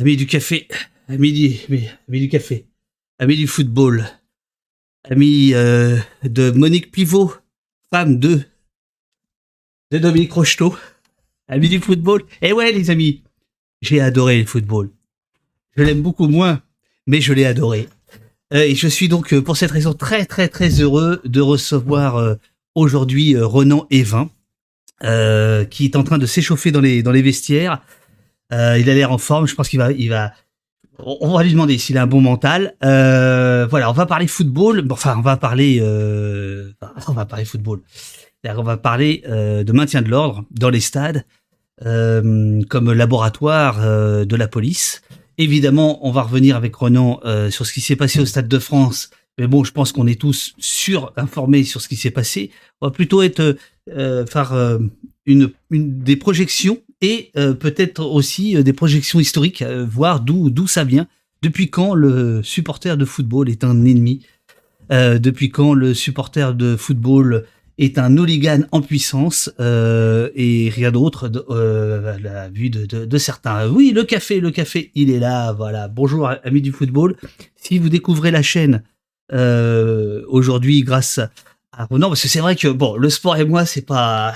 Amis du café, amis du, du café, amis du football, amis euh, de Monique Pivot, femme de, Dominique Rocheteau, amis du football. Et ouais, les amis, j'ai adoré le football. Je l'aime beaucoup moins, mais je l'ai adoré. Euh, et je suis donc, euh, pour cette raison, très, très, très heureux de recevoir aujourd'hui Ronan Evin, qui est en train de s'échauffer dans les vestiaires. Euh, il a l'air en forme. Je pense qu'il va, il va. On va lui demander s'il a un bon mental. Euh, voilà, on va parler football. Enfin, on va parler. Euh, on va parler football. On va parler de maintien de l'ordre dans les stades comme laboratoire de la police. Évidemment, on va revenir avec Ronan euh, sur ce qui s'est passé au Stade de France. Mais bon, je pense qu'on est tous sur-informés sur ce qui s'est passé. On va plutôt être faire une des projections et euh, peut-être aussi euh, des projections historiques, euh, voir d'où d'où ça vient. Depuis quand le supporter de football est un ennemi? Euh, Depuis quand le supporter de football est un hooligan en puissance euh, et rien d'autre euh, à la vue de, de, de certains? Oui, le café, le café, il est là. Voilà. Bonjour amis du football. Si vous découvrez la chaîne euh, aujourd'hui grâce à Ronan, parce que c'est vrai que bon, le sport et moi, c'est pas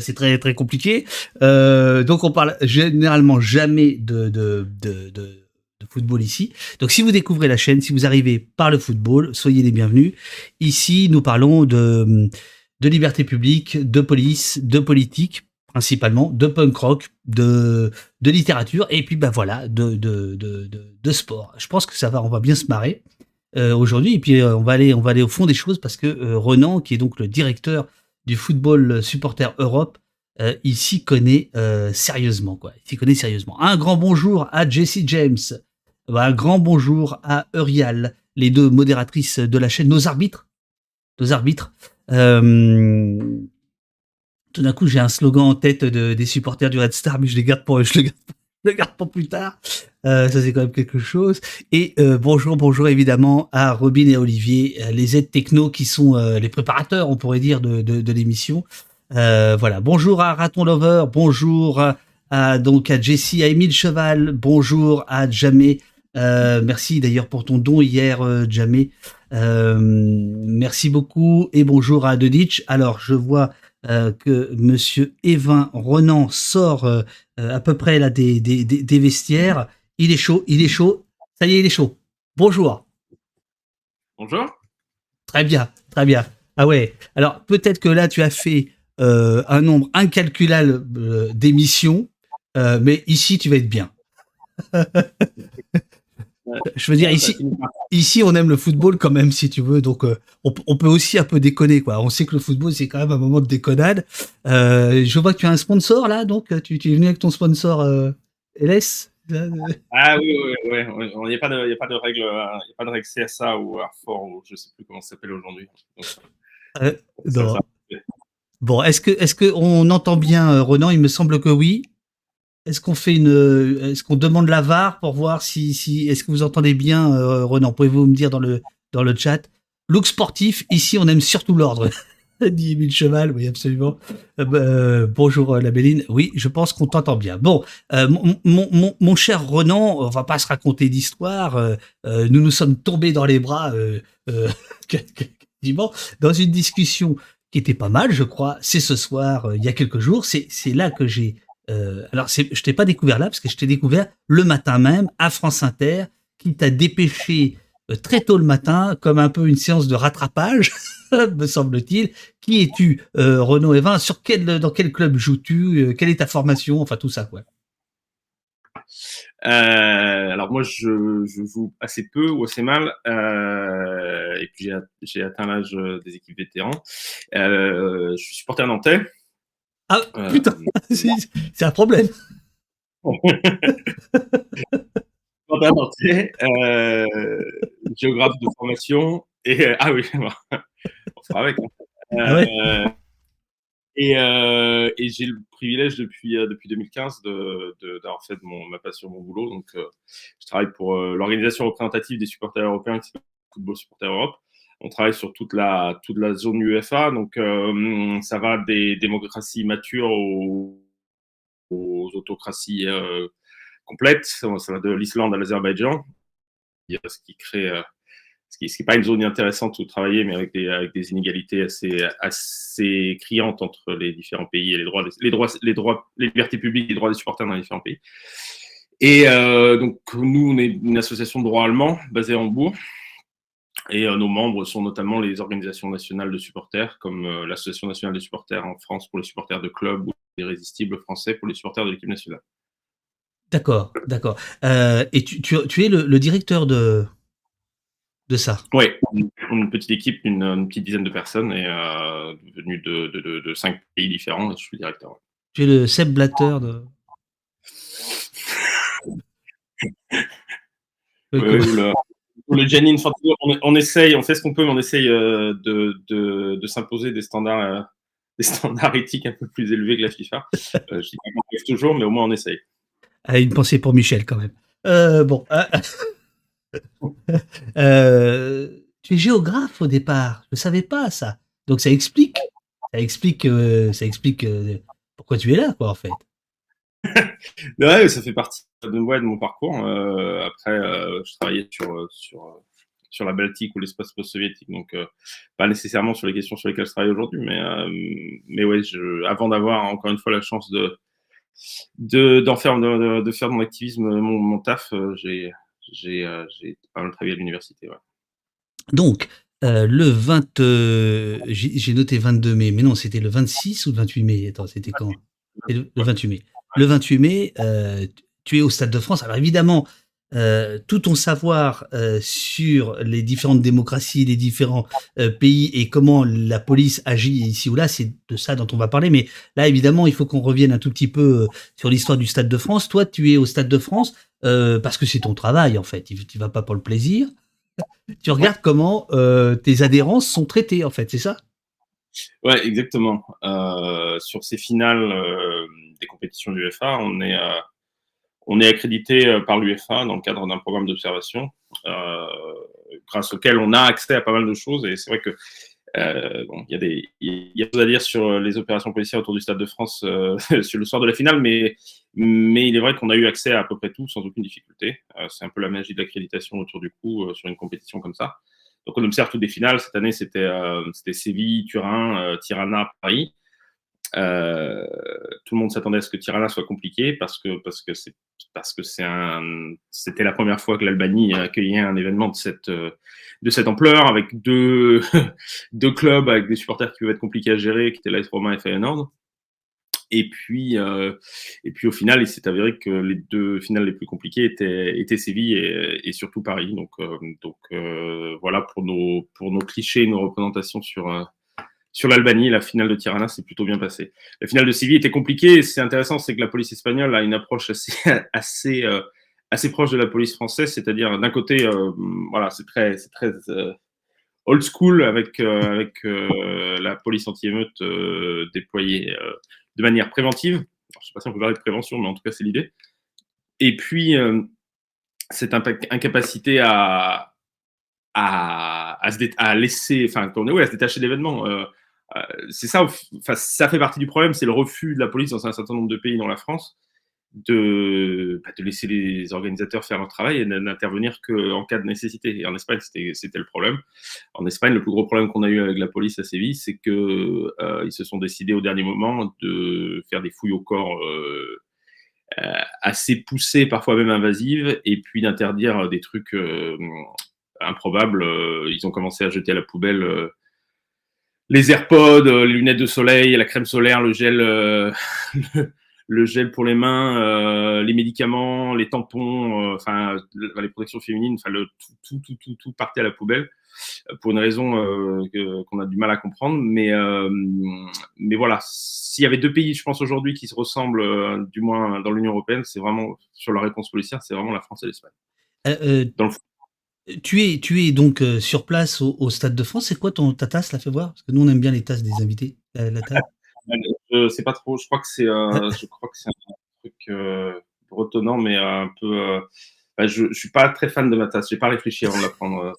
c'est très très compliqué. Euh, donc on parle généralement jamais de football ici. Donc si vous découvrez la chaîne, si vous arrivez par le football, soyez les bienvenus. Ici, nous parlons de liberté publique, de police, de politique principalement, de punk rock, de littérature et puis bah voilà, de sport. Je pense que ça va, on va bien se marrer euh, aujourd'hui et puis euh, on va aller on va aller au fond des choses parce que euh, Renan, qui est donc le directeur du football supporter Europe, euh, il s'y connaît euh, sérieusement quoi. Il s'y connaît sérieusement. Un grand bonjour à Jessie James. Un grand bonjour à Eurial, les deux modératrices de la chaîne, nos arbitres, nos arbitres. Euh, tout d'un coup, j'ai un slogan en tête de, des supporters du Red Star, mais je les garde pour, le garde pour plus tard. Euh, ça c'est quand même quelque chose. Et euh, bonjour, bonjour évidemment à Robin et Olivier, euh, les aides techno qui sont les préparateurs, on pourrait dire, de, l'émission. Voilà. Bonjour à Raton Lover, bonjour à, donc à Jessie, à Émile Cheval, bonjour à Jamé. Merci d'ailleurs pour ton don hier, Jamé. Merci beaucoup et bonjour à Deditch. Alors, je vois euh, que Monsieur Evin Renan sort euh, euh, à peu près là des, des, des, des vestiaires. Il est chaud, il est chaud. Ça y est, il est chaud. Bonjour. Bonjour. Très bien, très bien. Ah ouais. Alors peut-être que là tu as fait euh, un nombre incalculable d'émissions, mais ici tu vas être bien. Je veux dire ici, ici on aime le football quand même si tu veux, donc euh, on, on peut aussi un peu déconner quoi. On sait que le football c'est quand même un moment de déconnade. Euh, je vois que tu as un sponsor là, donc tu, tu es venu avec ton sponsor euh, LS. Ah oui, oui, oui. Il n'y a pas de, il y a pas de règle, euh, il y a pas de règle CSA ou Arfor ou je sais plus comment ça s'appelle aujourd'hui. Euh, Bon, est-ce que est-ce que on entend bien euh, Renan Il me semble que oui. Est-ce qu'on fait une euh, est-ce qu'on demande la VAR pour voir si si est-ce que vous entendez bien euh, Renan? Pouvez-vous me dire dans le dans le chat? Look sportif, ici on aime surtout l'ordre. Dit Émile Cheval, oui absolument. Euh, bah, bonjour la Béline. Oui, je pense qu'on t'entend bien. Bon, mon, cher Renan, on va pas se raconter d'histoire. nous nous sommes tombés dans les bras dans une discussion qui était pas mal, je crois. C'est ce soir, il y a quelques jours. C'est là que j'ai. Euh, alors, je t'ai pas découvert là parce que je t'ai découvert le matin même à France Inter, qui t'a dépêché euh, très tôt le matin, comme un peu une séance de rattrapage, me semble-t-il. Qui es-tu, euh, Renaud Evin? Sur quel dans quel club joues-tu? Quelle est ta formation? Enfin tout ça, quoi. Alors moi, je, je joue assez peu ou assez mal, et puis j'ai, atteint l'âge des équipes vétérans. Je suis supporter nantais. Ah putain, c'est un problème. nantais, euh, géographe de formation, et euh, ah oui, on fera avec. hein. Ah ouais. Euh, et, euh, et j'ai le privilège depuis, depuis 2015 de, de, d'avoir fait de mon, ma passion mon boulot. Donc, je travaille pour l'organisation représentative des supporters européens qui s'appelle Football Supporter Europe. On travaille sur toute la, zone UEFA. Donc, euh, ça va des démocraties matures aux, autocraties euh, complète. Ça va de l'Islande à l'Azerbaïdjan, ce qui crée n'est pas une zone intéressante où travailler, mais avec des, inégalités assez, criantes entre les différents pays et les droits, les droits, libertés publiques et les droits des supporters dans les différents pays. Et euh, donc, nous, on est une association de droit allemand basée à Hambourg. Et euh, nos membres sont notamment les organisations nationales de supporters, comme euh, l'Association nationale des supporters en France pour les supporters de clubs ou l'Irrésistible français pour les supporters de l'équipe nationale. D'accord, d'accord. et tu, tu, tu es le, le directeur de, de ça? Oui, une, petite équipe, une, petite dizaine de personnes, et euh, venues de, cinq pays différents. Je suis directeur. Tu es le Seb Blatter de. le, le Janine on, essaye, on fait ce qu'on peut, mais on essaye euh, de, s'imposer des standards, euh, des standards éthiques un peu plus élevés que la FIFA. je dis pas qu'on toujours, mais au moins on essaye. Ah, une pensée pour Michel quand même. bon. Euh, tu es géographe au départ. Je ne savais pas ça. Donc ça explique, ça explique, euh, ça explique euh, pourquoi tu es là, quoi, en fait. Ouais, ça fait partie de, de mon parcours. après, je travaillais sur, sur, sur la Baltique ou l'espace post-soviétique, donc pas nécessairement sur les questions sur lesquelles je travaille aujourd'hui, mais, mais ouais, je, avant d'avoir encore une fois la chance de d'en faire de, de, faire mon activisme mon, mon taf j'ai euh, j'ai pas mal travaillé à l'université. Donc, euh, le 20, euh, j'ai noté 22 mai, mais non, c'était le 26 ou le 28 mai? Attends, c'était quand? Le, 28 mai. Le 28 mai, tu es au Stade de France. Alors évidemment, tout ton savoir sur les différentes démocraties, les différents pays et comment la police agit ici ou là, c'est de ça dont on va parler. Mais là, évidemment, il faut qu'on revienne un tout petit peu sur l'histoire du Stade de France. Toi, tu es au Stade de France. Euh, parce que c'est ton travail en fait. Tu vas pas pour le plaisir. Tu regardes comment euh, tes adhérences sont traitées en fait, c'est ça? Ouais, exactement. Euh, sur ces finales des compétitions de l'UEFA, on est on est accrédité par l'UEFA dans le cadre d'un programme d'observation, grâce auquel on a accès à pas mal de choses. Et c'est vrai que euh, bon, il y a des, il y a choses à dire sur les opérations policières autour du Stade de France euh, sur le soir de la finale, mais, mais il est vrai qu'on a eu accès à à peu près tout sans aucune difficulté. Euh, c'est un peu la magie de l'accréditation autour du coup sur une compétition comme ça. Donc on observe toutes les finales. Cette année, c'était c'était Séville, Turin, Tirana, Paris. Euh, tout le monde s'attendait à ce que Tirana soit compliqué parce que parce que c'est parce que c'est un c'était la première fois que l'Albanie accueillait un événement de cette de cette ampleur avec deux deux clubs avec des supporters qui peuvent être compliqués à gérer qui étaient l'AS Romain et Feyenoord. Et puis, euh, et puis au final, il s'est avéré que les deux finales les plus compliquées étaient, étaient Séville et, et surtout Paris. Donc, euh, donc euh, voilà pour nos, pour nos clichés, nos représentations sur, sur l'Albanie, la finale de Tirana s'est plutôt bien passée. La finale de Séville était compliquée. C'est intéressant, c'est que la police espagnole a une approche assez, assez, euh, assez proche de la police française, c'est-à-dire d'un côté, euh, voilà, c'est très, très euh, old school avec, avec la police anti-émeute déployée de manière préventive. Je ne sais pas si on peut parler de prévention, mais en tout cas, c'est l'idée. Et puis, cette incapacité à, à, à, se à enfin, à se détacher d'événements. Euh, c'est ça, ça fait partie du problème, c'est le refus de la police dans un certain nombre de pays, dans la France, de, bah, laisser les organisateurs faire leur travail et n'intervenir qu'en cas de nécessité. Et en Espagne, c'était le problème. En Espagne, le plus gros problème qu'on a eu avec la police à Séville, c'est qu'ils euh, se sont décidés au dernier moment de faire des fouilles au corps euh, assez poussées, parfois même invasives, et puis d'interdire des trucs improbables. ils ont commencé à jeter à la poubelle les AirPods, euh, les lunettes de soleil, la crème solaire, le gel, euh, le gel pour les mains, euh, les médicaments, les tampons, enfin les protections féminines, enfin le tout, tout, tout, tout, partait à la poubelle pour une raison qu'on a du mal à comprendre. Mais, mais voilà, s'il y avait deux pays, je pense aujourd'hui, qui se ressemblent, du moins dans l'Union européenne, c'est vraiment sur la réponse policière, c'est vraiment la France et l'Espagne. dans le tu es, tu es donc euh, sur place au, Stade de France. C'est quoi ton, ta tasse, la fais voir? Parce que nous, on aime bien les tasses des invités. La, la tasse. je sais pas trop. Je crois que c'est, euh, je crois que c'est un truc euh, bretonnant, mais un peu. Bah, je, je suis pas très fan de ma tasse. J'ai pas réfléchi avant de la prendre.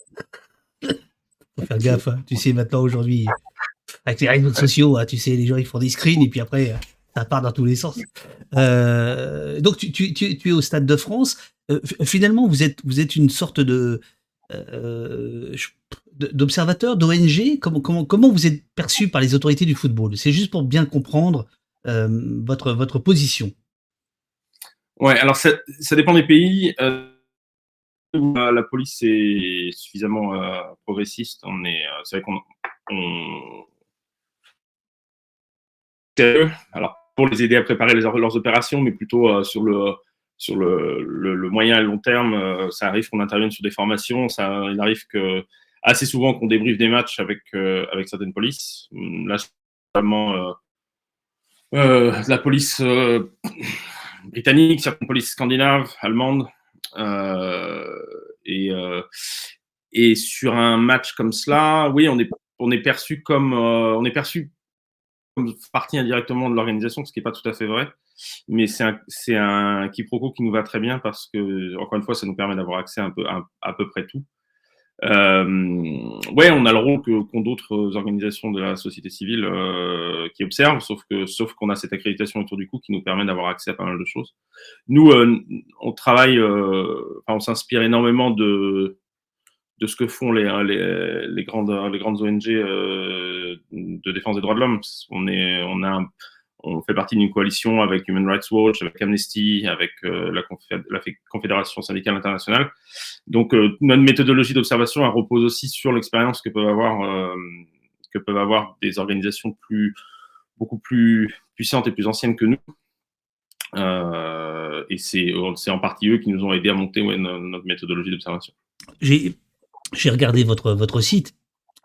Faut faire gaffe. Hein. Tu sais maintenant aujourd'hui, avec les réseaux sociaux, hein, tu sais, les gens ils font des screens et puis après. Ça part dans tous les sens. Euh, donc tu, es au Stade de France. Euh, finalement, vous êtes, une sorte euh, d'observateur, d'ONG. Comment, vous êtes perçu par les autorités du football? C'est juste pour bien comprendre votre, position. Ouais, alors ça, dépend des pays. La police est suffisamment progressiste. On est, c'est vrai qu'on on... alors pour les aider à préparer leurs opérations, mais plutôt euh, sur le moyen et long terme, euh, ça arrive qu'on intervienne sur des formations. Ça, il arrive que assez souvent qu'on débriefe des matchs avec euh, certaines polices. Là, notamment la police britannique, certaines polices scandinaves, allemandes. et sur un match comme cela, oui, on est on est perçu comme on est perçu comme partie indirectement de l'organisation, ce qui n'est pas tout à fait vrai. Mais c'est un, un quiproquo qui nous va très bien parce que, encore une fois, ça nous permet d'avoir accès à, peu près tout. Euh, ouais, on a le rôle qu'ont d'autres organisations de la société civile euh, qui observent, sauf que, sauf qu'on a cette accréditation autour du cou qui nous permet d'avoir accès à pas mal de choses. Nous, euh, on travaille, euh, on s'inspire énormément de, de ce que font les, les, grandes, les grandes ONG de défense des droits de l'homme. On, est, on, a on fait partie d'une coalition avec Human Rights Watch, avec Amnesty, avec euh, la, Confédération syndicale internationale. Donc, euh, notre méthodologie d'observation repose aussi sur l'expérience que peuvent avoir euh, que peuvent avoir des organisations beaucoup plus puissantes et plus anciennes que nous. Et c'est en partie eux qui nous ont aidé à monter notre méthodologie d'observation. J'ai j'ai regardé votre, votre site.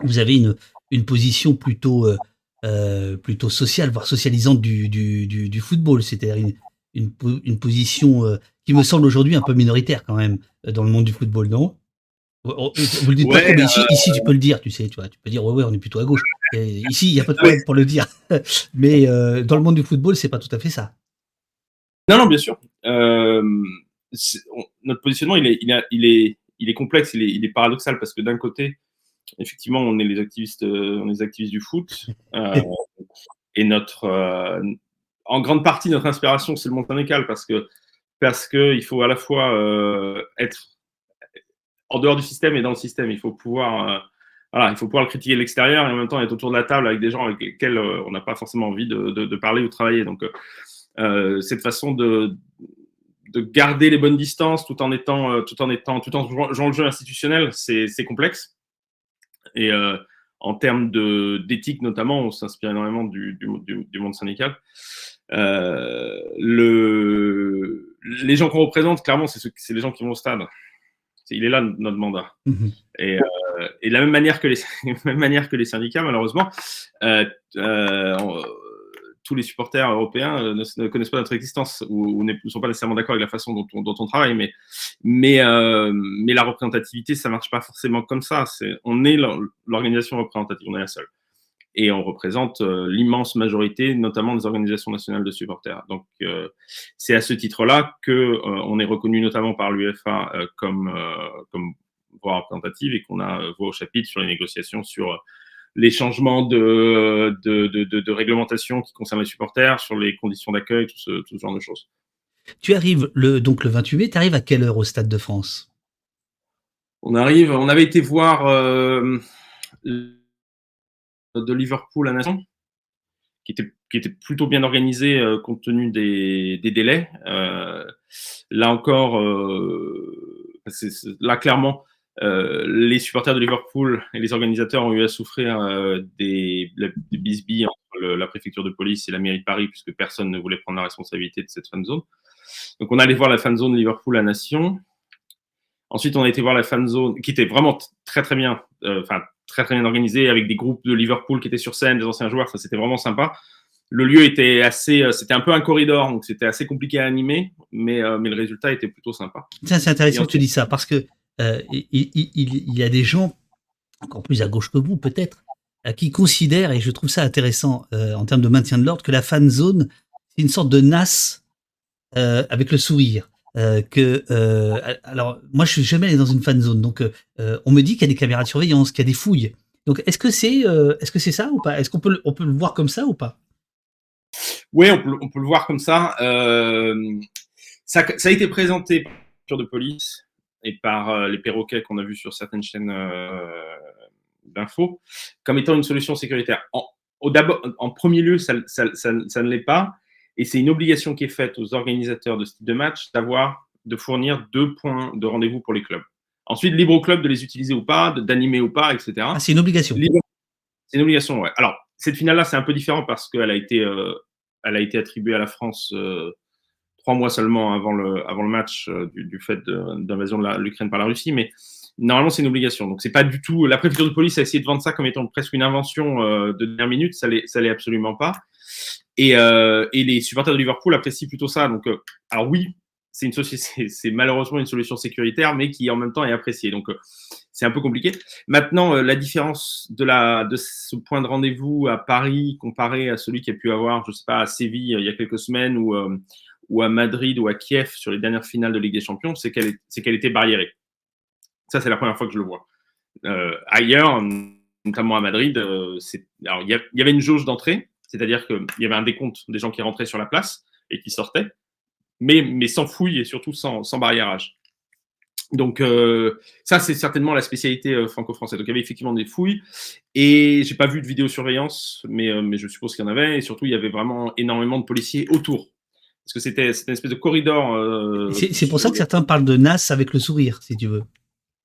Vous avez une, une position plutôt, euh, euh, plutôt sociale, voire socialisante du, du, du, du football. C'est-à-dire une, une, une, position euh, qui me semble aujourd'hui un peu minoritaire quand même dans le monde du football, non? Vous le dites ouais, pas trop, mais ici, ici, tu peux le dire, tu sais, tu vois, tu peux dire ouais, ouais, on est plutôt à gauche. Et ici, il n'y a pas de problème pour le dire. Mais dans le monde du football, c'est pas tout à fait ça. Non, non, bien sûr. Euh, on, notre positionnement, il est, il, a, il est, il est complexe, il est, il est paradoxal parce que d'un côté, effectivement, on est les activistes, euh, on est les activistes du foot euh, et notre, euh, en grande partie, notre inspiration, c'est le monde syndical parce que parce que il faut à la fois être en dehors du système et dans le système. Il faut pouvoir voilà, il faut pouvoir le critiquer de l'extérieur et en même temps être autour de la table avec des gens avec lesquels on n'a pas forcément envie de, de, de, parler ou de travailler. Donc, cette façon de, de garder les bonnes distances tout en étant, euh, tout en étant, tout en jouant le jeu institutionnel, c'est complexe. Et euh, en termes d'éthique notamment, on s'inspire énormément du, du, du, monde syndical. Euh, le, les gens qu'on représente, clairement, c'est les gens qui vont au stade. il est là notre mandat. Mmh. Et, euh, et de la même manière que les, même manière que les syndicats, malheureusement, euh, euh tous les supporters européens euh, ne, ne, connaissent pas notre existence ou, ne sont pas nécessairement d'accord avec la façon dont on, dont on travaille. Mais, euh, mais la représentativité, ça marche pas forcément comme ça. On est l'organisation représentative, on est la seule. Et on représente euh, l'immense majorité, notamment des organisations nationales de supporters. Donc, c'est à ce titre-là que on est reconnu notamment par euh, comme, comme voix représentative et qu'on a voix au chapitre sur les négociations sur les changements de, de, de, de, réglementation qui concernent les supporters, sur les conditions d'accueil, tout ce, tout ce genre de choses. Tu arrives le, donc le 28 mai, tu arrives à quelle heure au Stade de France? On arrive, on avait été voir euh, de Liverpool à Nation, qui était, qui était plutôt bien organisé euh, compte tenu des, des délais. Euh, là encore, euh, c'est, là clairement, euh, les supporters de Liverpool et les organisateurs ont eu à souffrir euh, des, des bisbilles entre le, la préfecture de police et la mairie de Paris, puisque personne ne voulait prendre la responsabilité de cette fan zone. Donc on allait voir la fan zone Liverpool à Nation. Ensuite, on a été voir la fan zone, qui était vraiment très très bien, euh, enfin très très bien organisée, avec des groupes de Liverpool qui étaient sur scène, des anciens joueurs, ça c'était vraiment sympa. Le lieu était assez, c'était un peu un corridor, donc c'était assez compliqué à animer, mais, mais le résultat était plutôt sympa. C'est intéressant que tu dis ça, parce que euh, il, y a des gens, encore plus à gauche que vous peut-être, euh, qui considèrent, et je trouve ça intéressant euh, en termes de maintien de l'ordre, que la fan zone, c'est une sorte de NAS avec le sourire. Que alors moi je suis jamais allé dans une fan zone donc on me dit qu'il y a des caméras de surveillance qu'il y a des fouilles donc est-ce que c'est est-ce que c'est ça ou pas? Est-ce qu'on peut on peut le voir comme ça ou pas? Oui, on peut, le voir comme ça. ça. Ça a été présenté par de police et par les perroquets qu'on a vus sur certaines chaînes d'infos comme étant une solution sécuritaire. En, au en premier lieu, ça, ça, ça, ça ne l'est pas. Et c'est une obligation qui est faite aux organisateurs de ce type de match d'avoir, de fournir deux points de rendez-vous pour les clubs. Ensuite, libre au club de les utiliser ou pas, d'animer ou pas, etc. Ah, c'est une obligation. C'est une obligation, ouais. Alors, cette finale-là, c'est un peu différent parce qu'elle a été, euh, elle a été attribuée à la France euh, trois mois seulement avant le, avant le match euh, du, fait d'invasion de l'Ukraine par la Russie, mais normalement, c'est une obligation. Donc, c'est pas du tout. La préfecture de police a essayé de vendre ça comme étant presque une invention euh, de dernière minute. Ça l'est, ça l'est absolument pas. Et, euh, les supporters de Liverpool apprécient plutôt ça. Donc, alors oui, c'est une c'est malheureusement une solution sécuritaire, mais qui en même temps est appréciée. Donc, c'est un peu compliqué. Maintenant, la différence de ce point de rendez-vous à Paris comparé à celui qui a pu avoir, je sais pas, à Séville il y a quelques semaines ou ou à Madrid ou à Kiev sur les dernières finales de Ligue des Champions, c'est qu'elle était barriérée. Ça, c'est la première fois que je le vois. Euh, ailleurs, notamment à Madrid, euh, il y, avait une jauge d'entrée, c'est-à-dire qu'il y avait un décompte des gens qui rentraient sur la place et qui sortaient, mais, sans fouille et surtout sans, barriérage. Donc euh, ça, c'est certainement la spécialité franco-française. Donc il y avait effectivement des fouilles et j'ai pas vu de vidéosurveillance, mais je suppose qu'il y en avait. Et surtout, il y avait vraiment énormément de policiers autour. Parce que c'était une espèce de corridor. Euh, c'est pour ça que certains parlent de NAS avec le sourire, si tu veux.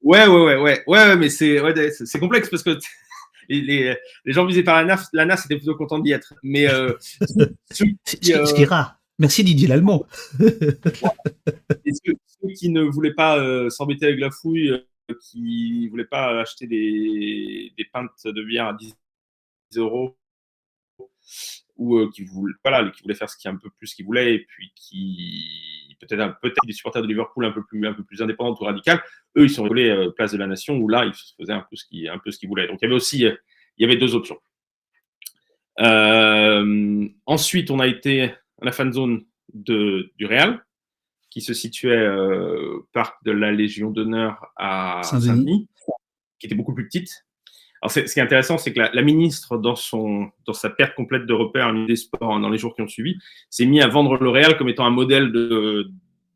Ouais, ouais, ouais, ouais, ouais, mais c'est ouais, c'est complexe parce que les, les, gens visés par la NAS, la NAS étaient plutôt contents d'y être. Mais euh, ce qui euh, est rare. Merci Didier Lallemand. ceux, ceux, qui ne voulaient pas euh, s'embêter avec la fouille, euh, qui ne voulaient pas acheter des, des pintes de bière à 10 euros, ou euh, qui voulaient, voilà, qui voulaient faire ce qui un peu plus ce qu'ils voulaient, et puis qui peut-être peut-être des supporters de Liverpool un peu plus un peu plus indépendants ou radicaux, eux ils sont rigolés euh, place de la nation où là ils faisaient un peu ce qu'ils un peu ce qu'ils voulaient. Donc il y avait aussi euh, il y avait deux options. Euh, ensuite on a été à la fan zone de, du Real qui se situait euh, parc de la Légion d'honneur à Saint-Denis, qui était beaucoup plus petite, alors, ce qui est intéressant, c'est que la, la, ministre, dans, son, dans sa perte complète de repères des sports dans les jours qui ont suivi, s'est mis à vendre le Real comme étant un modèle de,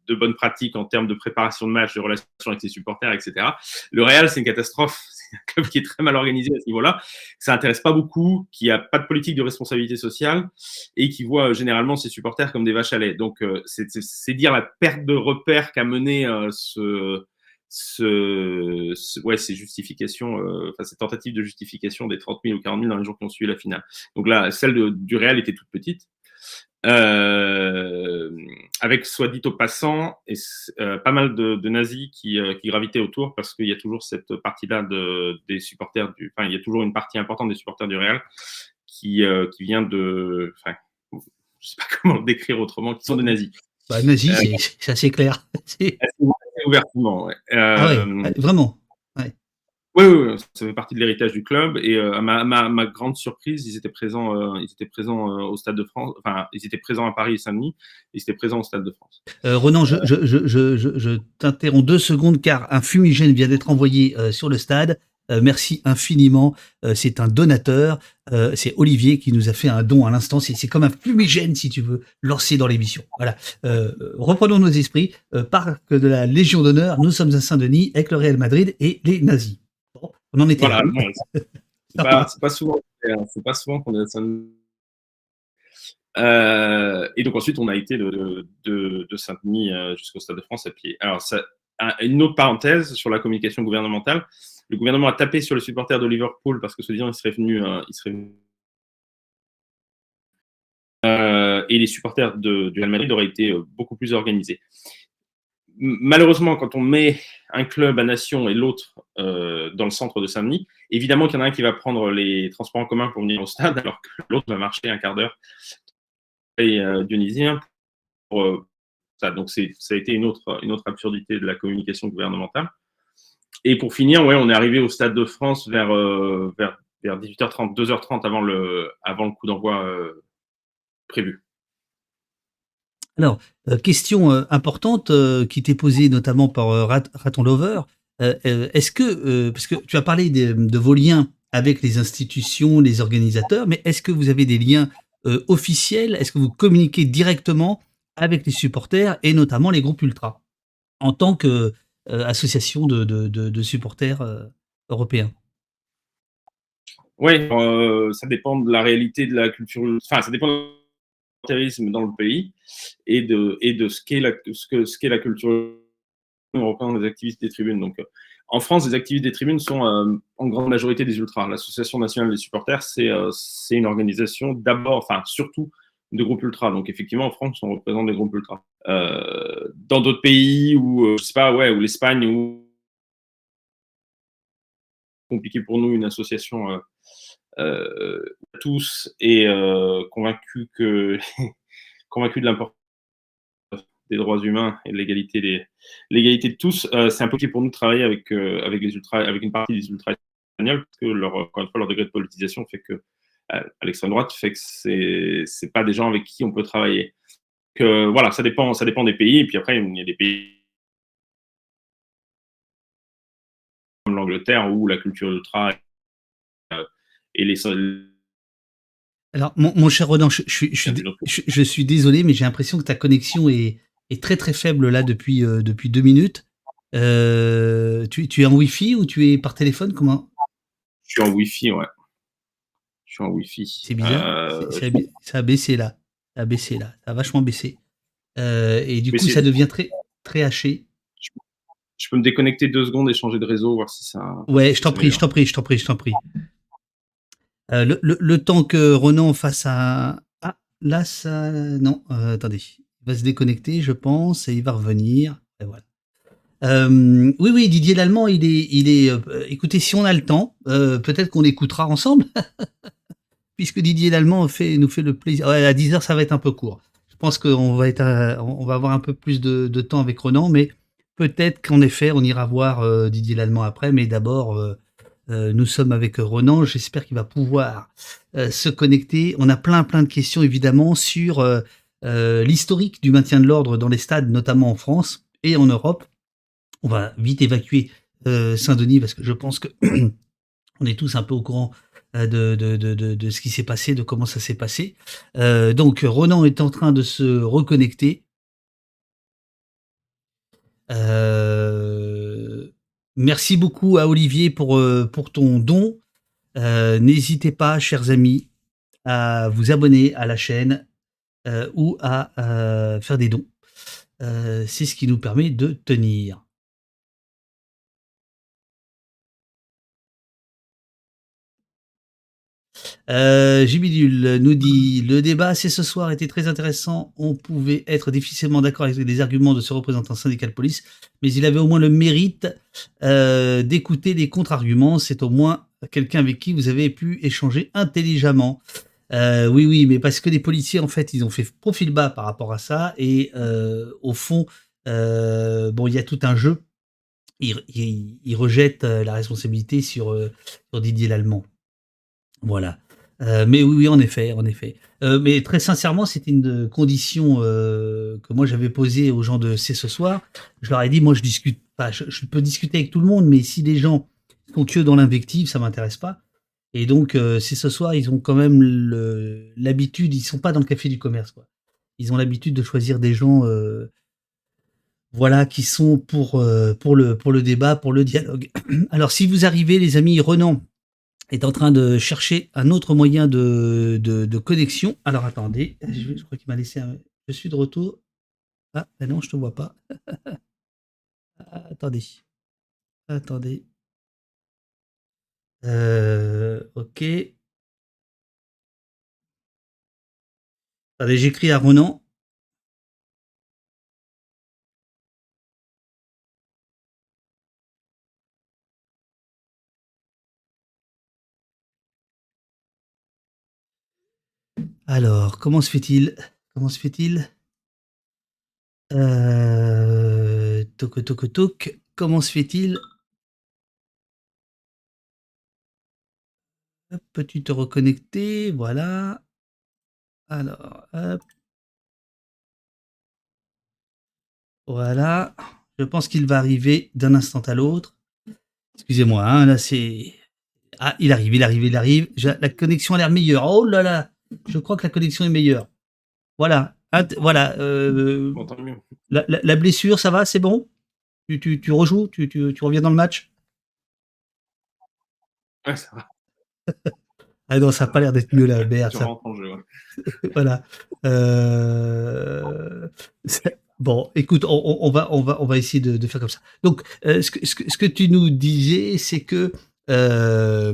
de bonne pratique en termes de préparation de match, de relations avec ses supporters, etc. Le c'est une catastrophe. C'est un club qui est très mal organisé à ce niveau-là. Ça intéresse pas beaucoup, qui a pas de politique de responsabilité sociale et qui voit euh, généralement ses supporters comme des vaches à lait. Donc, euh, c'est dire la perte de repères qu'a mené euh, ce ce, ce, ouais, ces justifications, euh, enfin, ces tentatives de justification des 30 000 ou 40 000 dans les jours qui ont suivi la finale. Donc là, celle de, du Real était toute petite. Euh, avec, soit dit au passant, et, euh, pas mal de, de nazis qui, qui, gravitaient autour parce qu'il y a toujours cette partie-là de, des supporters du, enfin, il y a toujours une partie importante des supporters du Real qui, qui vient de, enfin, je sais pas comment le décrire autrement, qui sont des nazis. Bah, nazis, c'est assez clair. ouvertement. Ouais. Ah euh, ah vraiment. Ouais. Oui, oui, ça fait partie de l'héritage du club. Et euh, à ma, ma, ma, grande surprise, ils étaient présents, euh, ils étaient présents euh, au Stade de France. Enfin, ils étaient présents à Paris et Saint-Denis. Ils étaient présents au Stade de France. Je, je, je, je t'interromps deux secondes car un fumigène vient d'être envoyé sur le stade. Euh, merci infiniment. Euh, c'est un donateur. Euh, c'est Olivier qui nous a fait un don à l'instant. C'est comme un fumigène, si tu veux, lancé dans l'émission. Voilà. reprenons nos esprits. parc de la Légion d'honneur. Nous sommes à Saint-Denis avec le Real Madrid et les nazis. Bon, on en était voilà, C'est pas, pas, souvent, c'est pas souvent qu'on est à Saint-Denis. Euh, et donc ensuite, on a été de, de, de Saint-Denis jusqu'au Stade de France à pied. Alors, ça, une autre parenthèse sur la communication gouvernementale le gouvernement a tapé sur les supporters de Liverpool parce que ce disant il serait venu, serait euh, et les supporters du Real Madrid auraient été euh, beaucoup plus organisés. Malheureusement, quand on met un club à nation et l'autre euh, dans le centre de Saint-Denis, évidemment qu'il y en a un qui va prendre les transports en commun pour venir au stade, alors que l'autre va marcher un quart d'heure et euh, dionysien pour ça. Donc ça a été une autre, une autre absurdité de la communication gouvernementale. Et pour finir, ouais, on est arrivé au Stade de France vers, euh, vers, vers 18h30, 2h30 avant le, avant le coup d'envoi euh, prévu. Alors, euh, question importante qui t'est posée notamment par Rat, Raton Lover. Est-ce que, parce que tu as parlé de, de, vos liens avec les institutions, les organisateurs, mais est-ce que vous avez des liens officielle Est-ce que vous communiquez directement avec les supporters et notamment les groupes ultra? En tant qu'association de, de, supporters européens Oui, ça dépend de la réalité de la culture. Enfin, ça dépend du dans le pays et de, et de ce qu'est la, ce que, ce la culture européenne des activistes des tribunes. Donc, en France, les activistes des tribunes sont euh, en grande majorité des ultras. L'Association nationale des supporters, c'est euh, une organisation d'abord, enfin surtout, de groupes ultras. Donc effectivement, en France, on représente des groupes ultras. Euh, dans d'autres pays où, euh, je sais pas, ouais, l'Espagne, où compliqué pour nous, une association tous et convaincu que convaincu de l'importance des droits humains et de l'égalité des l'égalité de tous, euh, c'est un peu pour nous de travailler avec euh, avec les ultras, avec une partie des ultras espagnols parce que leur encore une fois leur degré de politisation fait que euh, à l'extrême droite fait que c'est c'est pas des gens avec qui on peut travailler. Que voilà, ça dépend ça dépend des pays et puis après il y a des pays comme l'Angleterre où la culture ultra et les alors, mon, cher Ronan, je, je, je, je, suis désolé, mais j'ai l'impression que ta connexion est, est très très faible là depuis, euh, depuis deux minutes. Euh, tu, tu, es en Wi-Fi ou tu es par téléphone? Comment? Je suis en Wi-Fi, ouais. En Wi-Fi. C'est bizarre. Euh, ça a baissé là. Ça a baissé là. Ça a vachement baissé. et du coup, ça devient très, très haché. Je peux me déconnecter deux secondes et changer de réseau, voir si ça. Ouais, je t'en prie, je t'en prie, je t'en prie, je t'en prie. le, le, temps que Ronan fasse un. Ah, là, ça. Non, attendez va se déconnecter, je pense, et il va revenir. Et voilà. Euh, oui, oui, Didier Lallemand, il est, il est. Euh, écoutez, si on a le temps, euh, peut-être qu'on l'écoutera ensemble, puisque Didier Lallemand fait, nous fait le plaisir. à 10 heures, ça va être un peu court. Je pense qu'on va avoir un peu plus de, temps avec Renan, mais peut-être qu'en effet, on ira voir Didier Lallemand après. Mais d'abord, nous sommes avec Renan. J'espère qu'il va pouvoir se connecter. On a plein, plein de questions évidemment sur euh, l'historique du maintien de l'ordre dans les stades, notamment en France et en Europe. On va vite évacuer euh, Saint-Denis parce que je pense que on est tous un peu au courant euh, de, de, ce qui s'est passé, de comment ça s'est passé. donc Ronan est en train de se reconnecter. merci beaucoup à Olivier pour, ton don. N'hésitez pas, chers amis, à vous abonner à la chaîne, euh, ou à euh, faire des dons. Euh, c'est ce qui nous permet de tenir. Euh, nous dit le débat c'est ce soir était très intéressant. On pouvait être difficilement d'accord avec les arguments de ce représentant syndical police, mais il avait au moins le mérite d'écouter les contre-arguments. C'est au moins quelqu'un avec qui vous avez pu échanger intelligemment. Euh, oui, oui, mais parce que les policiers, en fait, ils ont fait profil bas par rapport à ça. Et euh, au fond, euh, bon, il y a tout un jeu. Ils, ils, rejettent la responsabilité sur, sur Didier Lallemand. Voilà. Mais oui, oui, en effet, en effet. mais très sincèrement, c'était une condition que moi j'avais posée aux gens de C ce soir. Je leur ai dit, moi, je discute pas, je, peux discuter avec tout le monde, mais si les gens sont que dans l'invective, ça m'intéresse pas. Et donc, euh, c'est ce soir, ils ont quand même l'habitude, ils sont pas dans le café du commerce, quoi. Ils ont l'habitude de choisir des gens, euh, voilà, qui sont pour, euh, pour, le, pour le débat, pour le dialogue. Alors, si vous arrivez, les amis, Renan est en train de chercher un autre moyen de, de, connexion. Alors, attendez, je, crois qu'il m'a laissé un... Je suis de retour. Ah, ben non, je te vois pas. attendez. Attendez. Euh, ok. Allez, j'écris à Ronan. Alors, comment se fait-il Comment se fait-il? Euh, Toc toc. Comment se fait-il? Peux-tu te reconnecter? Voilà. Alors, hop. Voilà. Je pense qu'il va arriver d'un instant à l'autre. Excusez-moi, hein, là c'est... Ah, il arrive, il arrive, il arrive. La connexion a l'air meilleure. Oh là là Je crois que la connexion est meilleure. Voilà. voilà. Euh, la, blessure, ça va, c'est bon? Tu, tu, rejoues? Tu, tu, reviens dans le match? Ouais, ça va. ah non, ça n'a pas l'air d'être mieux là, merde. Ça... voilà. Euh... Bon, écoute, on, va, on, va, on va essayer de, faire comme ça. Donc, euh, ce, que, ce, que, tu nous disais, c'est que euh,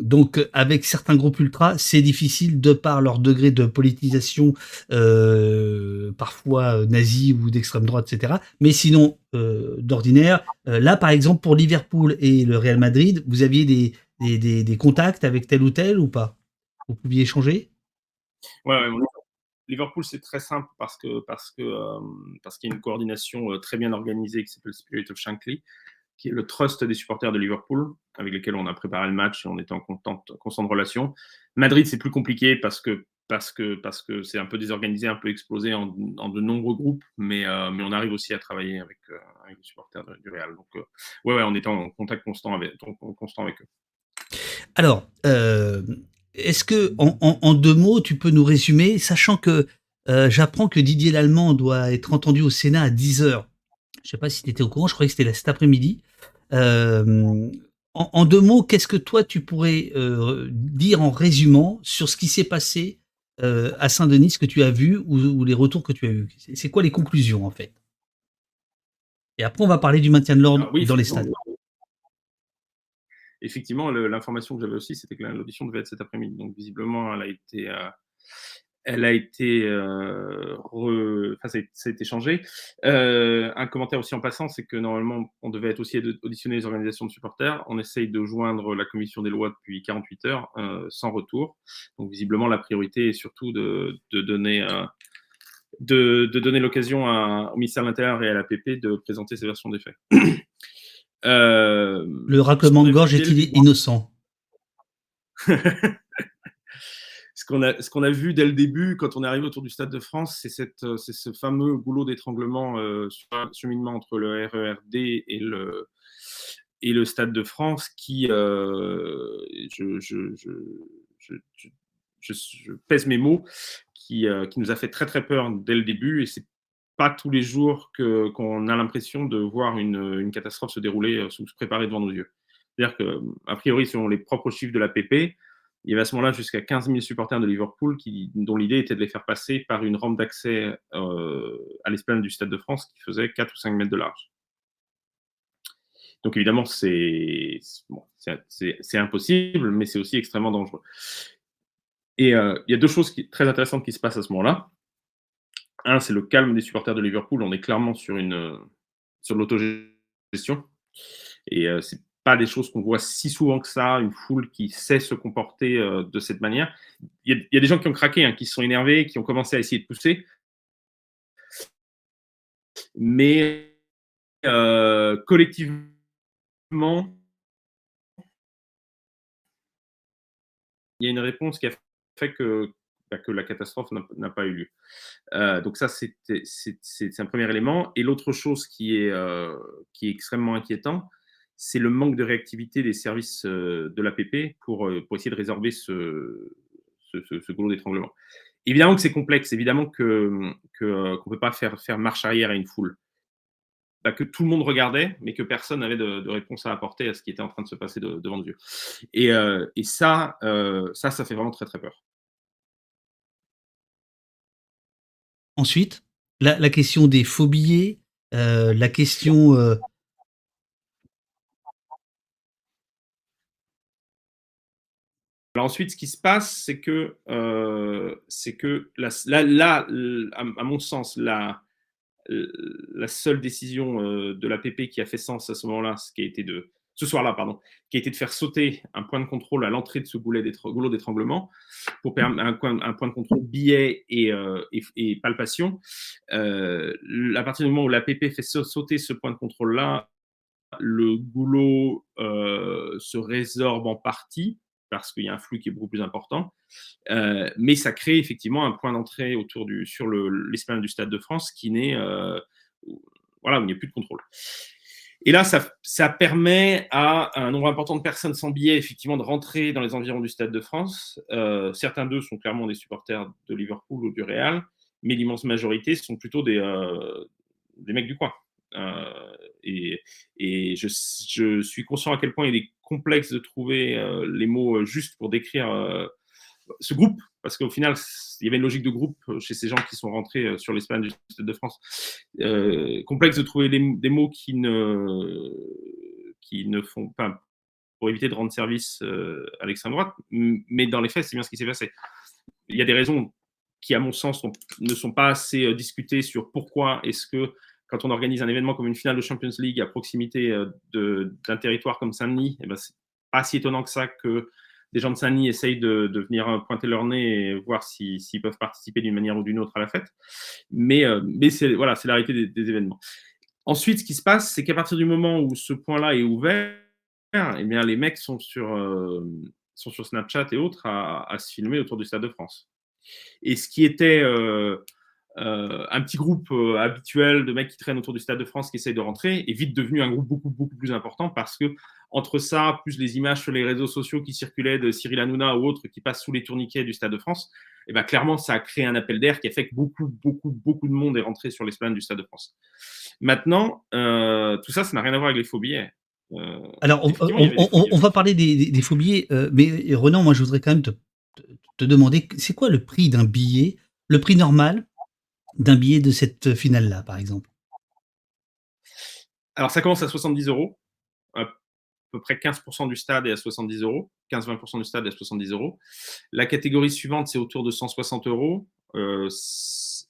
donc avec certains groupes ultra, c'est difficile de par leur degré de politisation, euh, parfois nazi ou d'extrême droite, etc. Mais sinon, d'ordinaire, là par exemple pour Liverpool et le Real Madrid, vous aviez des, contacts avec tel ou tel ou pas? Vous pouviez échanger? Ouais, ouais Liverpool, c'est très simple parce que parce que euh, parce qu'il y a une coordination euh, très bien organisée qui s'appelle Spirit of Shankly, qui est le trust des supporters de Liverpool, avec lesquels on a préparé le match et on était en constante, constante relation. Madrid, c'est plus compliqué parce que parce que parce que c'est un peu désorganisé, un peu explosé en, de nombreux groupes, mais euh, mais on arrive aussi à travailler avec, les supporters du Real. Donc ouais, ouais, on est en contact constant avec constant avec eux. Alors, est-ce que, en, deux mots, tu peux nous résumer, sachant que euh, j'apprends que Didier Lallemand doit être entendu au Sénat à 10 heures. Je ne sais pas si tu étais au courant, je croyais que c'était cet après-midi. Euh, en, deux mots, qu'est-ce que toi tu pourrais euh, dire en résumant sur ce qui s'est passé à Saint-Denis, ce que tu as vu ou, les retours que tu as eus? C'est quoi les conclusions en fait? Et après, on va parler du maintien de l'ordre ah dans les stades effectivement, l'information que j'avais aussi, c'était que l'audition devait être cet après-midi. Donc, visiblement, elle a été, euh, elle a été, euh, enfin, ça, a, été changé. Euh, un commentaire aussi en passant, c'est que normalement, on devait être aussi auditionner les organisations de supporters. On essaye de joindre la commission des lois depuis 48 heures, sans retour. Donc, visiblement, la priorité est surtout de, de donner. de, de, donner l'occasion au ministère de l'Intérieur et à l'APP de présenter ces versions des faits. Euh, le raclement de gorge est-il innocent? Ce qu'on a, ce vu dès le début, quand on est arrivé autour du Stade de France, c'est ce fameux goulot d'étranglement euh, sur le cheminement entre le RERD et le, et le Stade de France qui, euh, je, pèse mes mots, qui, nous a fait très très peur dès le début. Et c'est pas tous les jours qu'on a l'impression de voir une, catastrophe se dérouler, euh, se préparer devant nos yeux. C'est-à-dire que, priori, selon les propres chiffres de la PP, il y avait à ce moment-là jusqu'à 15 000 supporters de Liverpool dont l'idée était de les faire passer par une rampe d'accès euh, à l'esplanade du Stade de France qui faisait 4 ou 5 mètres de large. Donc évidemment, c'est impossible, mais c'est aussi extrêmement dangereux. Et euh, il y a deux choses très intéressantes qui se passent à ce moment-là un, c'est le calme des supporters de Liverpool. On est clairement sur euh, sur l'autogestion. Et c'est pas des choses qu'on voit si souvent que ça, une foule qui sait se comporter euh, de cette manière. Il y, a des gens qui ont craqué, hein, qui se sont énervés, qui ont commencé à essayer de pousser. Mais collectivement, il y a une réponse qui a fait que bah, que la catastrophe n'a pas eu lieu. Euh, donc ça, c'est un premier élément. Et l'autre chose qui est, euh, qui est extrêmement inquiétant, c'est le manque de réactivité des services euh, de l'APP pour, pour essayer de résorber ce, ce, goulot d'étranglement. Évidemment que c'est complexe, évidemment qu'on que, ne peut pas faire, faire marche arrière à une foule. Que tout le monde regardait, mais que personne n'avait de, réponse à apporter à ce qui était en train de se passer devant Dieu. Et, et ça, ça, ça fait vraiment très très peur. Ensuite, la, question des faux billets, euh, la question. Alors ensuite, ce qui se passe, c'est que, euh, que là, là, à, mon sens, la, seule décision de l'APP qui a fait sens à ce moment-là, ce qui a de, ce soir-là, pardon, qui a été de faire sauter un point de contrôle à l'entrée de ce goulot d'étranglement pour permettre un, point de contrôle billet et, euh, palpation. Euh, à partir du moment où l'APP fait sauter ce point de contrôle-là, le goulot euh, se résorbe en partie parce qu'il y a un flux qui est beaucoup plus important, mais ça crée effectivement un point d'entrée autour du sur l'esplanade du Stade de France qui n'est voilà où il n'y a plus de contrôle. Et là, ça, ça, permet à un nombre important de personnes sans billets, effectivement, de rentrer dans les environs du Stade de France. Euh, certains d'eux sont clairement des supporters de Liverpool ou du Real, mais l'immense majorité sont plutôt des, euh, des mecs du coin. Euh, et, je, suis conscient à quel point il est complexe de trouver euh, les mots justes pour décrire euh, ce groupe, parce qu'au final, il y avait une logique de groupe chez ces gens qui sont rentrés sur l'Espagne du Stade de France. Euh, complexe de trouver des mots qui ne, qui ne font pas, pour éviter de rendre service euh, à l'extrême droite, mais dans les faits, c'est bien ce qui s'est passé. Il y a des raisons qui, à mon sens, ne sont pas assez euh, discutées sur pourquoi est-ce que quand on organise un événement comme une finale de Champions League à proximité d'un territoire comme Saint-Denis, eh ben, c'est pas si étonnant que ça que des gens de Saint-Denis essayent de, venir pointer leur nez et voir s'ils si, peuvent participer d'une manière ou d'une autre à la fête. Mais, euh, c'est voilà, la réalité des, événements. Ensuite, ce qui se passe, c'est qu'à partir du moment où ce point-là est ouvert, eh bien, les mecs sont sur, euh, Snapchat et autres à, se filmer autour du Stade de France. Et ce qui était euh, euh, un petit groupe euh, habituel de mecs qui traînent autour du Stade de France qui essayent de rentrer est vite devenu un groupe beaucoup, beaucoup plus important parce que entre ça, plus les images sur les réseaux sociaux qui circulaient de Cyril Hanouna ou autres qui passent sous les tourniquets du Stade de France, et eh ben, clairement, ça a créé un appel d'air qui a fait que beaucoup, beaucoup, beaucoup de monde est rentré sur l'esplanade du Stade de France. Maintenant, euh, tout ça, ça n'a rien à voir avec les faux billets. Alors, on, on, on, on, va parler des, des, des faux billets, mais Renan, moi, je voudrais quand même te, te demander, c'est quoi le prix d'un billet, le prix normal d'un billet de cette finale-là, par exemple? Alors, ça commence à 70 euros. À peu près 15% du stade est à 70 euros. 15-20% du stade est à 70 euros. La catégorie suivante, c'est autour de 160 euros. Euh,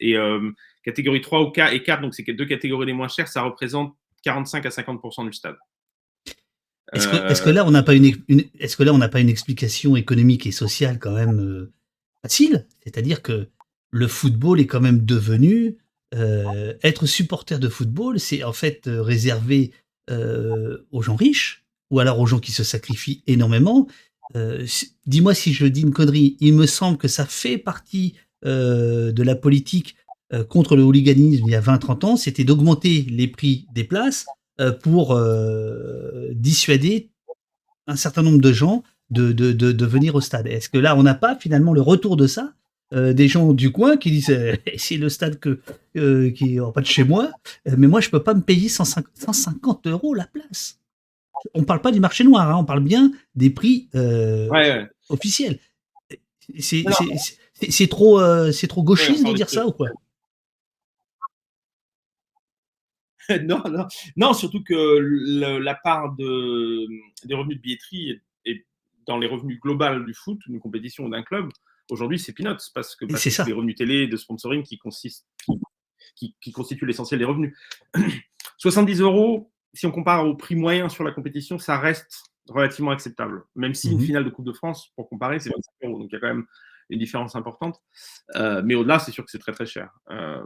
et euh, catégorie 3 ou 4, et 4, donc c'est deux catégories les moins chères, ça représente 45 à 50% du stade. Est-ce que, est que, là, on n'a pas une, une est-ce que là, on n'a pas une explication économique et sociale quand même euh, facile? C'est-à-dire que le football est quand même devenu euh, être supporter de football, c'est en fait euh, réservé euh, aux gens riches ou alors aux gens qui se sacrifient énormément. Euh, Dis-moi si je dis une connerie. Il me semble que ça fait partie de la politique contre le hooliganisme il y a 20-30 ans, c'était d'augmenter les prix des places pour dissuader un certain nombre de gens de, de, de, de venir au stade. Est-ce que là, on n'a pas finalement le retour de ça? Euh, des gens du coin qui disent euh, c'est le stade que euh, qui est en pas de chez moi, mais moi je peux pas me payer 150, 150 euros la place. On parle pas du marché noir, hein, on parle bien des prix ouais, ouais. officiels. C'est trop c'est trop gauchiste ouais, de dire ça ou quoi? Non, non, non, surtout que le, la part de, des revenus de billetterie est dans les revenus globaux du foot, d'une compétition ou d'un club, Aujourd'hui, c'est peanuts parce que c'est les revenus télé de sponsoring qui, consiste, qui, qui, qui constituent l'essentiel des revenus. 70 euros, si on compare au prix moyen sur la compétition, ça reste relativement acceptable. Même si une finale de Coupe de France, pour comparer, c'est 25 euros. Donc il y a quand même une différence importante. Euh, mais au-delà, c'est sûr que c'est très très cher. Euh,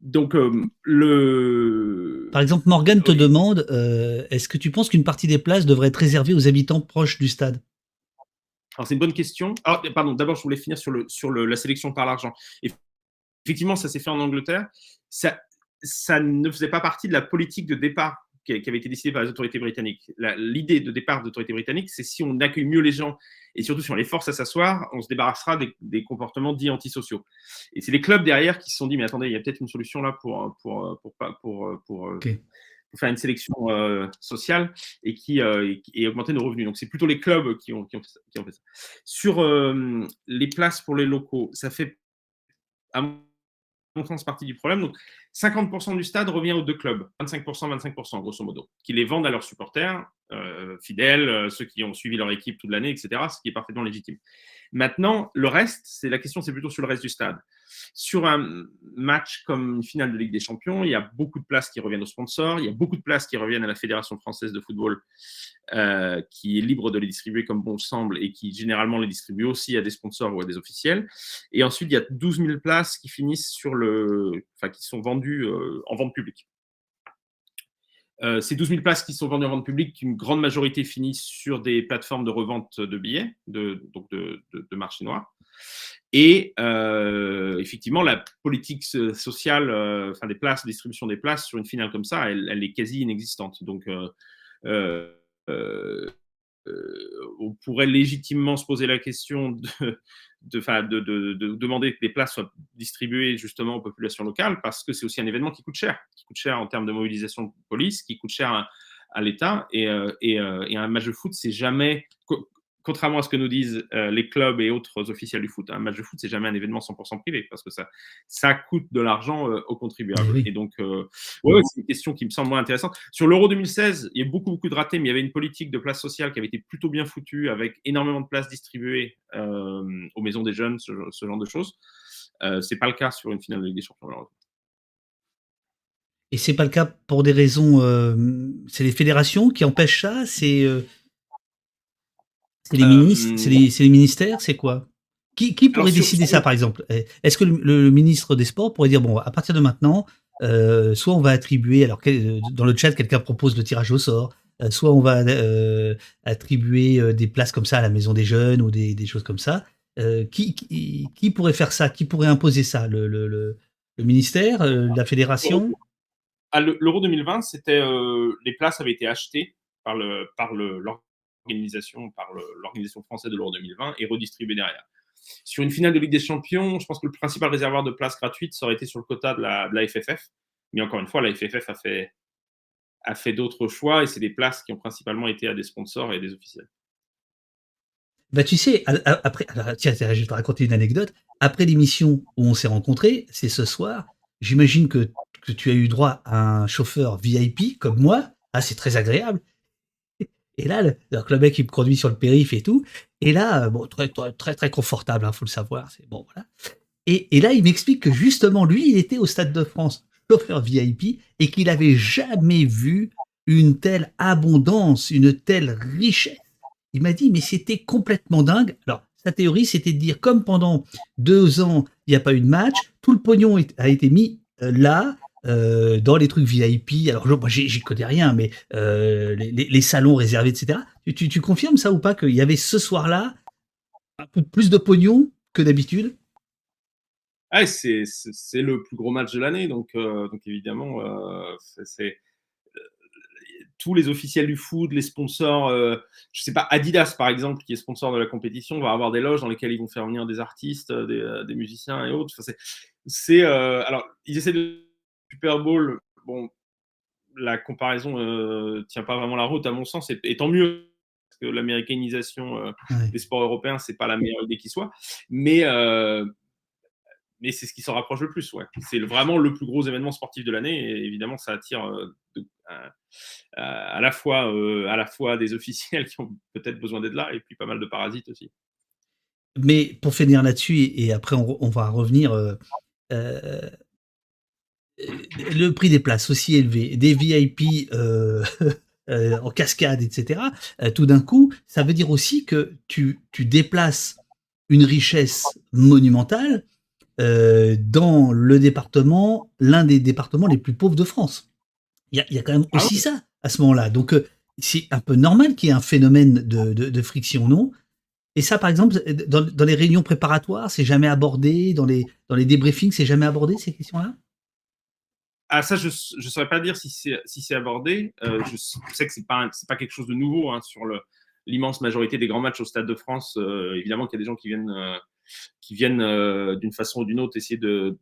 donc, euh, le. Par exemple, Morgan te demande est-ce que tu penses qu'une partie des places devrait être réservée aux habitants proches du stade? Alors, c'est une bonne question. Ah, pardon, d'abord, je voulais finir sur, le, sur le, la sélection par l'argent. Effectivement, ça s'est fait en Angleterre. Ça, ça ne faisait pas partie de la politique de départ qui, avait été décidée par les autorités britanniques. L'idée de départ des autorités britanniques, c'est si on accueille mieux les gens et surtout si on les force à s'asseoir, on se débarrassera des, des comportements dits antisociaux. Et c'est les clubs derrière qui se sont dit, mais attendez, il y a peut-être une solution là pour, pour, pour, pour, pour, okay faire une sélection euh, sociale et qui euh, et, augmenter nos revenus. Donc c'est plutôt les clubs qui ont, qui ont, fait, ça. Sur euh, les places pour les locaux, ça fait à mon sens partie du problème. Donc 50% du stade revient aux deux clubs, 25%, 25% grosso modo, qui les vendent à leurs supporters euh, fidèles, ceux qui ont suivi leur équipe toute l'année, etc. Ce qui est parfaitement légitime. Maintenant, le reste, c'est la question, c'est plutôt sur le reste du stade. Sur un match comme une finale de Ligue des Champions, il y a beaucoup de places qui reviennent aux sponsors, il y a beaucoup de places qui reviennent à la Fédération française de football, euh, qui est libre de les distribuer comme bon semble et qui généralement les distribue aussi à des sponsors ou à des officiels. Et ensuite, il y a 12 000 places qui finissent sur le, enfin, qui sont vendues euh, en vente publique. Euh, ces 12 000 places qui sont vendues en vente publique, une grande majorité finissent sur des plateformes de revente de billets, de, donc de, marché noir. Et euh, effectivement, la politique sociale, euh, enfin des places, distribution des places sur une finale comme ça, elle, elle est quasi inexistante. Donc, on pourrait légitimement se poser la question de, de, de, de, de, demander que les places soient distribuées justement aux populations locales, parce que c'est aussi un événement qui coûte cher, qui coûte cher en termes de mobilisation de police, qui coûte cher à, l'État. Et, et, et, un match de foot, c'est jamais, contrairement à ce que nous disent euh, les clubs et autres officiels du foot, un match de foot, c'est jamais un événement 100% privé parce que ça, ça coûte de l'argent euh, aux contribuables. Et donc, euh, ouais, c'est une question qui me semble moins intéressante. Sur l'Euro 2016, il y a beaucoup, beaucoup de ratés, mais il y avait une politique de place sociale qui avait été plutôt bien foutue avec énormément de places distribuées aux maisons des jeunes, ce, genre de choses. c'est pas le cas sur une finale de Ligue des Champions, Et c'est pas le cas pour des raisons. c'est les fédérations qui empêchent ça. C'est c'est les, ministres, c'est les, ministères, c'est quoi? Qui, pourrait décider ça, par exemple? Est-ce que le, ministre des Sports pourrait dire bon, à partir de maintenant, euh, soit on va attribuer, alors dans le chat, quelqu'un propose le tirage au sort, euh, soit on va euh, attribuer des places comme ça à la maison des jeunes ou des, choses comme ça. Qui, qui, pourrait faire ça? Qui pourrait imposer ça? Le, le, ministère, la fédération? Ah, L'Euro 2020, c'était les places avaient été achetées par le par le organisation par l'organisation française de l'Euro 2020 et redistribué derrière. Sur une finale de Ligue des Champions, je pense que le principal réservoir de places gratuites, ça aurait été sur le quota de la, FFF. Mais encore une fois, la FFF a fait, a fait d'autres choix et c'est des places qui ont principalement été à des sponsors et des officiels. Bah, tu sais, après, tiens, je vais te raconter une anecdote. Après l'émission où on s'est rencontrés, c'est ce soir. J'imagine que, que tu as eu droit à un chauffeur VIP comme moi. Ah, c'est très agréable. Et là, le, le mec, il me conduit sur le périph' et tout. Et là, bon, très, très, confortable, il hein, faut le savoir. C'est bon, voilà. Et, et là, il m'explique que justement, lui, il était au Stade de France, chauffeur VIP, et qu'il avait jamais vu une telle abondance, une telle richesse. Il m'a dit, mais c'était complètement dingue. Alors, sa théorie, c'était de dire, comme pendant deux ans, il n'y a pas eu de match, tout le pognon a été mis euh, là, euh, dans les trucs VIP. Alors, moi, j'y connais rien, mais euh, les, salons réservés, etc. Tu, confirmes ça ou pas qu'il y avait ce soir-là un peu plus de pognon que d'habitude? Ah, c'est le plus gros match de l'année, donc, euh, donc évidemment, c'est tous les officiels du foot, les sponsors, je sais pas, Adidas par exemple, qui est sponsor de la compétition, va avoir des loges dans lesquelles ils vont faire venir des artistes, des, des musiciens et autres. c'est, alors, ils essaient de Super Bowl, bon, la comparaison ne euh, tient pas vraiment la route à mon sens, et, tant mieux parce que l'américanisation euh, des sports européens, c'est pas la meilleure idée qui soit, mais euh, mais c'est ce qui s'en rapproche le plus. Ouais. C'est vraiment le plus gros événement sportif de l'année, et évidemment, ça attire à, la fois à la fois des officiels qui ont peut-être besoin d'être là, et puis pas mal de parasites aussi. Mais pour finir là-dessus, et après on, va revenir le prix des places aussi élevé, des VIP euh, euh, en cascade, etc., euh, tout d'un coup, ça veut dire aussi que tu, tu déplaces une richesse monumentale dans le département, l'un des départements les plus pauvres de France. Il y a, quand même ah aussi ça à ce moment-là. Donc, c'est un peu normal qu'il y ait un phénomène de, de, friction, non? Et ça, par exemple, dans, dans les réunions préparatoires, c'est jamais abordé, dans les, dans les débriefings, c'est jamais abordé ces questions-là? Ah, ça, je ne saurais pas dire si c'est si abordé. Euh, je sais que ce n'est pas, pas quelque chose de nouveau hein, sur l'immense majorité des grands matchs au Stade de France. Euh, évidemment qu'il y a des gens qui viennent, euh, qui viennent d'une façon ou d'une autre essayer de,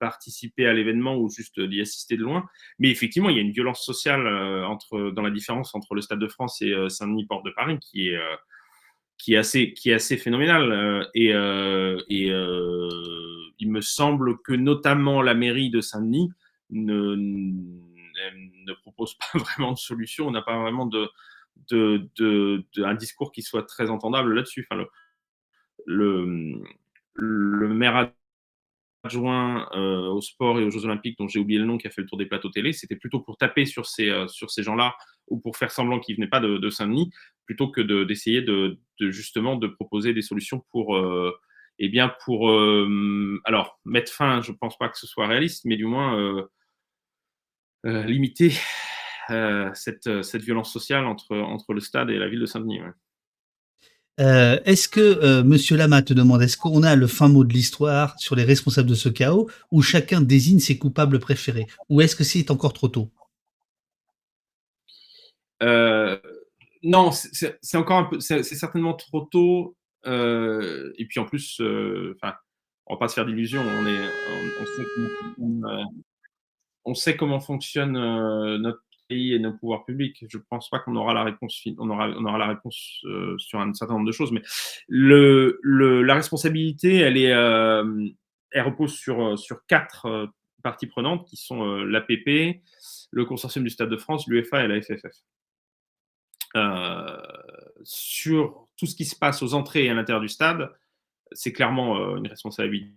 participer à l'événement ou juste d'y assister de loin. Mais effectivement, il y a une violence sociale entre, dans la différence entre le Stade de France et Saint-Denis, Porte de Paris, qui est, qui est, assez, qui est assez phénoménale. et il me semble que notamment la mairie de Saint-Denis ne, ne propose pas vraiment de solution, on n'a pas vraiment de, de, de, un discours qui soit très entendable là-dessus. Enfin, le, le, maire adjoint euh, au sport et aux Jeux Olympiques, dont j'ai oublié le nom, qui a fait le tour des plateaux télé, c'était plutôt pour taper sur ces, euh, ces gens-là ou pour faire semblant qu'ils venaient pas de, Saint-Denis, plutôt que d'essayer de, de, justement de proposer des solutions pour, euh, eh bien pour euh, alors mettre fin, je pense pas que ce soit réaliste, mais du moins euh, euh, limiter cette, cette, violence sociale entre, entre le stade et la ville de Saint-Denis. Est-ce que Monsieur Lama te demande, est-ce qu'on a le fin mot de l'histoire sur les responsables de ce chaos, ou chacun désigne ses coupables préférés, ou est-ce que c'est encore trop tôt? Non, c'est encore un peu, c'est certainement trop tôt. Et puis en plus, enfin, on va pas se faire d'illusions. On on, sait comment fonctionne notre pays et nos pouvoirs publics. Je ne pense pas qu'on aura la réponse, on aura, la réponse euh, sur un certain nombre de choses, mais la responsabilité, elle euh, repose sur quatre euh, parties prenantes qui sont l'APP, le consortium du Stade de France, l'UEFA et la FFF. sur tout ce qui se passe aux entrées et à l'intérieur du stade, c'est clairement une responsabilité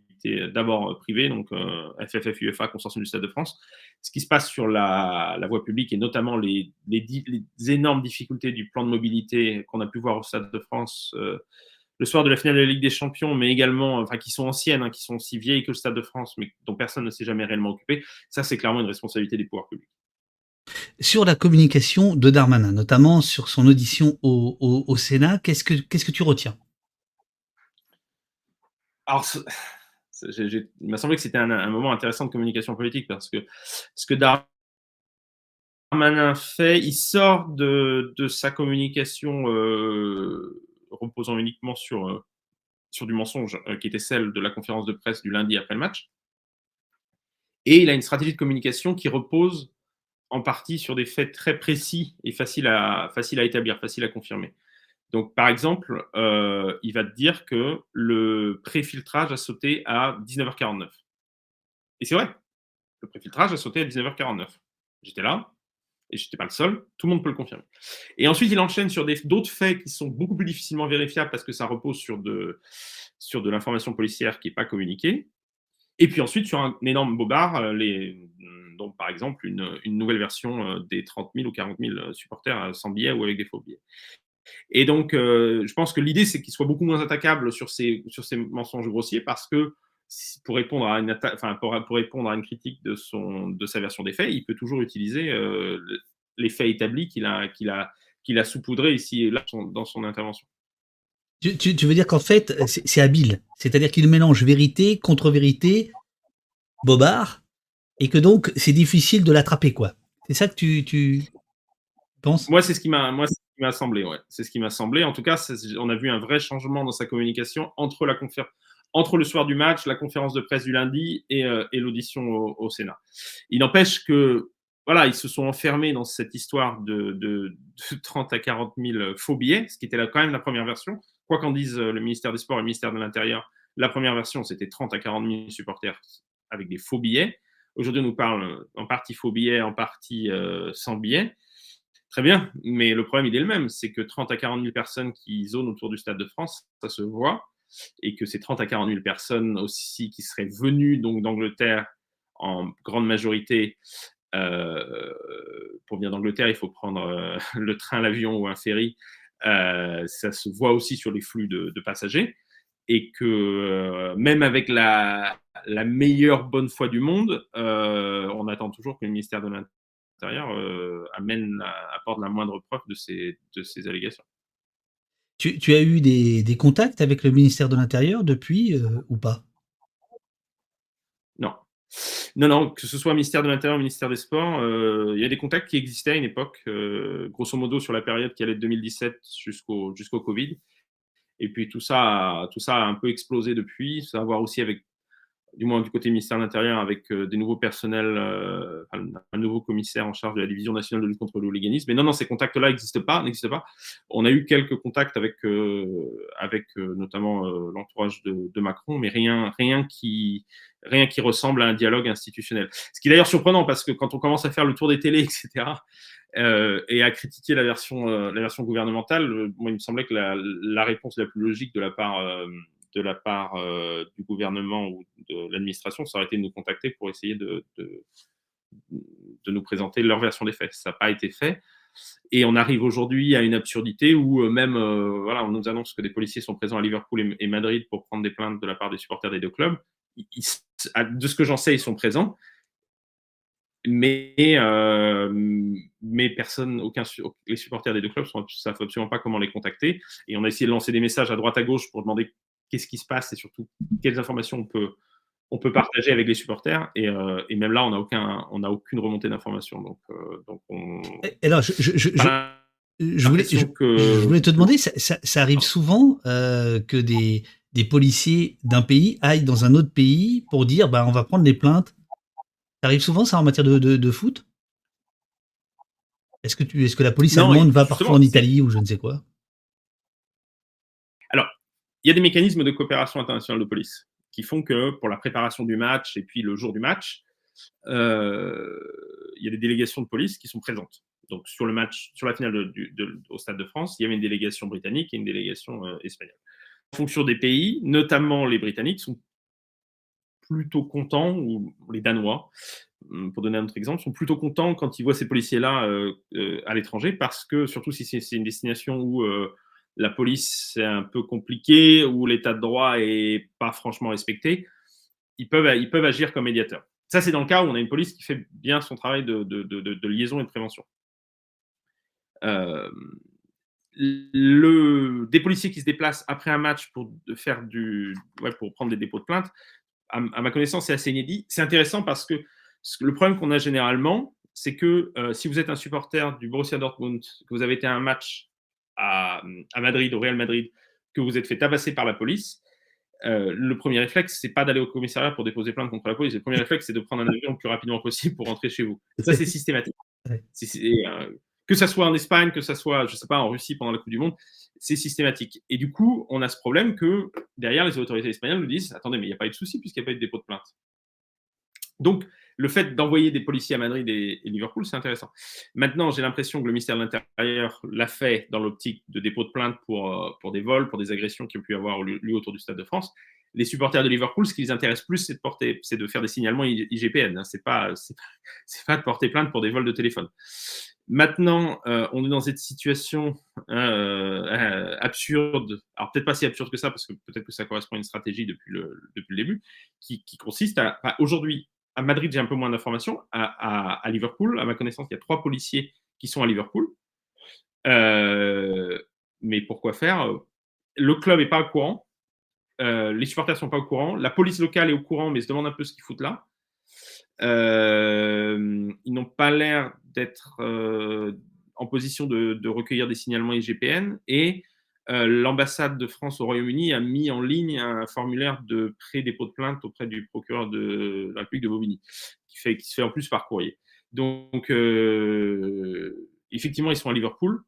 d'abord euh, privé, donc FFF, euh, UEFA, Consortium du Stade de France. Ce qui se passe sur la, voie publique et notamment les, énormes difficultés du plan de mobilité qu'on a pu voir au Stade de France euh, le soir de la finale de la Ligue des Champions, mais également, enfin, qui sont anciennes, hein, qui sont aussi vieilles que le Stade de France, mais dont personne ne s'est jamais réellement occupé. Ça, c'est clairement une responsabilité des pouvoirs publics. Sur la communication de Darmanin, notamment sur son audition au, Sénat, qu'est-ce que, tu retiens? Alors, il m'a semblé que c'était un, moment intéressant de communication politique parce que ce que Darmanin fait, il sort de, sa communication euh, reposant uniquement sur, euh, du mensonge, euh, qui était celle de la conférence de presse du lundi après le match. Et il a une stratégie de communication qui repose en partie sur des faits très précis et faciles à, établir, faciles à confirmer. Donc, par exemple, euh, il va te dire que le préfiltrage a sauté à 19h49. Et c'est vrai, le préfiltrage a sauté à 19h49. J'étais là, et je n'étais pas le seul, tout le monde peut le confirmer. Et ensuite, il enchaîne sur d'autres faits qui sont beaucoup plus difficilement vérifiables parce que ça repose sur de l'information policière qui n'est pas communiquée. Et puis ensuite, sur un énorme bobard, euh, les, donc par exemple une, nouvelle version euh, des 30 000 ou 40 000 supporters sans billets ou avec des faux billets. Et donc, euh, je pense que l'idée, c'est qu'il soit beaucoup moins attaquable sur ces, sur ces mensonges grossiers parce que pour répondre à une, enfin, pour, répondre à une critique de, son, de sa version des faits, il peut toujours utiliser euh, les faits établis qu'il a, qu'il a, qu'il a saupoudrés ici et là dans son intervention. Tu, veux dire qu'en fait, c'est habile. C'est-à-dire qu'il mélange vérité, contre-vérité, bobard, et que donc c'est difficile de l'attraper, quoi. C'est ça que tu, penses? Moi, c'est ce qui m'a, semblé, ouais. C'est ce qui m'a semblé. En tout cas, on a vu un vrai changement dans sa communication entre, la entre le soir du match, la conférence de presse du lundi et, euh, l'audition au, Sénat. Il n'empêche que, voilà, ils se sont enfermés dans cette histoire de, 30 à 40 000 faux billets, ce qui était quand même la première version. Quoi qu'en dise euh, le ministère des Sports et le ministère de l'Intérieur, la première version, c'était 30 à 40 000 supporters avec des faux billets. Aujourd'hui, on nous parle en partie faux billets, en partie euh, sans billets. Très bien, mais le problème, il est le même, c'est que 30 à 40 000 personnes qui zonent autour du Stade de France, ça se voit, et que ces 30 à 40 000 personnes aussi qui seraient venues donc d'Angleterre en grande majorité, euh, pour venir d'Angleterre, il faut prendre euh, le train, l'avion ou un ferry, euh, ça se voit aussi sur les flux de, passagers, et que même avec la, meilleure bonne foi du monde, on attend toujours que le ministère de l'Intérieur euh, amène, apporte la moindre preuve de ces, de ces allégations. Tu, as eu des, contacts avec le ministère de l'Intérieur depuis euh, ou pas? Non. Non, que ce soit ministère de l'Intérieur ou ministère des Sports, euh, il y a des contacts qui existaient à une époque, grosso modo sur la période qui allait de 2017 jusqu'au Covid. Et puis tout ça, tout ça a un peu explosé depuis. Ça a à voir aussi avec du moins du côté ministère de l'Intérieur, avec euh, des nouveaux personnels, euh, un nouveau commissaire en charge de la division nationale de lutte contre le hooliganisme. Mais non, non, ces contacts-là n'existent pas, n'existent pas. On a eu quelques contacts avec, euh, avec notamment l'entourage de, Macron, mais rien, rien qui, rien qui ressemble à un dialogue institutionnel. Ce qui est d'ailleurs surprenant parce que quand on commence à faire le tour des télés, etc., et à critiquer la version, la version gouvernementale, il me semblait que la réponse la plus logique de la part de la part euh, du gouvernement ou de l'administration, ça aurait été de nous contacter pour essayer de, de, nous présenter leur version des faits. Ça n'a pas été fait. Et on arrive aujourd'hui à une absurdité où euh, même, euh, voilà, on nous annonce que des policiers sont présents à Liverpool et, Madrid pour prendre des plaintes de la part des supporters des deux clubs. de ce que j'en sais, ils sont présents. Mais, mais personne, aucun, les supporters des deux clubs ne savent absolument pas comment les contacter. Et on a essayé de lancer des messages à droite à gauche pour demander qu'est-ce qui se passe et surtout quelles informations on peut, on peut partager avec les supporters. Et, euh, et même là, on n'a aucun, on aucune remontée d'informations. Donc, euh, donc on... et alors, je, je, je, je voulais, que... je, voulais, te demander, ça, ça, ça arrive souvent euh, que des, des policiers d'un pays aillent dans un autre pays pour dire, bah, on va prendre les plaintes. Ça arrive souvent ça en matière de, de, de foot? Est-ce que, tu, est-ce que la police allemande va parfois en Italie ou je ne sais quoi? Il y a des mécanismes de coopération internationale de police qui font que pour la préparation du match et puis le jour du match, euh, il y a des délégations de police qui sont présentes. Donc sur le match, sur la finale au Stade de France, il y avait une délégation britannique et une délégation euh, espagnole. En fonction des pays, notamment les Britanniques, sont plutôt contents, ou les Danois, hum, pour donner un autre exemple, sont plutôt contents quand ils voient ces policiers-là euh, à l'étranger, parce que surtout si c'est une destination où la police c'est un peu compliqué, ou l'état de droit est pas franchement respecté, ils peuvent, agir comme médiateurs. Ça, c'est dans le cas où on a une police qui fait bien son travail de, liaison et de prévention. Euh, le, des policiers qui se déplacent après un match pour prendre des dépôts de plainte, à, ma connaissance, c'est assez inédit. C'est intéressant parce que le problème qu'on a généralement, c'est que euh, si vous êtes un supporter du Borussia Dortmund, que vous avez été à un match à, Madrid, au Real Madrid, que vous êtes fait tabasser par la police, euh, le premier réflexe, c'est pas d'aller au commissariat pour déposer plainte contre la police. Le premier réflexe, c'est de prendre un avion le plus rapidement possible pour rentrer chez vous. Ça, c'est systématique. Euh, que ça soit en Espagne, que ça soit, je sais pas, en Russie pendant la Coupe du Monde, c'est systématique. Et du coup, on a ce problème que derrière, les autorités espagnoles nous disent attendez, mais il n'y a pas eu de souci puisqu'il n'y a pas eu de dépôt de plainte. Donc, le fait d'envoyer des policiers à Madrid et, Liverpool, c'est intéressant. Maintenant, j'ai l'impression que le ministère de l'Intérieur l'a fait dans l'optique de dépôt de plainte pour, euh, pour des vols, pour des agressions qui ont pu avoir lieu autour du Stade de France. Les supporters de Liverpool, ce qui les intéresse plus, c'est de, porter, c'est de faire des signalements IGPN. Hein. C'est pas, c'est pas de porter plainte pour des vols de téléphone. Maintenant, euh, on est dans cette situation euh, absurde, alors peut-être pas si absurde que ça, parce que peut-être que ça correspond à une stratégie depuis le, depuis le début, qui, qui consiste à, aujourd'hui, à Madrid, j'ai un peu moins d'informations. À, Liverpool, à ma connaissance, il y a trois policiers qui sont à Liverpool. Euh, mais pourquoi faire? Le club n'est pas au courant. Euh, les supporters ne sont pas au courant. La police locale est au courant, mais se demande un peu ce qu'ils foutent là. Euh, ils n'ont pas l'air d'être en position de, de, recueillir des signalements IGPN. Et l'ambassade de France au Royaume-Uni a mis en ligne un formulaire de pré-dépôt de plainte auprès du procureur de la République de Bobigny, qui, fait, qui se fait en plus par courrier. Donc, euh, effectivement, ils sont à Liverpool,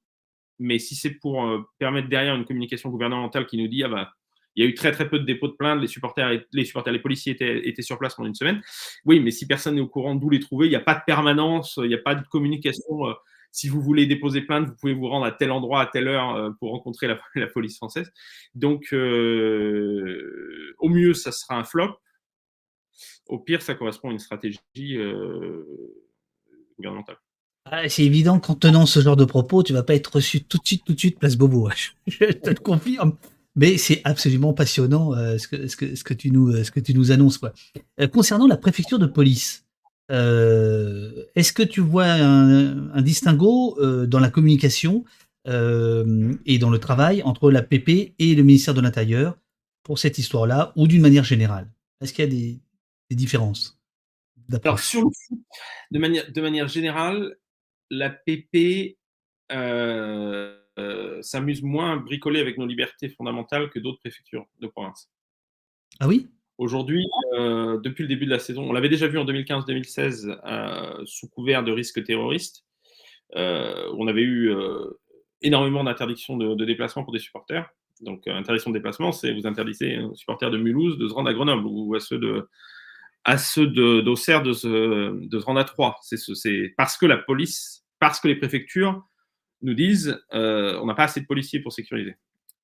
mais si c'est pour euh, permettre derrière une communication gouvernementale qui nous dit ah bah il y a eu très très peu de dépôts de plainte, les supporters, les supporters, les policiers étaient, étaient sur place pendant une semaine. Oui, mais si personne n'est au courant d'où les trouver, il n'y a pas de permanence, il n'y a pas de communication si vous voulez déposer plainte, vous pouvez vous rendre à tel endroit, à telle heure euh, pour rencontrer la, police française. Donc, euh, au mieux, ça sera un flop. Au pire, ça correspond à une stratégie euh, gouvernementale. Ah, c'est évident qu'en tenant ce genre de propos, tu vas pas être reçu tout de suite, tout de suite, place Bobo. Je te le confirme. Mais c'est absolument passionnant ce, que, tu nous, ce que tu nous annonces. Quoi. concernant la préfecture de police, euh, est-ce que tu vois un, distinguo euh, dans la communication euh, et dans le travail entre la PP et le ministère de l'Intérieur pour cette histoire-là, ou d'une manière générale? Est-ce qu'il y a des, différences Alors, sur le foot, de manière, de manière générale, la PP s'amuse moins à bricoler avec nos libertés fondamentales que d'autres préfectures de province. Ah oui? Aujourd'hui, euh, depuis le début de la saison, on l'avait déjà vu en 2015-2016 euh, sous couvert de risques terroristes. Euh, on avait eu énormément d'interdictions de, déplacement pour des supporters. Donc, interdiction de déplacement, c'est vous interdisez aux supporters de Mulhouse de se rendre à Grenoble ou à ceux de à ceux d'Auxerre de, se, de se rendre à Troyes. C'est parce que la police, parce que les préfectures nous disent on n'a pas assez de policiers pour sécuriser.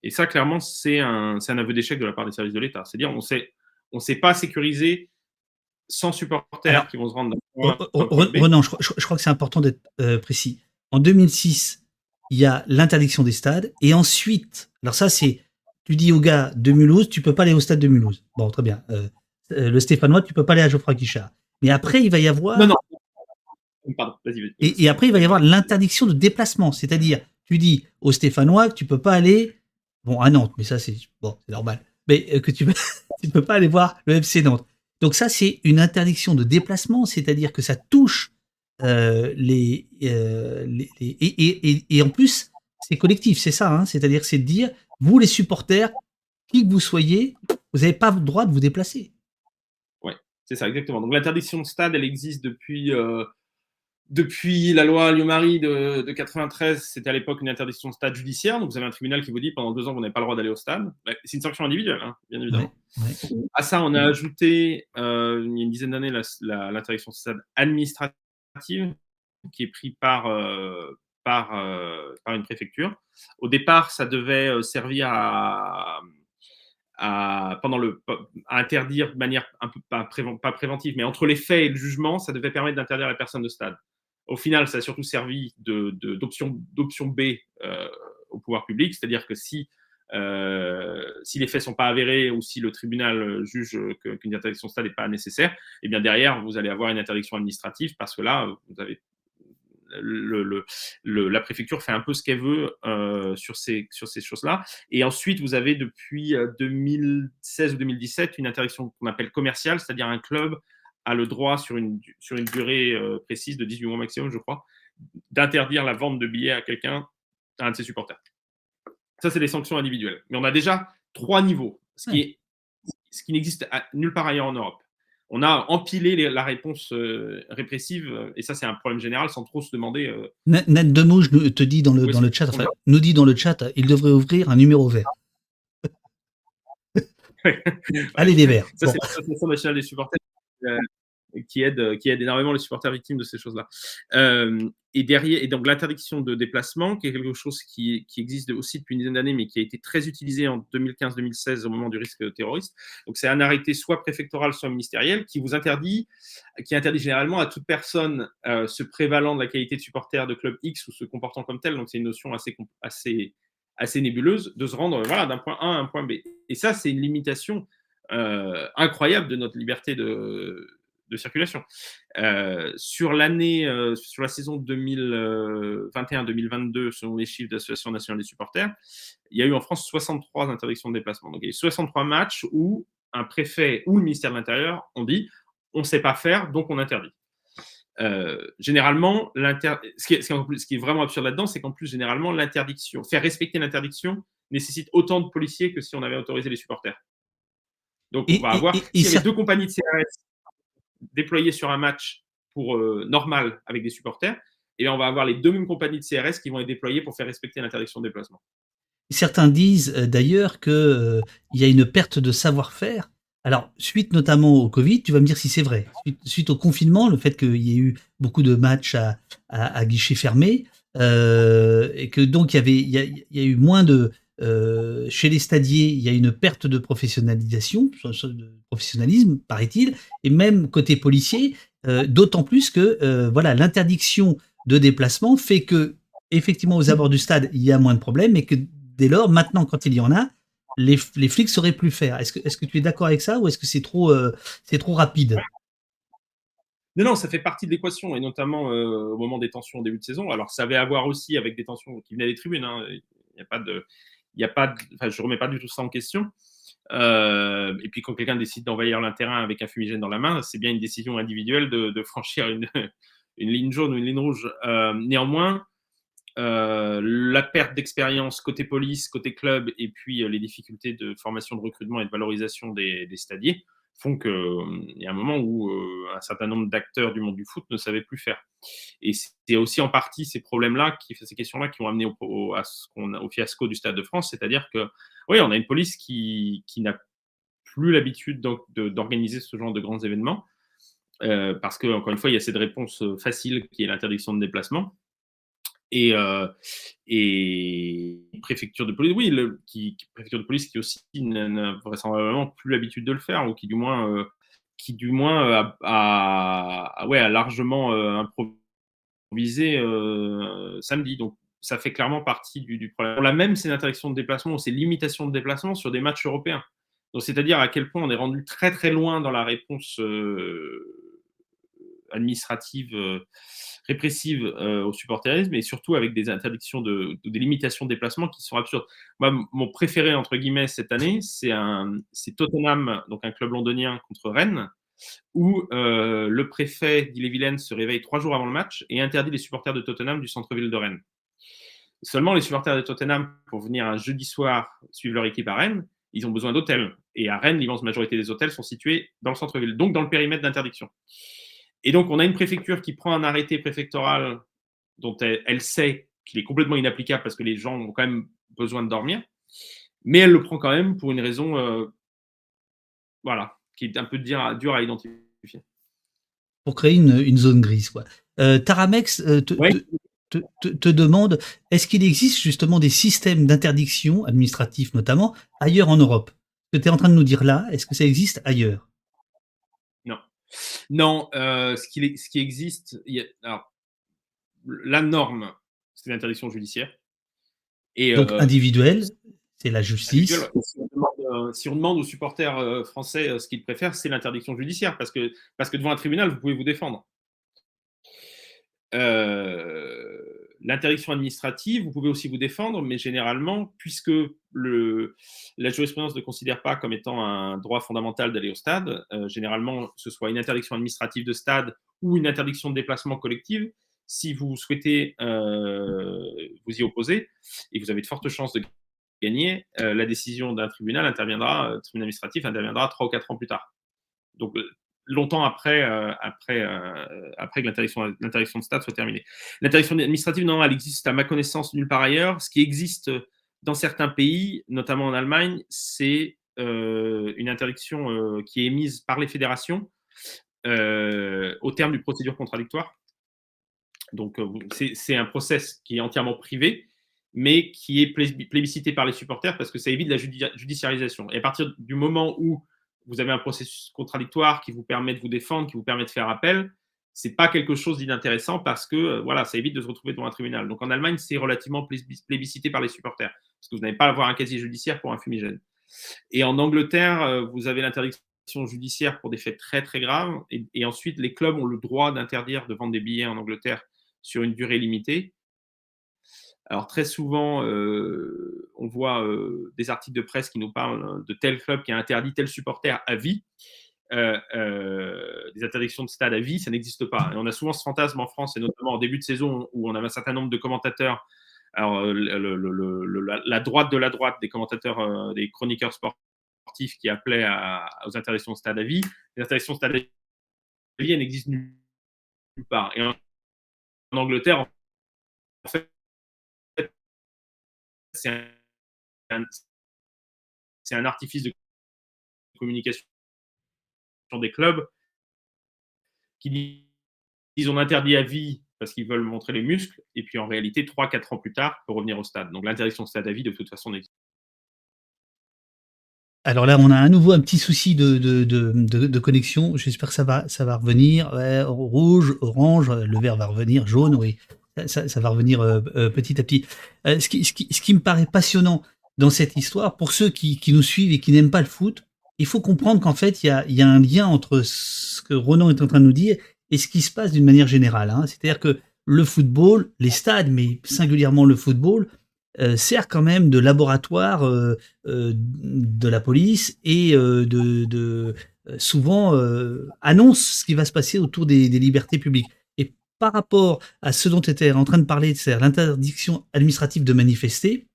Et ça, clairement, c'est un, un aveu d'échec de la part des services de l'État. C'est-à-dire, on sait on ne sait pas sécuriser sans supporters qui vont se rendre. Renan, je, crois que c'est important d'être euh, précis. En 2006, il y a l'interdiction des stades. Et ensuite, alors ça, c'est. Tu dis aux gars de Mulhouse, tu peux pas aller au stade de Mulhouse. Bon, très bien. Euh, euh, le Stéphanois, tu peux pas aller à Geoffroy Guichard. Mais après, il va y avoir. Non, non. Et, après, il va y avoir l'interdiction de déplacement, c'est-à-dire, tu dis aux Stéphanois que tu peux pas aller, bon, à Nantes, mais ça c'est bon, c'est normal, mais euh, que tu ne peux pas aller voir le FC Nantes. Donc ça, c'est une interdiction de déplacement, c'est-à-dire que ça touche euh, les, euh, et, en plus, c'est collectif, c'est ça, hein, c'est-à-dire c'est de dire, vous les supporters, qui que vous soyez, vous n'avez pas le droit de vous déplacer. Oui, c'est ça, exactement. Donc l'interdiction de stade, elle existe depuis, euh, depuis la loi Lio-Marie de, de 93. C'était à l'époque une interdiction de stade judiciaire. Donc vous avez un tribunal qui vous dit pendant deux ans, vous n'avez pas le droit d'aller au stade. Bah, c'est une sanction individuelle, hein, bien évidemment. À ça, on a ajouté, euh, il y a une dizaine d'années, l'interdiction de stade administrative qui est prise par, euh, par, par une préfecture. Au départ, ça devait servir à à, pendant le, à interdire de manière un peu pas, pas, préventive, mais entre les faits et le jugement, ça devait permettre d'interdire la personne de stade. Au final, ça a surtout servi d'option B euh, au pouvoir public, c'est-à-dire que si, euh, si les faits sont pas avérés ou si le tribunal juge qu'une interdiction de stade n'est pas nécessaire, eh bien derrière, vous allez avoir une interdiction administrative parce que là, vous avez le, la préfecture fait un peu ce qu'elle veut euh, sur ces, sur ces choses-là. Et ensuite, vous avez depuis 2016 euh, ou 2017 une interdiction qu'on appelle commerciale, c'est-à-dire un club a le droit sur une, sur une durée euh, précise de 18 mois maximum, je crois, d'interdire la vente de billets à quelqu'un, à un de ses supporters. Ça, c'est des sanctions individuelles. Mais on a déjà trois niveaux, ce qui, est, ce qui n'existe nulle part ailleurs en Europe on a empilé la réponse euh, répressive, et ça c'est un problème général sans trop se demander. Euh... Ned Demouge te dit dans le, dans le chat, nous dit dans le chat, il devrait ouvrir un numéro vert. Allez les verts. Ça c'est l'association nationale des supporters. Euh, qui aide, euh, qui aide énormément les supporters victimes de ces choses-là. Euh, et derrière, et donc l'interdiction de déplacement, qui est quelque chose qui, existe aussi depuis une dizaine d'années, mais qui a été très utilisé en 2015-2016 au moment du risque terroriste. Donc c'est un arrêté soit préfectoral, soit ministériel, qui vous interdit, qui interdit généralement à toute personne se prévalant de la qualité de supporter de club X ou se comportant comme tel. Donc c'est une notion assez, assez, assez nébuleuse de se rendre voilà, d'un point A à un point B. Et ça, c'est une limitation euh, incroyable de notre liberté de, circulation. Euh, sur l'année, euh, sur la saison 2021-2022, selon les chiffres de l'Association nationale des supporters, il y a eu en France 63 interdictions de déplacement. Donc il y a eu 63 matchs où un préfet ou le ministère de l'Intérieur ont dit on ne sait pas faire, donc on interdit. Généralement, ce qui, est, ce qui est vraiment absurde là-dedans, c'est qu'en plus, généralement, l'interdiction, faire respecter l'interdiction nécessite autant de policiers que si on avait autorisé les supporters. Donc, on va avoir, deux compagnies de CRS déployés sur un match pour euh, normal avec des supporters, et on va avoir les deux mêmes compagnies de CRS qui vont être déployées pour faire respecter l'interdiction de déplacement. Certains disent euh, d'ailleurs qu'il euh, y a une perte de savoir-faire. Alors, suite notamment au Covid, tu vas me dire si c'est vrai. Suite, au confinement, le fait qu'il y ait eu beaucoup de matchs à, à, guichet fermé, et que donc il y avait, il y a eu moins de, euh, chez les stadiers, il y a une perte de professionnalisation, de professionnalisme, paraît-il, et même côté policier, euh, d'autant plus que euh, voilà l'interdiction de déplacement fait que effectivement aux abords du stade il y a moins de problèmes, et que dès lors, maintenant quand il y en a, les, les flics sauraient plus faire. Est-ce que, tu es d'accord avec ça ou est-ce que c'est trop, c'est trop rapide? Non, non, ça fait partie de l'équation, et notamment au moment des tensions au début de saison. Alors, ça avait à voir aussi avec des tensions qui venaient des tribunes. Hein. Il n'y a pas de, il y a pas, enfin, je remets pas du tout ça en question. Euh, et puis quand quelqu'un décide d'envahir terrain avec un fumigène dans la main, c'est bien une décision individuelle de, franchir une, une, ligne jaune ou une ligne rouge. Euh, néanmoins, euh, la perte d'expérience côté police, côté club, et puis les difficultés de formation, de recrutement et de valorisation des, des stadiers font qu'il y a un moment où un certain nombre d'acteurs du monde du foot ne savaient plus faire. Et c'est aussi en partie ces problèmes-là, ces questions-là qui ont amené au, fiasco du Stade de France, c'est-à-dire que, oui, on a une police qui, n'a plus l'habitude d'organiser ce genre de grands événements, parce que, encore une fois, il y a cette réponse facile qui est l'interdiction de déplacement. Et, euh, préfecture de police, oui, qui, préfecture de police qui aussi n'a vraisemblablement plus l'habitude de le faire, ou qui du moins, euh, qui du moins euh, a, ouais, a largement euh, improvisé samedi. Donc ça fait clairement partie du, du problème. La même, c'est l'interdiction de déplacement, c'est limitation de déplacement sur des matchs européens. C'est-à-dire à quel point on est rendu très très loin dans la réponse administratives répressives au supporterisme, mais surtout avec des interdictions de, des limitations de déplacement qui sont absurdes. Moi, mon préféré entre guillemets cette année, c'est Tottenham, donc un club londonien contre Rennes, où le préfet d'Ille-et-Vilaine se réveille trois jours avant le match et interdit les supporters de Tottenham du centre-ville de Rennes. Seulement, les supporters de Tottenham, pour venir un jeudi soir suivre leur équipe à Rennes, ils ont besoin d'hôtels. Et à Rennes, l'immense majorité des hôtels sont situés dans le centre-ville, donc dans le périmètre d'interdiction. Et donc, on a une préfecture qui prend un arrêté préfectoral dont elle, sait qu'il est complètement inapplicable parce que les gens ont quand même besoin de dormir, mais elle le prend quand même pour une raison, euh, voilà, qui est un peu dur à, identifier. Pour créer une, zone grise, quoi. Euh, Taramex, euh, te, demande est-ce qu'il existe justement des systèmes d'interdiction administratifs notamment ailleurs en Europe? Ce que tu es en train de nous dire là, est-ce que ça existe ailleurs? Non. Euh, ce, qui, ce, qui, existe, la norme, c'est l'interdiction judiciaire. Et, Donc euh, individuelle, c'est la justice. Euh, si on, demande, aux supporters français ce qu'ils préfèrent, c'est l'interdiction judiciaire, parce que, parce que devant un tribunal, vous pouvez vous défendre. Euh, l'interdiction administrative, vous pouvez aussi vous défendre, mais généralement, puisque la jurisprudence ne considère pas comme étant un droit fondamental d'aller au stade, euh, généralement, ce soit une interdiction administrative de stade ou une interdiction de déplacement collective, si vous souhaitez euh, vous y opposer, et vous avez de fortes chances de gagner, la décision d'un tribunal interviendra, tribunal administratif interviendra trois ou quatre ans plus tard. Donc, longtemps après, euh, après, euh, après que l'interdiction de stade soit terminée. L'interdiction administrative, non, elle existe à ma connaissance nulle part ailleurs. Ce qui existe dans certains pays, notamment en Allemagne, c'est euh, une interdiction qui est émise par les fédérations au terme du procédure contradictoire. Donc, c'est un process qui est entièrement privé, mais qui est plébiscité par les supporters parce que ça évite la judiciarisation. Et à partir du moment où vous avez un processus contradictoire qui vous permet de vous défendre, qui vous permet de faire appel, c'est pas quelque chose d'inintéressant parce que euh, voilà, ça évite de se retrouver devant un tribunal. Donc en Allemagne, c'est relativement plébiscité par les supporters parce que vous n'avez pas à avoir un casier judiciaire pour un fumigène. Et en Angleterre, euh, vous avez l'interdiction judiciaire pour des faits très très graves et ensuite les clubs ont le droit d'interdire de vendre des billets en Angleterre sur une durée limitée. Alors très souvent, euh, on voit euh, des articles de presse qui nous parlent de tel club qui a interdit tel supporter à vie. Euh, des interdictions de stade à vie, ça n'existe pas. Et on a souvent ce fantasme en France, et notamment en début de saison, où on avait un certain nombre de commentateurs. Alors, la droite de la droite des commentateurs, des chroniqueurs sportifs qui appelaient aux interdictions de stade à vie. Les interdictions de stade à vie, elles n'existent nulle part. Et en Angleterre, en fait, c'est un, artifice de communication des clubs qui disent on interdit à vie parce qu'ils veulent montrer les muscles, et puis en réalité, 3-4 ans plus tard, pour revenir au stade. Donc l'interdiction de stade à vie, de toute façon, n'existe alors là, on a à nouveau un petit souci de, de, connexion. J'espère que ça va, ça va revenir. rouge, orange, le vert va revenir, jaune, oui ça, va revenir euh, euh, petit à petit. Euh, ce, qui, me paraît passionnant dans cette histoire, pour ceux qui, nous suivent et qui n'aiment pas le foot, il faut comprendre qu'en fait, il y a, un lien entre ce que Ronan est en train de nous dire et ce qui se passe d'une manière générale. Hein. C'est-à-dire que le football, les stades, mais singulièrement le football, sert quand même de laboratoire de la police et de, souvent annonce ce qui va se passer autour des libertés publiques par rapport à ce dont était en train de parler, c'est l'interdiction administrative de manifester,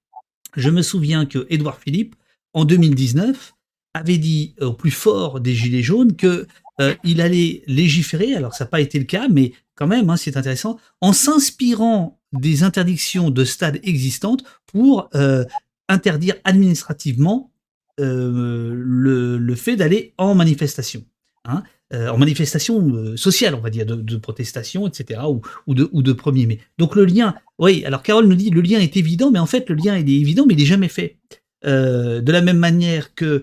je me souviens que Édouard Philippe, en 2019, avait dit au plus fort des Gilets jaunes que euh, allait légiférer, alors ça n'a pas été le cas, mais quand même, hein, c'est intéressant, en s'inspirant des interdictions de stades existantes pour euh, interdire administrativement euh, le, fait d'aller en manifestation. Hein. Euh, en manifestation euh, sociale, on va dire, de, protestation, etc., ou, ou, de, ou de 1er mai. Donc le lien, oui, alors Carole nous dit le lien est évident, mais en fait le lien est évident, mais il n'est jamais fait. Euh, de la même manière que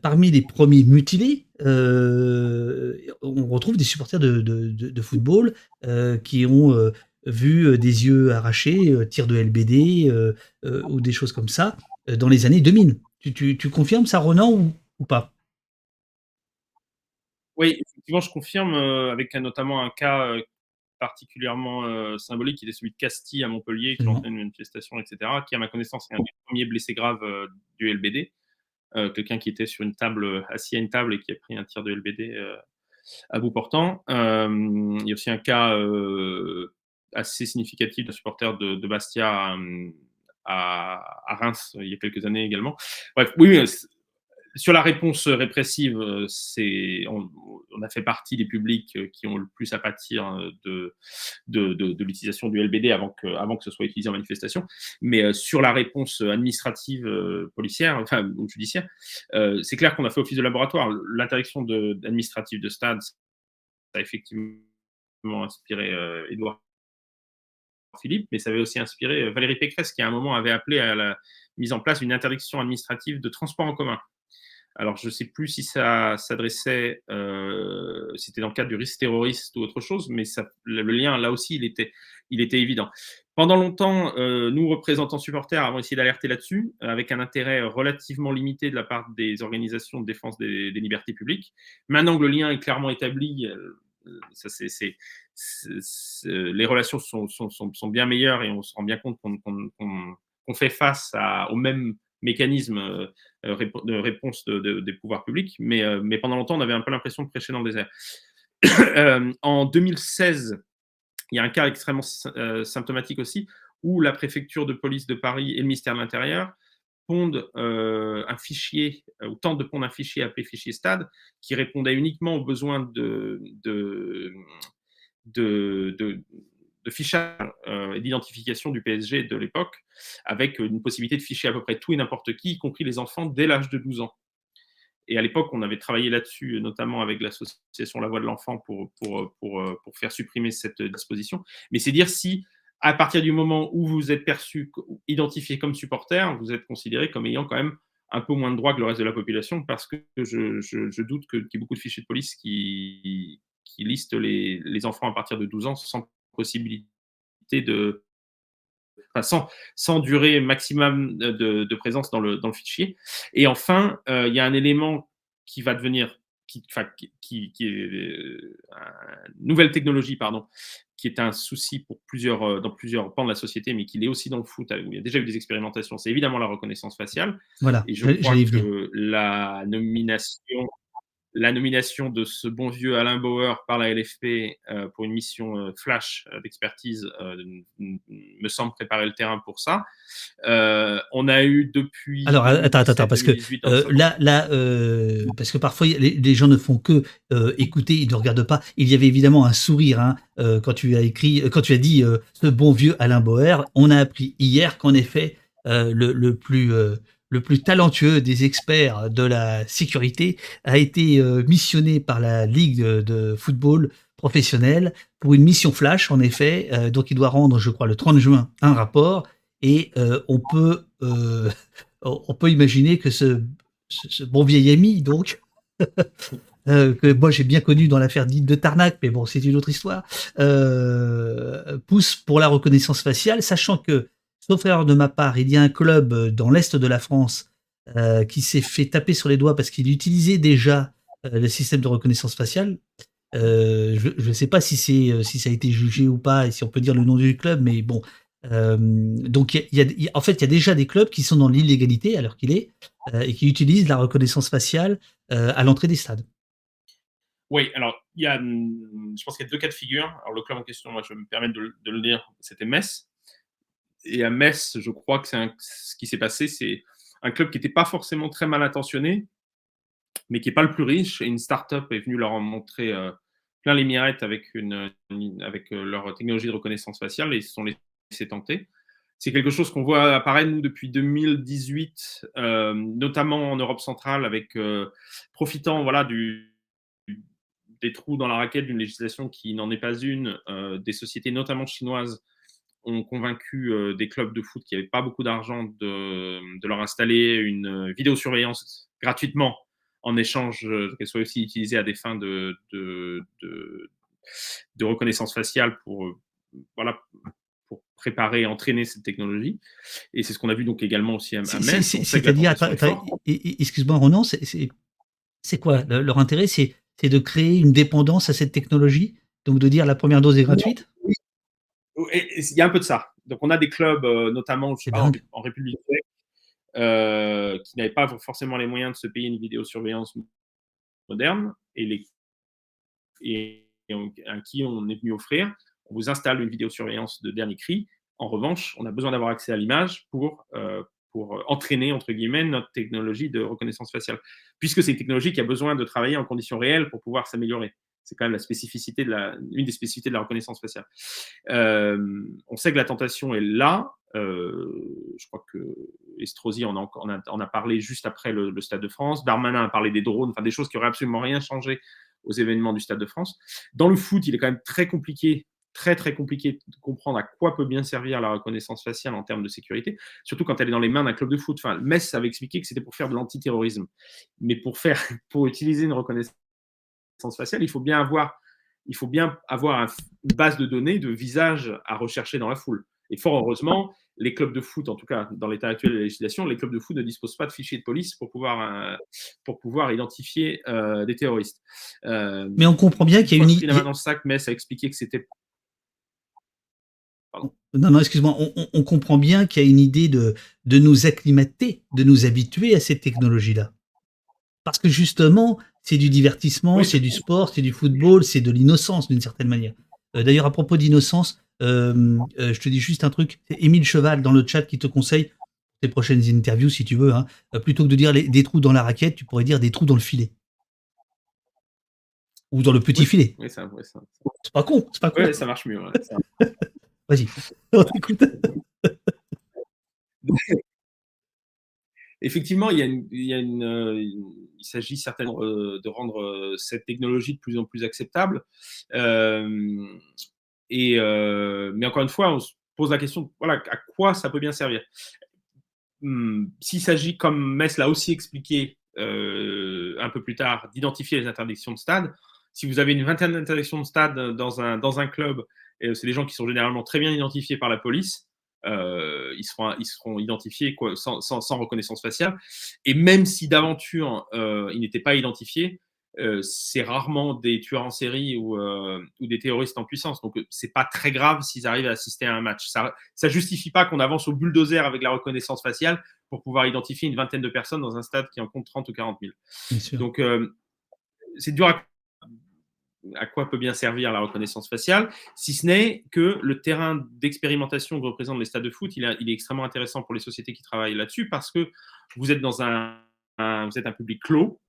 parmi les premiers mutilés, on retrouve des supporters de, de football qui ont vu des yeux arrachés, tirs de LBD ou des choses comme ça dans les années 2000. Tu, tu, tu confirmes ça, Ronan, ou, ou pas? Oui, effectivement, je confirme, avec notamment un cas particulièrement symbolique, qui est celui de Castille à Montpellier, qui entraîne une manifestation, etc., qui, à ma connaissance, est un des premiers blessés graves du LBD. Quelqu'un qui était sur une table, assis à une table et qui a pris un tir de LBD à bout portant. il y a aussi un cas assez significatif d'un supporter de, Bastia à, à, Reims il y a quelques années également. Bref, oui, sur la réponse répressive, euh, c'est, on, a fait partie des publics euh, qui ont le plus à pâtir euh, de, de, l'utilisation du LBD avant que, avant que ce soit utilisé en manifestation. Mais sur la réponse administrative, policière, enfin, ou judiciaire, c'est clair qu'on a fait office de laboratoire. L'interdiction administrative de stade, ça a effectivement inspiré Edouard Philippe, mais ça avait aussi inspiré Valérie Pécresse, qui à un moment avait appelé à la mise en place d'une interdiction administrative de transport en commun. Alors, je ne sais plus si ça s'adressait, euh, c'était dans le cadre du risque terroriste ou autre chose, mais ça, le lien, là aussi, il était, il était évident. Pendant longtemps, euh, nous, représentants supporters, avons essayé d'alerter là-dessus, avec un intérêt relativement limité de la part des organisations de défense des, libertés publiques. Maintenant que le lien est clairement établi, euh, ça, c'est, les relations sont, sont, sont, bien meilleures et on se rend bien compte qu'on, fait face à, au même mécanisme euh, euh, de réponse des pouvoirs publics, mais, euh, mais pendant longtemps, on avait un peu l'impression de prêcher dans le désert. en 2016, il y a un cas extrêmement symptomatique aussi, où la préfecture de police de Paris et le ministère de l'Intérieur pondent un fichier, ou tentent de pondre un fichier appelé fichier stade, qui répondait uniquement aux besoins de, fichage euh, et d'identification du PSG de l'époque, avec une possibilité de ficher à peu près tout et n'importe qui, y compris les enfants, dès l'âge de 12 ans. Et à l'époque, on avait travaillé là-dessus, notamment avec l'association La Voix de l'Enfant, pour, pour, pour, pour, faire supprimer cette disposition. Mais c'est dire si, à partir du moment où vous êtes perçu, identifié comme supporter, vous êtes considéré comme ayant quand même un peu moins de droits que le reste de la population, parce que je, je, doute qu'il y ait beaucoup de fichiers de police qui, qui listent les, les enfants à partir de 12 ans sans possibilité de. sans, sans, durée maximum de, de, présence dans le, dans le fichier. Et enfin, euh, il y a un élément qui va devenir. Qui, qui, qui, est euh, une nouvelle technologie, pardon, qui est un souci pour plusieurs, euh, dans plusieurs pans de la société, mais qui est aussi dans le foot, où il y a déjà eu des expérimentations, c'est évidemment la reconnaissance faciale. Voilà, et je crois que la nomination la nomination de ce bon vieux Alain Bauer par la LFP euh, pour une mission euh, flash euh, d'expertise me semble préparer le terrain pour ça. on a eu depuis. Alors attends, attends, parce que là, là, parce que parfois les, gens ne font que écouter, ils ne regardent pas. Il y avait évidemment un sourire hein, quand tu as écrit, quand tu as dit ce bon vieux Alain Bauer. On a appris hier qu'en effet le, le, plus le plus talentueux des experts de la sécurité, a été euh, missionné par la Ligue de, football professionnel pour une mission flash, en effet. Euh, donc, il doit rendre, je crois, le 30 juin un rapport. Et euh, on, peut, on peut imaginer que ce, bon vieil ami, donc, que moi j'ai bien connu dans l'affaire dite de Tarnac, mais bon, c'est une autre histoire, pousse pour la reconnaissance faciale, sachant que sauf erreur de ma part, il y a un club euh, dans l'est de la France euh, qui s'est fait taper sur les doigts parce qu'il utilisait déjà euh, le système de reconnaissance faciale. je ne sais pas si, si ça a été jugé ou pas et si on peut dire le nom du club, mais bon. donc, en fait, il y a déjà des clubs qui sont dans l'illégalité l'heure qu'il est et qui utilisent la reconnaissance faciale à l'entrée des stades. Oui, alors, il y a, hum, je pense qu'il y a deux cas de figure. Alors, le club en question, moi, je vais me permettre de, de le dire, c'était Metz et à Metz, je crois que c'est ce qui s'est passé, c'est un club qui n'était pas forcément très mal intentionné, mais qui n'est pas le plus riche. Et une start-up est venue leur montrer euh, plein les mirettes avec, euh, leur technologie de reconnaissance faciale et ils se sont laissés tenter. C'est quelque chose qu'on voit apparaître, nous, depuis 2018, euh, notamment en Europe centrale, avec profitant voilà, des trous dans la raquette d'une législation qui n'en est pas une, des sociétés notamment chinoises ont convaincu euh, des clubs de foot qui n'avaient pas beaucoup d'argent de, leur installer une vidéosurveillance gratuitement en échange euh, qu'elle soit aussi utilisée à des fins de, de, de, reconnaissance faciale pour, euh, voilà, pour préparer et entraîner cette technologie. Et c'est ce qu'on a vu donc également aussi à, Metz. C'est-à-dire, excuse-moi Ronan, c'est quoi? Leur intérêt C'est c'est de créer une dépendance à cette technologie? Donc de dire la première dose est gratuite? Il y a un peu de ça. Donc on a des clubs, notamment en, République tchèque, qui n'avaient pas forcément les moyens de se payer une vidéosurveillance moderne et, les, et, à qui on est venu offrir, on vous installe une vidéosurveillance de dernier cri. En revanche, on a besoin d'avoir accès à l'image pour, euh, pour entraîner, entre guillemets, notre technologie de reconnaissance faciale. Puisque c'est une technologie qui a besoin de travailler en conditions réelles pour pouvoir s'améliorer. C'est quand même la spécificité de la, une des spécificités de la reconnaissance faciale. Euh, on sait que la tentation est là. Euh, je crois que Estrosi en a, en a, parlé juste après le, le, Stade de France. Darmanin a parlé des drones, enfin des choses qui n'auraient absolument rien changé aux événements du Stade de France. Dans le foot, il est quand même très compliqué très très compliqué de comprendre à quoi peut bien servir la reconnaissance faciale en termes de sécurité, surtout quand elle est dans les mains d'un club de foot. Enfin, Metz avait expliqué que c'était pour faire de l'antiterrorisme, mais pour faire, pour utiliser une reconnaissance faciale, il faut bien avoir, il faut bien avoir une base de données de visages à rechercher dans la foule. Et fort heureusement, les clubs de foot, en tout cas dans l'état actuel de la législation, les clubs de foot ne disposent pas de fichiers de police pour pouvoir, euh, pour pouvoir identifier euh, des terroristes. Euh, Mais on comprend bien qu'il y a une idée. dans le sac, mais ça a expliqué que c'était. Non, non, excuse-moi, on, comprend bien qu'il y a une idée de, de nous acclimater, de nous habituer à cette technologie-là. Parce que justement, c'est du divertissement, c'est du sport, c'est du football, c'est de l'innocence d'une certaine manière. D'ailleurs, à propos d'innocence, euh, euh, je te dis juste un truc. C'est Émile Cheval dans le chat qui te conseille tes prochaines interviews, si tu veux. Hein. Euh, plutôt que de dire des trous dans la raquette, tu pourrais dire des trous dans le filet. Ou dans le petit filet. Oui, c'est pas con. C'est pas con. ça marche mieux. Vas-y. Effectivement, il, y a une, il, il s'agit certainement de rendre cette technologie de plus en plus acceptable. Euh, et, euh, mais encore une fois, on se pose la question, voilà, à quoi ça peut bien servir? Hmm, S'il s'agit, comme Metz l'a aussi expliqué euh, un peu plus tard, d'identifier les interdictions de stade, si vous avez une vingtaine d'interdictions de stade dans un, dans un club, c'est des gens qui sont généralement très bien identifiés par la police, euh, ils, seront, ils seront identifiés quoi, sans, sans, sans, reconnaissance faciale. Et même si d'aventure euh, ils n'étaient pas identifiés, euh, c'est rarement des tueurs en série ou, euh, ou des terroristes en puissance. Donc, euh, c'est pas très grave s'ils arrivent à assister à un match. Ça, ça justifie pas qu'on avance au bulldozer avec la reconnaissance faciale pour pouvoir identifier une vingtaine de personnes dans un stade qui en compte 30 ou 40 000. Donc, c'est dur à, à, quoi peut bien servir la reconnaissance faciale, si ce n'est que le terrain d'expérimentation que représentent les stades de foot, il, est extrêmement intéressant pour les sociétés qui travaillent là-dessus parce que vous êtes dans un, vous êtes un public clos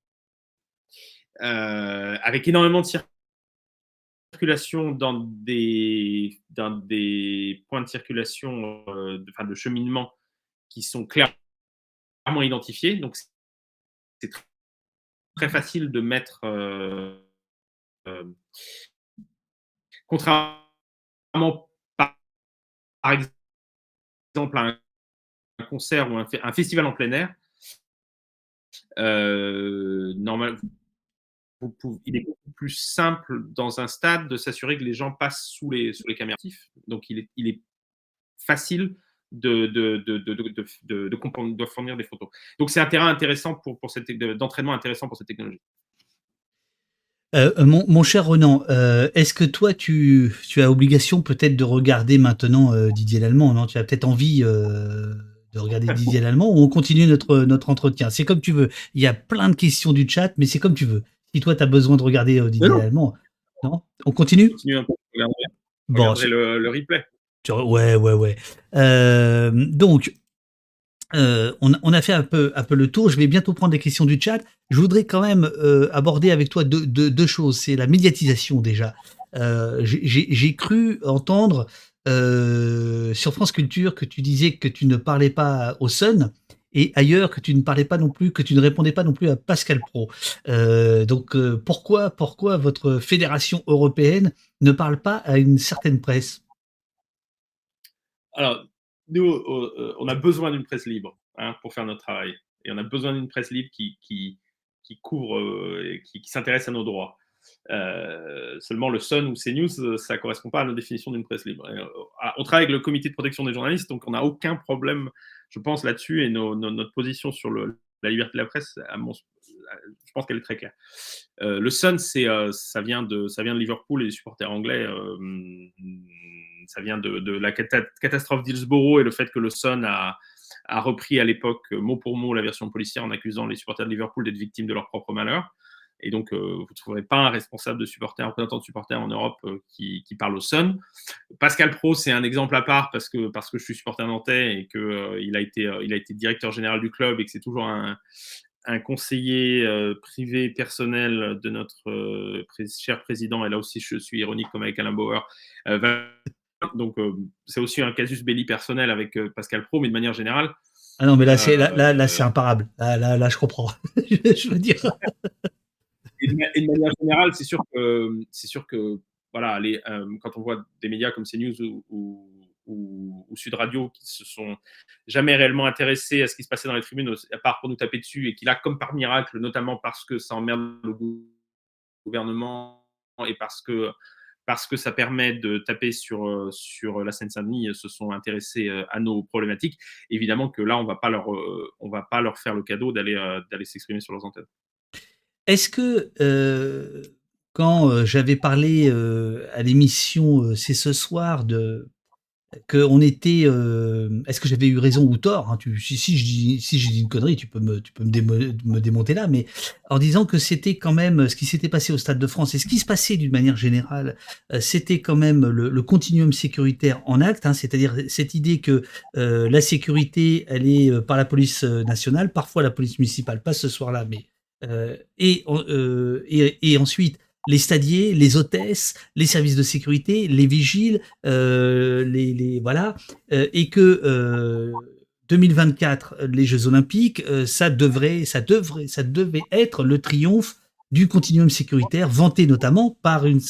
euh, avec énormément de circulation dans des, dans des points de circulation, euh, de, enfin, de cheminement qui sont clairement identifiés. Donc, c'est très facile de mettre, euh, contrairement par, exemple à un concert ou un, festival en plein air, euh, normal, il est beaucoup plus simple dans un stade de s'assurer que les gens passent sous les, sous caméras. Donc, il est, il est facile de, fournir des photos. Donc, c'est un terrain intéressant pour, d'entraînement intéressant pour cette technologie. Euh, mon, mon, cher Renan, euh, est-ce que toi, tu, tu as obligation peut-être de regarder maintenant euh, Didier Lallemand non? Tu as peut-être envie de regarder Didier Lallemand ou on continue notre, notre entretien? C'est comme tu veux. Il y a plein de questions du chat, mais c'est comme tu veux. Si toi, tu as besoin de regarder Didier Allemand, non? On continue? Continue un peu. bon, le, le, replay. Ouais, ouais, ouais. Donc, euh, on, a fait un peu, le tour. Je vais bientôt prendre des questions du chat. Je voudrais quand même euh, aborder avec toi deux, choses. C'est la médiatisation déjà. Euh, J'ai cru entendre sur France Culture que tu disais que tu ne parlais pas au Sun et ailleurs que tu ne parlais pas non plus, que tu ne répondais pas non plus à Pascal Pro. Donc pourquoi, pourquoi votre fédération européenne ne parle pas à une certaine presse? Alors, nous, euh, on a besoin d'une presse libre hein, pour faire notre travail. Et on a besoin d'une presse libre qui, qui, qui couvre, qui, s'intéresse à nos droits. Euh, seulement le Sun ou CNews, ça ne correspond pas à notre définition d'une presse libre. on travaille avec le comité de protection des journalistes, donc on n'a aucun problème je pense, là-dessus, et notre position sur la liberté de la presse, je pense qu'elle est très claire. le Sun, ça, vient de, ça vient de Liverpool et des supporters anglais. Ça vient de, la catastrophe d'Hillsborough et le fait que le Sun a, repris à l'époque mot pour mot la version policière en accusant les supporters de Liverpool d'être victimes de leur propre malheur. Et donc, euh, vous ne trouverez pas un responsable de supporter, un représentant de supporter en Europe euh, qui, parle au Sun. Pascal Pro, c'est un exemple à part parce que, parce que je suis supporter nantais et qu'il euh, il a, été, a été directeur général du club et que c'est toujours un conseiller privé personnel de notre cher président. Et là aussi, je suis ironique comme avec Alain Bauer. Donc, c'est aussi un casus belli personnel avec Pascal Pro, mais de manière générale. Ah non, mais là, c'est là, là, c'est imparable. Là, là, là, je comprends. je veux dire et, de, manière générale, c'est sûr que, c'est sûr que voilà, les, euh, quand on voit des médias comme CNews ou, ou, ou, Sud Radio qui se sont jamais réellement intéressés à ce qui se passait dans les tribunes, à part pour nous taper dessus, et qui là, comme par miracle, notamment parce que ça emmerde le gouvernement et parce que parce que ça permet de taper sur, euh, sur la Seine-Saint-Denis, se sont intéressés euh, à nos problématiques. Évidemment que là, on va pas leur, va pas leur faire le cadeau d'aller d'aller s'exprimer sur leurs antennes. Est-ce que euh, quand euh, j'avais parlé euh, à l'émission C'est ce soir de qu'on était, est-ce que j'avais eu raison ou tort hein, si, je dis, j'ai dit une connerie, tu peux me, démonter là, mais en disant que c'était quand même ce qui s'était passé au Stade de France et ce qui se passait d'une manière générale, c'était quand même le, continuum sécuritaire en acte, hein, c'est-à-dire cette idée que la sécurité, elle est par la police nationale, parfois la police municipale, pas ce soir-là, mais euh, euh, et, ensuite les stadiers, les hôtesses, les services de sécurité, les vigiles, euh, les, voilà, et que 2024, les Jeux Olympiques, ça devrait, ça devrait, ça devait être le triomphe du continuum sécuritaire, vanté notamment par une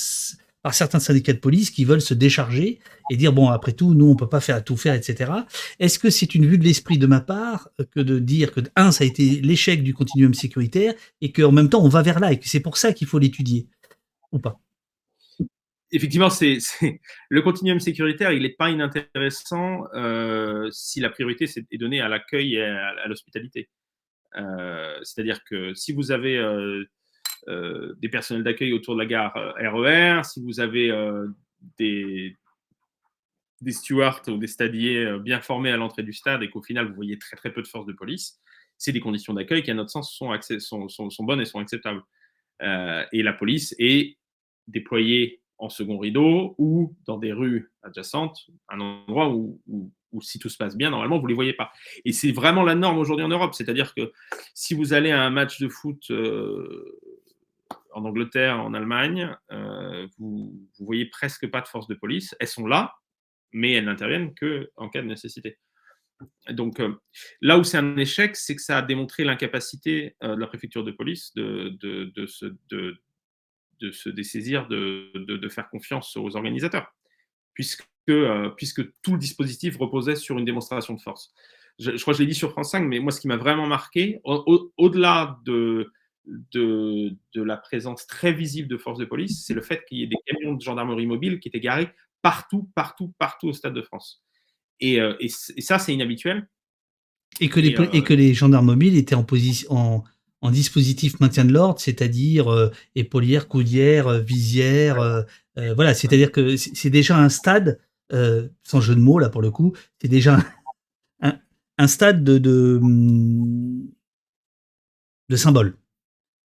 par certains syndicats de police qui veulent se décharger et dire bon après tout nous on peut pas faire tout faire etc. Est-ce que c'est une vue de l'esprit de ma part que de dire que un ça a été l'échec du continuum sécuritaire et qu'en même temps on va vers là et que c'est pour ça qu'il faut l'étudier? Pas Effectivement, c'est le continuum sécuritaire, il n'est pas inintéressant euh, si la priorité est donnée à l'accueil et à, l'hospitalité. Euh, c'est-à-dire que si vous avez euh, des personnels d'accueil autour de la gare RER, e si vous avez des, stewards ou des stadiers bien formés à l'entrée du stade et qu'au final vous voyez très très peu de forces de police, c'est des conditions d'accueil qui à notre sens sont, sont, sont, bonnes et sont acceptables. et la police est déployée en second rideau ou dans des rues adjacentes, un endroit où, si tout se passe bien, normalement, vous ne les voyez pas. Et c'est vraiment la norme aujourd'hui en Europe. C'est-à-dire que si vous allez à un match de foot en Angleterre, en Allemagne, euh, vous, vous voyez presque pas de forces de police. Elles sont là, mais elles n'interviennent qu'en cas de nécessité. Donc euh, là où c'est un échec, c'est que ça a démontré l'incapacité euh, de la préfecture de police de, de, de, se, de, de se dessaisir, de, de, faire confiance aux organisateurs, puisque, puisque tout le dispositif reposait sur une démonstration de force. Je, crois que je l'ai dit sur France 5, mais moi ce qui m'a vraiment marqué, au-delà de de, la présence très visible de forces de police, c'est le fait qu'il y ait des camions de gendarmerie mobile qui étaient garés partout, partout, partout au Stade de France. Et, euh, ça, c'est inhabituel. Et que, les, et, que les gendarmes mobiles étaient en, position, en, dispositif maintien de l'ordre, c'est-à-dire euh, épaulière, coudière, euh, visière. voilà, c'est-à-dire que c'est déjà un stade, sans jeu de mots là pour le coup, c'est déjà un, stade de, de, de symbole.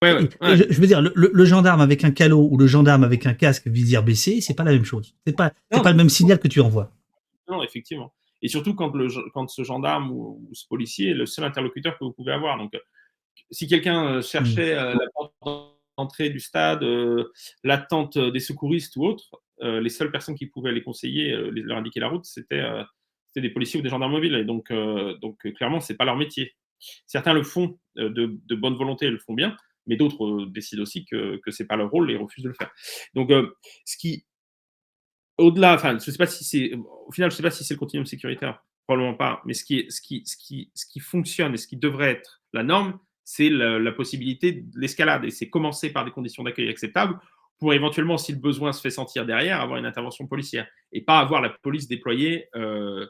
Je, veux dire, le, gendarme avec un calot ou le gendarme avec un casque visière baissé, c'est pas la même chose. C'est pas, pas le même signal que tu envoies. Non, effectivement. Et surtout quand, le, quand ce gendarme ou, ce policier est le seul interlocuteur que vous pouvez avoir. Donc, euh, si quelqu'un euh, cherchait hmm. euh, la porte d'entrée du stade, l'attente des secouristes ou autres, les seules personnes qui pouvaient les conseiller, leur indiquer la route, c'était des policiers ou des gendarmes mobiles. Et donc, donc clairement, c'est pas leur métier. Certains le font de, de bonne volonté, ils le font bien, mais d'autres euh, décident aussi que, ce n'est pas leur rôle et refusent de le faire. Donc, euh, ce qui, au-delà, enfin, je sais pas si c'est, au final, je ne sais pas si c'est le continuum sécuritaire, probablement pas, mais ce qui, ce, qui, ce, qui, ce qui fonctionne et ce qui devrait être la norme, c'est la, possibilité de l'escalade. Et c'est commencer par des conditions d'accueil acceptables pour éventuellement, si le besoin se fait sentir derrière, avoir une intervention policière et pas avoir la police déployée euh,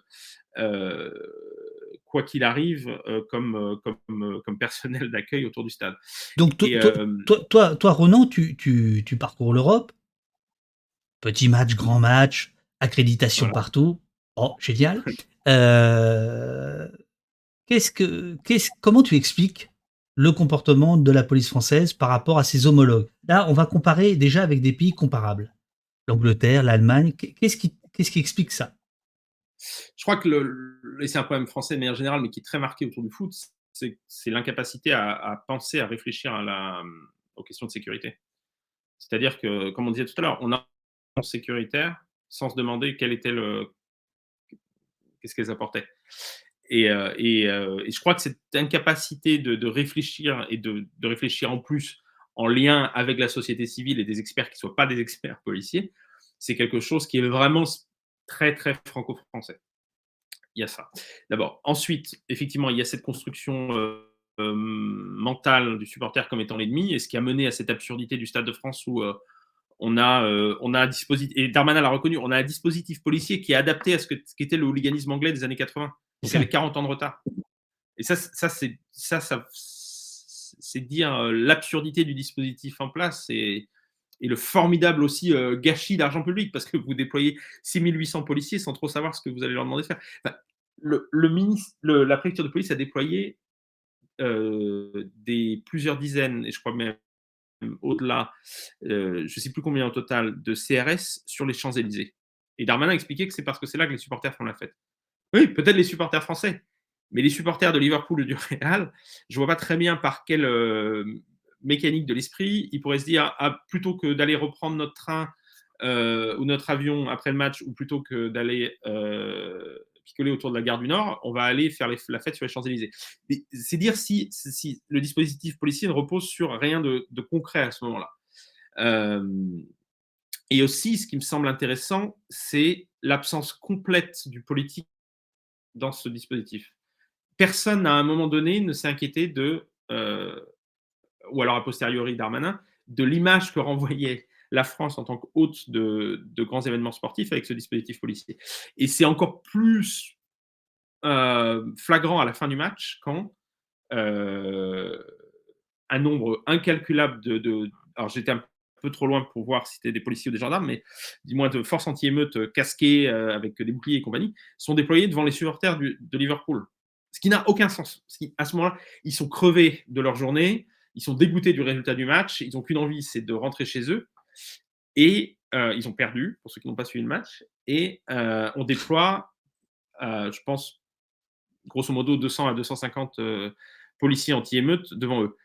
quoi qu'il arrive, comme, comme, comme personnel d'accueil autour du stade. Donc, toi, toi, toi, Ronan, tu, tu, tu parcours l'Europe. Petit match, grand match, accréditation partout. Oh, génial. Euh, qu'est-ce que, qu'est-ce, comment tu expliques le comportement de la police française par rapport à ses homologues Là, on va comparer déjà avec des pays comparables. L'Angleterre, l'Allemagne. Qu'est-ce qui, explique ça? Je crois que le, c'est un problème français de manière générale, mais qui est très marqué autour du foot, c'est, l'incapacité à, penser, à réfléchir aux questions de sécurité. C'est-à-dire que, comme on disait tout à l'heure, on a un sécuritaire sans se demander quel était le, qu'est-ce qu'elles apportaient. Et, euh, euh, et, je crois que cette incapacité de, réfléchir et de, réfléchir en plus en lien avec la société civile et des experts qui ne soient pas des experts policiers, c'est quelque chose qui est vraiment très, très franco-français. Il y a ça. D'abord. Ensuite, effectivement, il y a cette construction euh, mentale du supporter comme étant l'ennemi, et ce qui a mené à cette absurdité du Stade de France où on a, on a un dispositif, et Darmanin l'a reconnu, on a un dispositif policier qui est adapté à ce, que, ce qu'était le hooliganisme anglais des années 80. C'est avec 40 ans de retard. Et ça, ça c'est ça, ça, c'est dire euh, l'absurdité du dispositif en place et, et le formidable aussi euh, gâchis d'argent public parce que vous déployez 6800 policiers sans trop savoir ce que vous allez leur demander de faire. le, le, ministre, la préfecture de police a déployé des plusieurs dizaines, et je crois même au-delà, euh, je ne sais plus combien au total, de CRS sur les Champs-Élysées. Et Darmanin a expliqué que c'est parce que c'est là que les supporters font la fête. Oui, peut-être les supporters français, mais les supporters de Liverpool ou du Real, je vois pas très bien par quelle euh, mécanique de l'esprit ils pourraient se dire ah, plutôt que d'aller reprendre notre train euh, ou notre avion après le match, ou plutôt que d'aller picoler autour de la gare du Nord, on va aller faire la fête sur les Champs-Élysées. C'est dire si, le dispositif policier ne repose sur rien de, concret à ce moment-là. Euh, et aussi, ce qui me semble intéressant, c'est l'absence complète du politique dans ce dispositif. Personne, à un moment donné, ne s'est inquiété de, euh, ou alors a posteriori Darmanin, de l'image que renvoyait la France en tant qu'hôte de, de, grands événements sportifs avec ce dispositif policier. Et c'est encore plus euh, flagrant à la fin du match quand euh, un nombre incalculable de, alors j'étais un peu trop loin pour voir si c'était des policiers ou des gendarmes, mais dis-moi de forces anti-émeutes euh, casquées avec des boucliers et compagnie, sont déployés devant les supporters de Liverpool. Ce qui n'a aucun sens. à ce moment-là, ils sont crevés de leur journée, ils sont dégoûtés du résultat du match, ils n'ont qu'une envie, c'est de rentrer chez eux. Et euh, ils ont perdu, pour ceux qui n'ont pas suivi le match. Et euh, on déploie, euh, je pense, grosso modo 200 à 250 policiers anti-émeutes devant eux.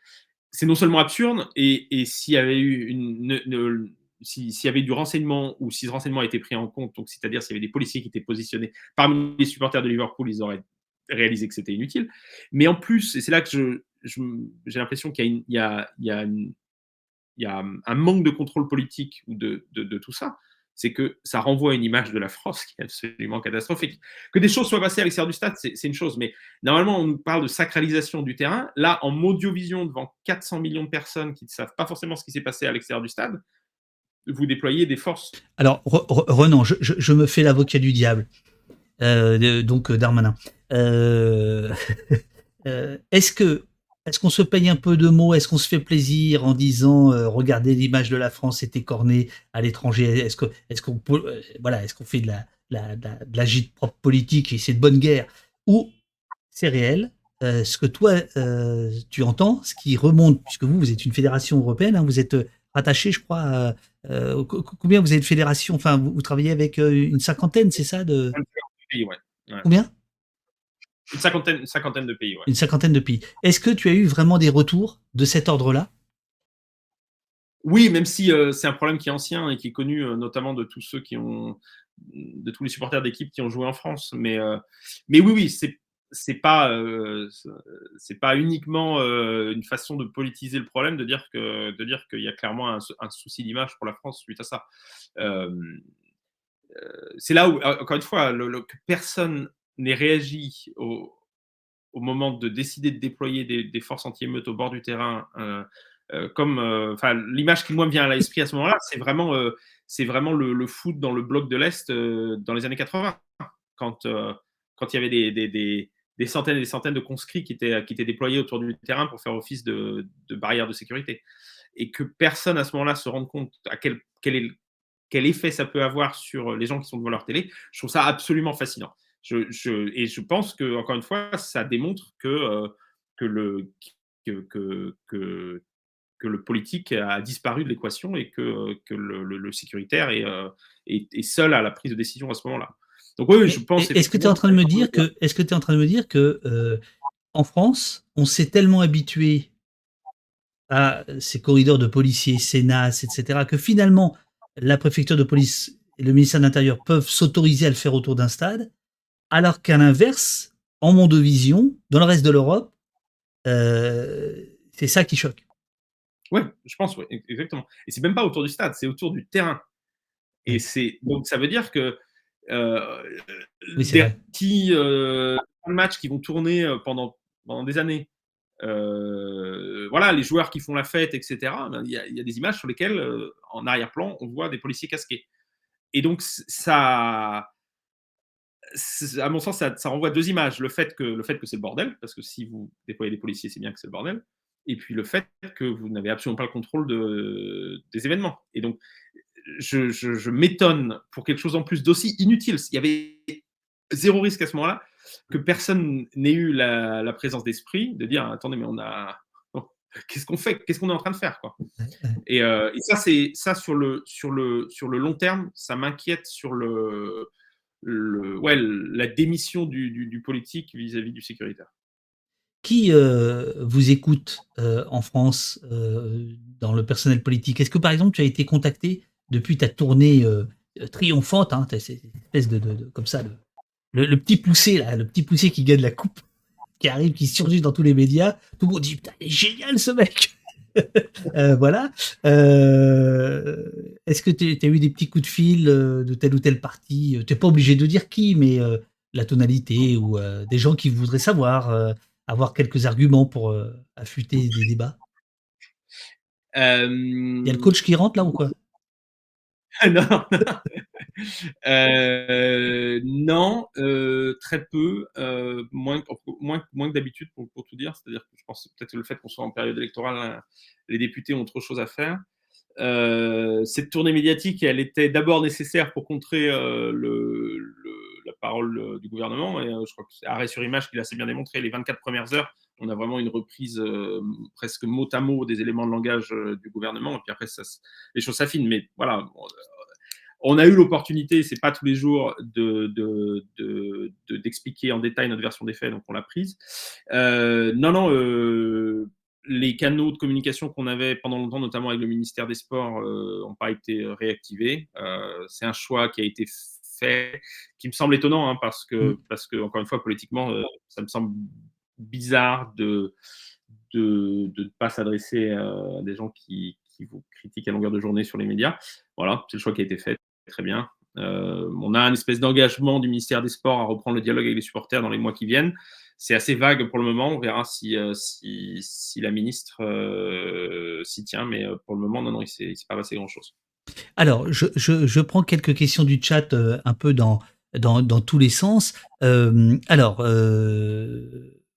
C'est non seulement absurde, et, s'il y avait eu une, s'il y avait du renseignement ou si ce renseignement a été pris en compte, donc c'est-à-dire s'il y avait des policiers qui étaient positionnés parmi les supporters de Liverpool, ils auraient réalisé que c'était inutile. Mais en plus, et c'est là que j'ai l'impression qu'il y a, une, un manque de contrôle politique ou de, tout ça, c'est que ça renvoie une image de la France qui est absolument catastrophique. Que des choses soient passées à l'extérieur du stade, c'est une chose, mais normalement, on nous parle de sacralisation du terrain. Là, en audiovision, devant 400 millions de personnes qui ne savent pas forcément ce qui s'est passé à l'extérieur du stade, vous déployez des forces. Alors, Renan, je, me fais l'avocat du diable, euh, donc euh, Darmanin. Euh, est-ce que est-ce qu'on se paye un peu de mots? Est-ce qu'on se fait plaisir en disant euh, regardez l'image de la France est écornée à l'étranger. Est-ce qu'on euh, voilà est-ce qu'on fait de la la, de la gîte propre politique et c'est de bonne guerre? Ou c'est réel euh, ce que toi tu entends, ce qui remonte puisque vous vous êtes une fédération européenne, hein, vous êtes rattaché, je crois, combien vous êtes de fédération? Enfin, vous, travaillez avec une cinquantaine, c'est ça de Combien? Une cinquantaine, une cinquantaine de pays. Ouais. Une cinquantaine de pays. Est-ce que tu as eu vraiment des retours de cet ordre-là? Oui, même si euh, c'est un problème qui est ancien et qui est connu euh, notamment de tous ceux qui ont, de tous les supporters d'équipes qui ont joué en France. Mais, euh, mais oui, oui, c'est c'est pas c'est pas uniquement une façon de politiser le problème de dire que de dire qu'il y a clairement un, un souci d'image pour la France suite à ça. c'est là où encore une fois le, personne n'ait réagi au, moment de décider de déployer des, forces anti-émeutes au bord du terrain, euh, euh, comme, euh, enfin, l'image qui me vient à l'esprit à ce moment-là, c'est vraiment, c'est vraiment le, foot dans le bloc de l'est dans les années 80, quand quand il y avait des, des, des centaines et des centaines de conscrits qui étaient, qui étaient déployés autour du terrain pour faire office de, de barrière de sécurité. Et que personne à ce moment-là se rende compte à quel, quel effet ça peut avoir sur les gens qui sont devant leur télé, je trouve ça absolument fascinant. Et je pense que, encore une fois, ça démontre que, euh, le, que, que, que, que, le politique a disparu de l'équation et que, que le, sécuritaire est, euh, est, seul à la prise de décision à ce moment-là. Donc oui, je pense. Est-ce que tu es en train de me dire que, est-ce que tu es en train de me dire que euh, en France, on s'est tellement habitué à ces corridors de policiers, Sénat, etc., que finalement, la préfecture de police et le ministère de l'Intérieur peuvent s'autoriser à le faire autour d'un stade, alors qu'à l'inverse, en Mondovision, dans le reste de l'Europe, euh, c'est ça qui choque. Oui, je pense, oui, exactement. Et c'est même pas autour du stade, c'est autour du terrain. Et c'est donc ça veut dire que euh, des petits euh, matchs qui vont tourner euh, pendant, pendant des années. Euh, voilà, les joueurs qui font la fête, etc. Ben, il y, a, y, a des images sur lesquelles, en arrière-plan, on voit des policiers casqués. Et donc, ça, à mon sens, ça, ça, renvoie deux images. Le fait que, que c'est le bordel, parce que si vous déployez des policiers, c'est bien que c'est le bordel. Et puis le fait que vous n'avez absolument pas le contrôle de, des événements. Et donc, je, m'étonne pour quelque chose en plus d'aussi inutile. Il y avait zéro risque à ce moment-là que personne n'ait eu la, présence d'esprit de dire attendez, mais on a. Qu'est-ce qu'on fait? Qu'est-ce qu'on est en train de faire et, euh, et, ça, c'est ça sur le, sur, le, sur le long terme, ça m'inquiète sur le, ouais, la démission du, politique vis-à-vis -vis du sécuritaire. Qui euh, vous écoute euh, en France euh, dans le personnel politique? Est-ce que par exemple tu as été contacté depuis ta tournée triomphante, hein, cette espèce de, comme ça, le, le, petit poussé là, le petit poussé qui gagne la coupe, qui arrive, qui surgit dans tous les médias, tout le monde dit putain, il est génial ce mec. euh, voilà. Euh, Est-ce que tu as eu des petits coups de fil euh, de tel ou tel parti Tu n'es pas obligé de dire qui, mais euh, la tonalité ou des gens qui voudraient savoir, avoir quelques arguments pour affûter des débats? Il y a le coach qui rentre là ou quoi? Non, euh, non euh, très peu, euh, moins, que d'habitude pour, tout dire. C'est-à-dire que je pense peut-être que le fait qu'on soit en période électorale, hein, les députés ont autre chose à faire. Cette tournée médiatique, elle était d'abord nécessaire pour contrer la parole du gouvernement. Je crois que c'est arrêt sur image qui l'a assez bien démontré. Les 24 premières heures, on a vraiment une reprise presque mot à mot des éléments de langage du gouvernement. Et puis après, les choses s'affinent. Mais voilà, on a eu l'opportunité, c'est pas tous les jours, de, d'expliquer de, de, en détail notre version des faits, donc on l'a prise. Euh, non, non, euh, les canaux de communication qu'on avait pendant longtemps, notamment avec le ministère des Sports, n'ont euh, pas été réactivés. C'est un choix qui a été fait, qui me semble étonnant, hein, parce que, mmh. parce que encore une fois, politiquement, ça me semble bizarre de de ne pas s'adresser à des gens qui, qui vous critiquent à longueur de journée sur les médias. Voilà, c'est le choix qui a été fait. Très bien. Euh, on a une espèce d'engagement du ministère des Sports à reprendre le dialogue avec les supporters dans les mois qui viennent. C'est assez vague pour le moment. On verra si, euh, si, la ministre euh, s'y tient, mais euh, pour le moment, non, non, il ne s'est pas passé grand-chose. Alors, je, je, prends quelques questions du chat un peu dans, dans, dans, tous les sens. alors,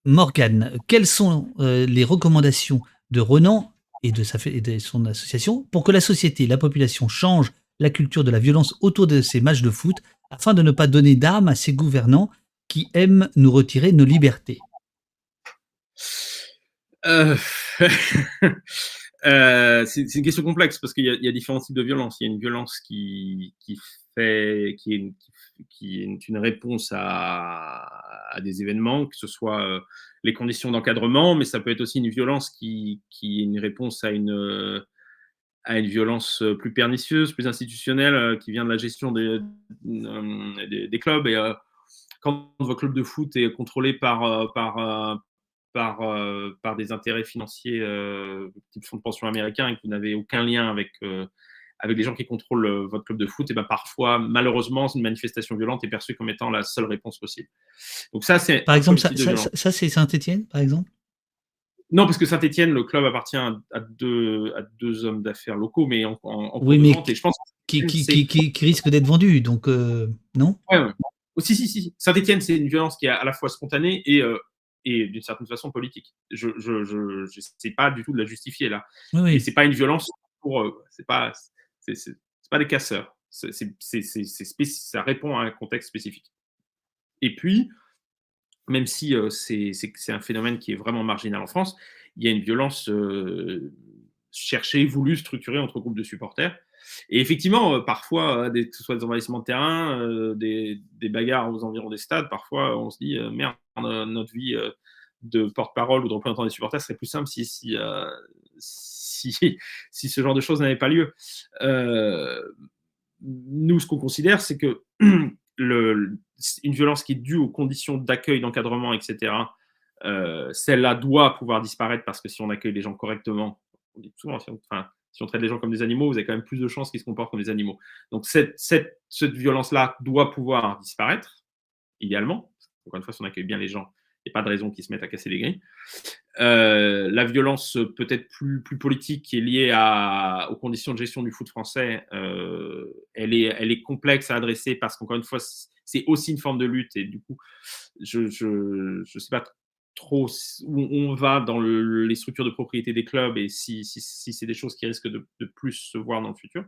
Morgane, quelles sont les recommandations de Renan et de, sa, et de son association pour que la société, la population change la culture de la violence autour de ces matchs de foot afin de ne pas donner d'armes à ces gouvernants qui aiment nous retirer nos libertés euh... euh, C'est une question complexe parce qu'il y, a différents types de violence. Il y a une violence qui, est une, réponse à, des événements, que ce soit euh, les conditions d'encadrement, mais ça peut être aussi une violence qui est une réponse à une, à une violence plus pernicieuse, plus institutionnelle, euh, qui vient de la gestion des, euh, des, des clubs. Et euh, quand votre club de foot est contrôlé par, par, par, par des intérêts financiers type fonds de pension américain et que vous n'avez aucun lien avec avec les gens qui contrôlent euh, votre club de foot, et ben parfois, malheureusement, une manifestation violente est perçue comme étant la seule réponse possible. Donc ça, c'est par exemple, ça, ça, ça c'est Saint-Étienne, par exemple? Non, parce que Saint-Etienne, le club appartient à deux, à deux hommes d'affaires locaux, mais en, en, oui, mais et je pense qui, qui, qui, qui, risque d'être vendu, donc euh, non? Ouais, ouais. Oh, si, si, si. Saint-Etienne, c'est une violence qui est à la fois spontanée et, euh, et d'une certaine façon politique. Je je, je, je sais pas du tout de la justifier là. Oui, oui. Et c'est pas une violence pour. Euh, c'est pas, c'est, c'est, c'est pas des casseurs. C'est, ça répond à un contexte spécifique. Et puis, même si euh, c'est, un phénomène qui est vraiment marginal en France, il y a une violence euh, cherchée, voulue, structurée entre groupes de supporters. Et effectivement, euh, parfois, que ce soit des envahissements de terrain, des, bagarres aux environs des stades, parfois on se dit merde, notre vie de porte-parole ou de représentant des supporters serait plus simple si, si, si, ce genre de choses n'avait pas lieu. Nous, ce qu'on considère, c'est que une violence qui est due aux conditions d'accueil, d'encadrement, etc., euh, celle-là doit pouvoir disparaître parce que si on accueille les gens correctement, on dit souvent, si on, traite les gens comme des animaux, vous avez quand même plus de chances qu'ils se comportent comme des animaux. Donc cette, cette, violence-là doit pouvoir disparaître, idéalement. Encore une fois, si on accueille bien les gens, n'y a pas de raison qu'ils se mettent à casser les grilles. Euh, la violence peut-être plus, plus politique qui est liée à, aux conditions de gestion du foot français, euh, elle, est, elle est complexe à adresser parce qu'encore une fois, c'est aussi une forme de lutte et du coup, je ne je, je sais pas trop où on va dans le, les structures de propriété des clubs et si, si, si c'est des choses qui risquent de, de, plus se voir dans le futur.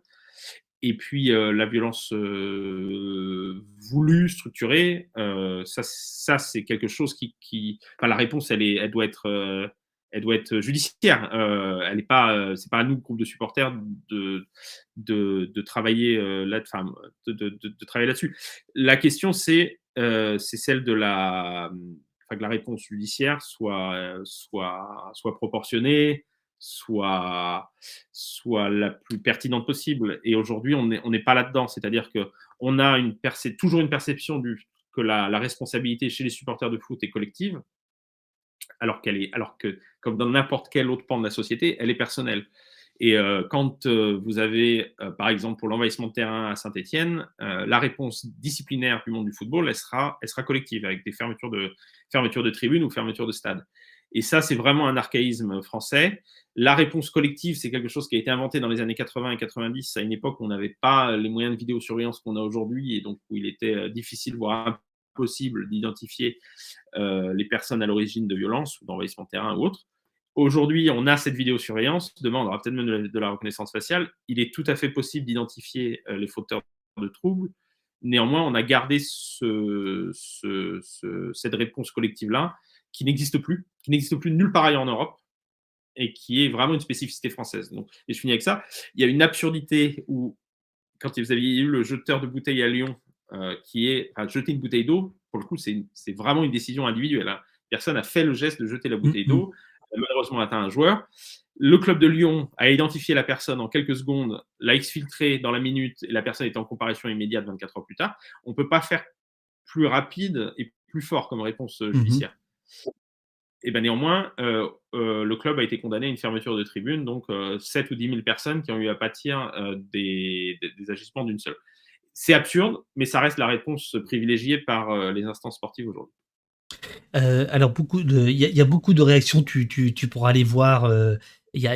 Et puis euh, la violence euh, voulue, structurée, euh, ça, ça c'est quelque chose qui, qui, enfin, la réponse, elle est, elle doit être, euh, elle doit être judiciaire. Euh, elle n'est pas, c'est pas à nous, groupe de supporters, de, de, de travailler là, enfin, de, de, de, travailler là-dessus. La question, c'est, c'est celle de la que la réponse judiciaire soit, soit, soit proportionnée, soit, la plus pertinente possible. Et aujourd'hui, on n'est pas là-dedans. C'est-à-dire qu'on a toujours une perception que la, responsabilité chez les supporters de foot est collective, alors, qu'elle est, alors que, comme dans n'importe quel autre pan de la société, elle est personnelle. Et euh, quand euh, vous avez, euh, par exemple, pour l'envahissement de terrain à Saint-Etienne, la réponse disciplinaire du monde du football, elle sera, elle sera collective, avec des fermetures de, fermetures de tribunes ou fermetures de stades. Et ça, c'est vraiment un archaïsme français. La réponse collective, c'est quelque chose qui a été inventé dans les années 80 et 90, à une époque où on n'avait pas les moyens de vidéosurveillance qu'on a aujourd'hui, et donc où il était difficile, voire impossible, d'identifier les personnes à l'origine de violences ou d'envahissement de terrain ou autre. Aujourd'hui, on a cette vidéosurveillance. Demain, on aura peut-être même de la, reconnaissance faciale. Il est tout à fait possible d'identifier euh, les fauteurs de troubles. Néanmoins, on a gardé ce, ce, ce, cette réponse collective-là qui n'existe plus, qui n'existe plus nulle part ailleurs en Europe et qui est vraiment une spécificité française. Donc, et je finis avec ça. Il y a une absurdité où, quand vous aviez eu le jeteur de bouteilles à Lyon, euh, qui est enfin, jeter une bouteille d'eau, pour le coup, c'est vraiment une décision individuelle. Hein. Personne n'a fait le geste de jeter la bouteille d'eau malheureusement atteint un joueur. Le club de Lyon a identifié la personne en quelques secondes, l'a exfiltré dans la minute et la personne est en comparution immédiate 24 heures plus tard. On ne peut pas faire plus rapide et plus fort comme réponse judiciaire. Et ben néanmoins, euh, euh, le club a été condamné à une fermeture de tribune, donc euh, 7 ou 10 000 personnes qui ont eu à pâtir euh, des, des, agissements d'une seule. C'est absurde, mais ça reste la réponse privilégiée par les instances sportives aujourd'hui. Alors il y, a beaucoup de réactions. Tu, pourras aller voir. Il y,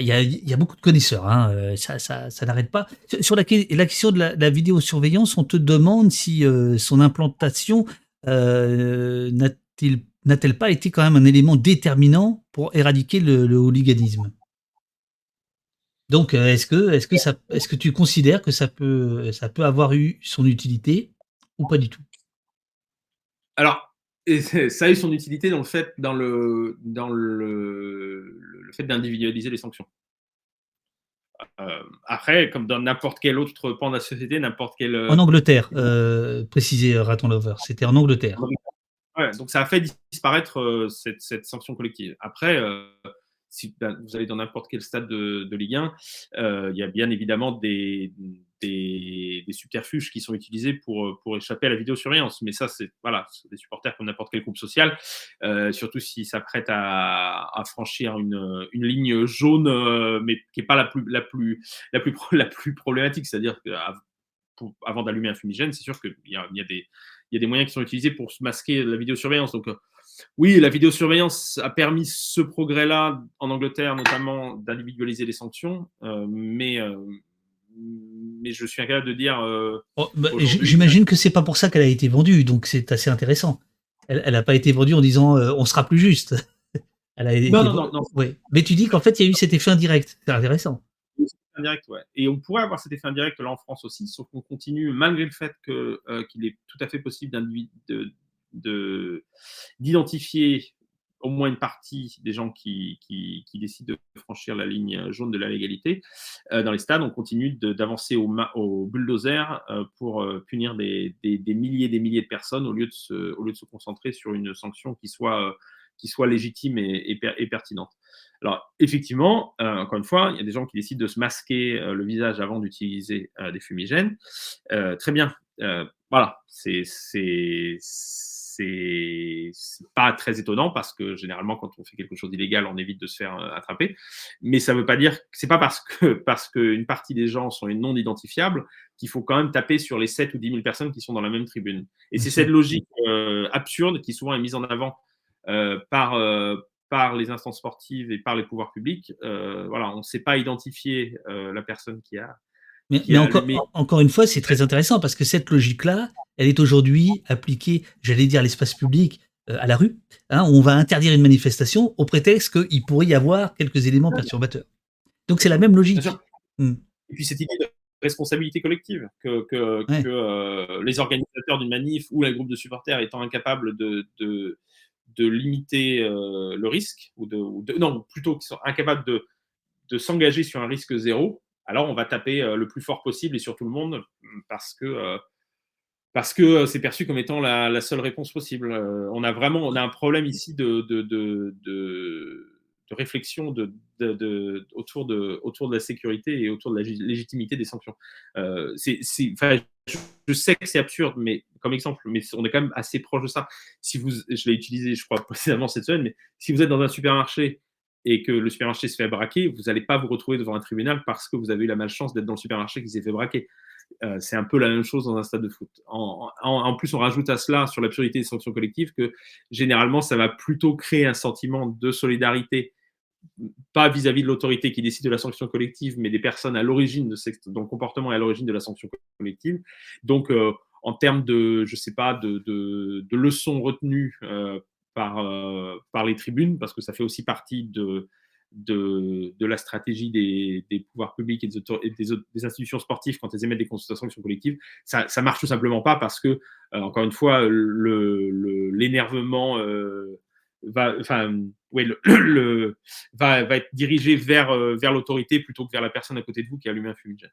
a, beaucoup de connaisseurs. Hein, ça, n'arrête pas. Sur la, question de la, la, vidéosurveillance, on te demande si son implantation euh, n'a-t-elle pas été quand même un élément déterminant pour éradiquer le, le hooliganisme? Donc, est-ce que, est-ce que ça, est-ce que tu considères que ça peut, ça peut avoir eu son utilité ou pas du tout? Alors, ça a eu son utilité dans le fait, dans le, dans le, le fait d'individualiser les sanctions. Euh, après, comme dans n'importe quel autre pan de la société, n'importe quel. En Angleterre, euh, précisé Raton Lover, c'était en Angleterre. Donc ça a fait disparaître euh, cette, cette, sanction collective. Après, euh, si ben, vous allez dans n'importe quel stade de, de Ligue 1, il y a bien évidemment des, des, des, subterfuges qui sont utilisés pour, pour échapper à la vidéosurveillance. Mais ça, c'est voilà, des supporters comme n'importe quel groupe social, euh, surtout s'ils s'apprêtent à, à, franchir une, une, ligne jaune, euh, mais qui n'est pas la plus, la, plus, la, plus, la plus problématique. C'est-à-dire qu'avant d'allumer un fumigène, c'est sûr qu'il y a, il y, a des, il y a des moyens qui sont utilisés pour masquer la vidéosurveillance. Donc, euh, oui, la vidéosurveillance a permis ce progrès-là en Angleterre, notamment d'individualiser les sanctions, euh, mais mais je suis incapable de dire. Oh, bah, j'imagine que c'est pas pour ça qu'elle a été vendue, donc c'est assez intéressant. Elle n'a pas été vendue en disant on sera plus juste. elle a été non, non, non, Mais tu dis qu'en fait, il y a eu cet effet indirect. C'est intéressant. Indirect, ouais. Et on pourrait avoir cet effet indirect là en France aussi, sauf qu'on continue, malgré le fait qu'il est tout à fait possible d'identifier de, au moins une partie des gens qui, qui, décident de franchir la ligne jaune de la légalité. Euh, dans les stades, on continue d'avancer au, bulldozer euh, pour euh, punir des, des, milliers et des milliers de personnes au lieu de se, au lieu de se concentrer sur une sanction qui soit, qui soit légitime et, et, pertinente. Alors, effectivement, encore une fois, il y a des gens qui décident de se masquer le visage avant d'utiliser des fumigènes. très bien. voilà, c'est c'est pas très étonnant parce que généralement, quand on fait quelque chose d'illégal, on évite de se faire euh, attraper. Mais ça veut pas dire, c'est pas parce que parce qu'une partie des gens sont non identifiables qu'il faut quand même taper sur les 7 ou 10 000 personnes qui sont dans la même tribune. Et c'est cette logique euh, absurde qui souvent est mise en avant euh, par par les instances sportives et par les pouvoirs publics. voilà, on ne sait pas identifier la personne qui a mais, encore, encore, une fois, c'est très intéressant parce que cette logique-là, elle est aujourd'hui appliquée, j'allais dire, à l'espace public, euh, à la rue, hein, où on va interdire une manifestation au prétexte qu'il pourrait y avoir quelques éléments perturbateurs. Donc c'est la même logique. Hmm. Et puis cette idée de responsabilité collective, que, que, euh, les organisateurs d'une manif ou un groupe de supporters étant incapables de, de, de limiter euh, le risque, ou de, de, non, plutôt qu'ils sont incapables de, de s'engager sur un risque zéro, alors on va taper euh, le plus fort possible et sur tout le monde parce que euh, parce que euh, c'est perçu comme étant la, seule réponse possible. on a vraiment on a un problème ici de, de, de, réflexion de, autour, de, autour de la sécurité et autour de la légitimité des sanctions. c'est, je sais que c'est absurde, mais comme exemple, mais on est quand même assez proche de ça. Si vous, je l'ai utilisé, je crois, précédemment cette semaine, mais si vous êtes dans un supermarché et que le supermarché se fait braquer, vous n'allez pas vous retrouver devant un tribunal parce que vous avez eu la malchance d'être dans le supermarché qui s'est fait braquer. Euh, c'est un peu la même chose dans un stade de foot. En, plus, on rajoute à cela, sur l'absurdité des sanctions collectives, que généralement, ça va plutôt créer un sentiment de solidarité, pas vis-à-vis de l'autorité qui décide de la sanction collective, mais des personnes à l'origine de dont le comportement est à l'origine de la sanction collective. Donc, euh, en termes de, je sais pas, de, leçons retenues euh, par, euh, par les tribunes, parce que ça fait aussi partie de, la stratégie des, pouvoirs publics et, des, institutions sportives quand elles émettent des consultations qui sont collectives. Ça, ça marche tout simplement pas parce que, euh, encore une fois, l'énervement va, être dirigé vers, vers l'autorité plutôt que vers la personne à côté de vous qui a allumé un fumigène.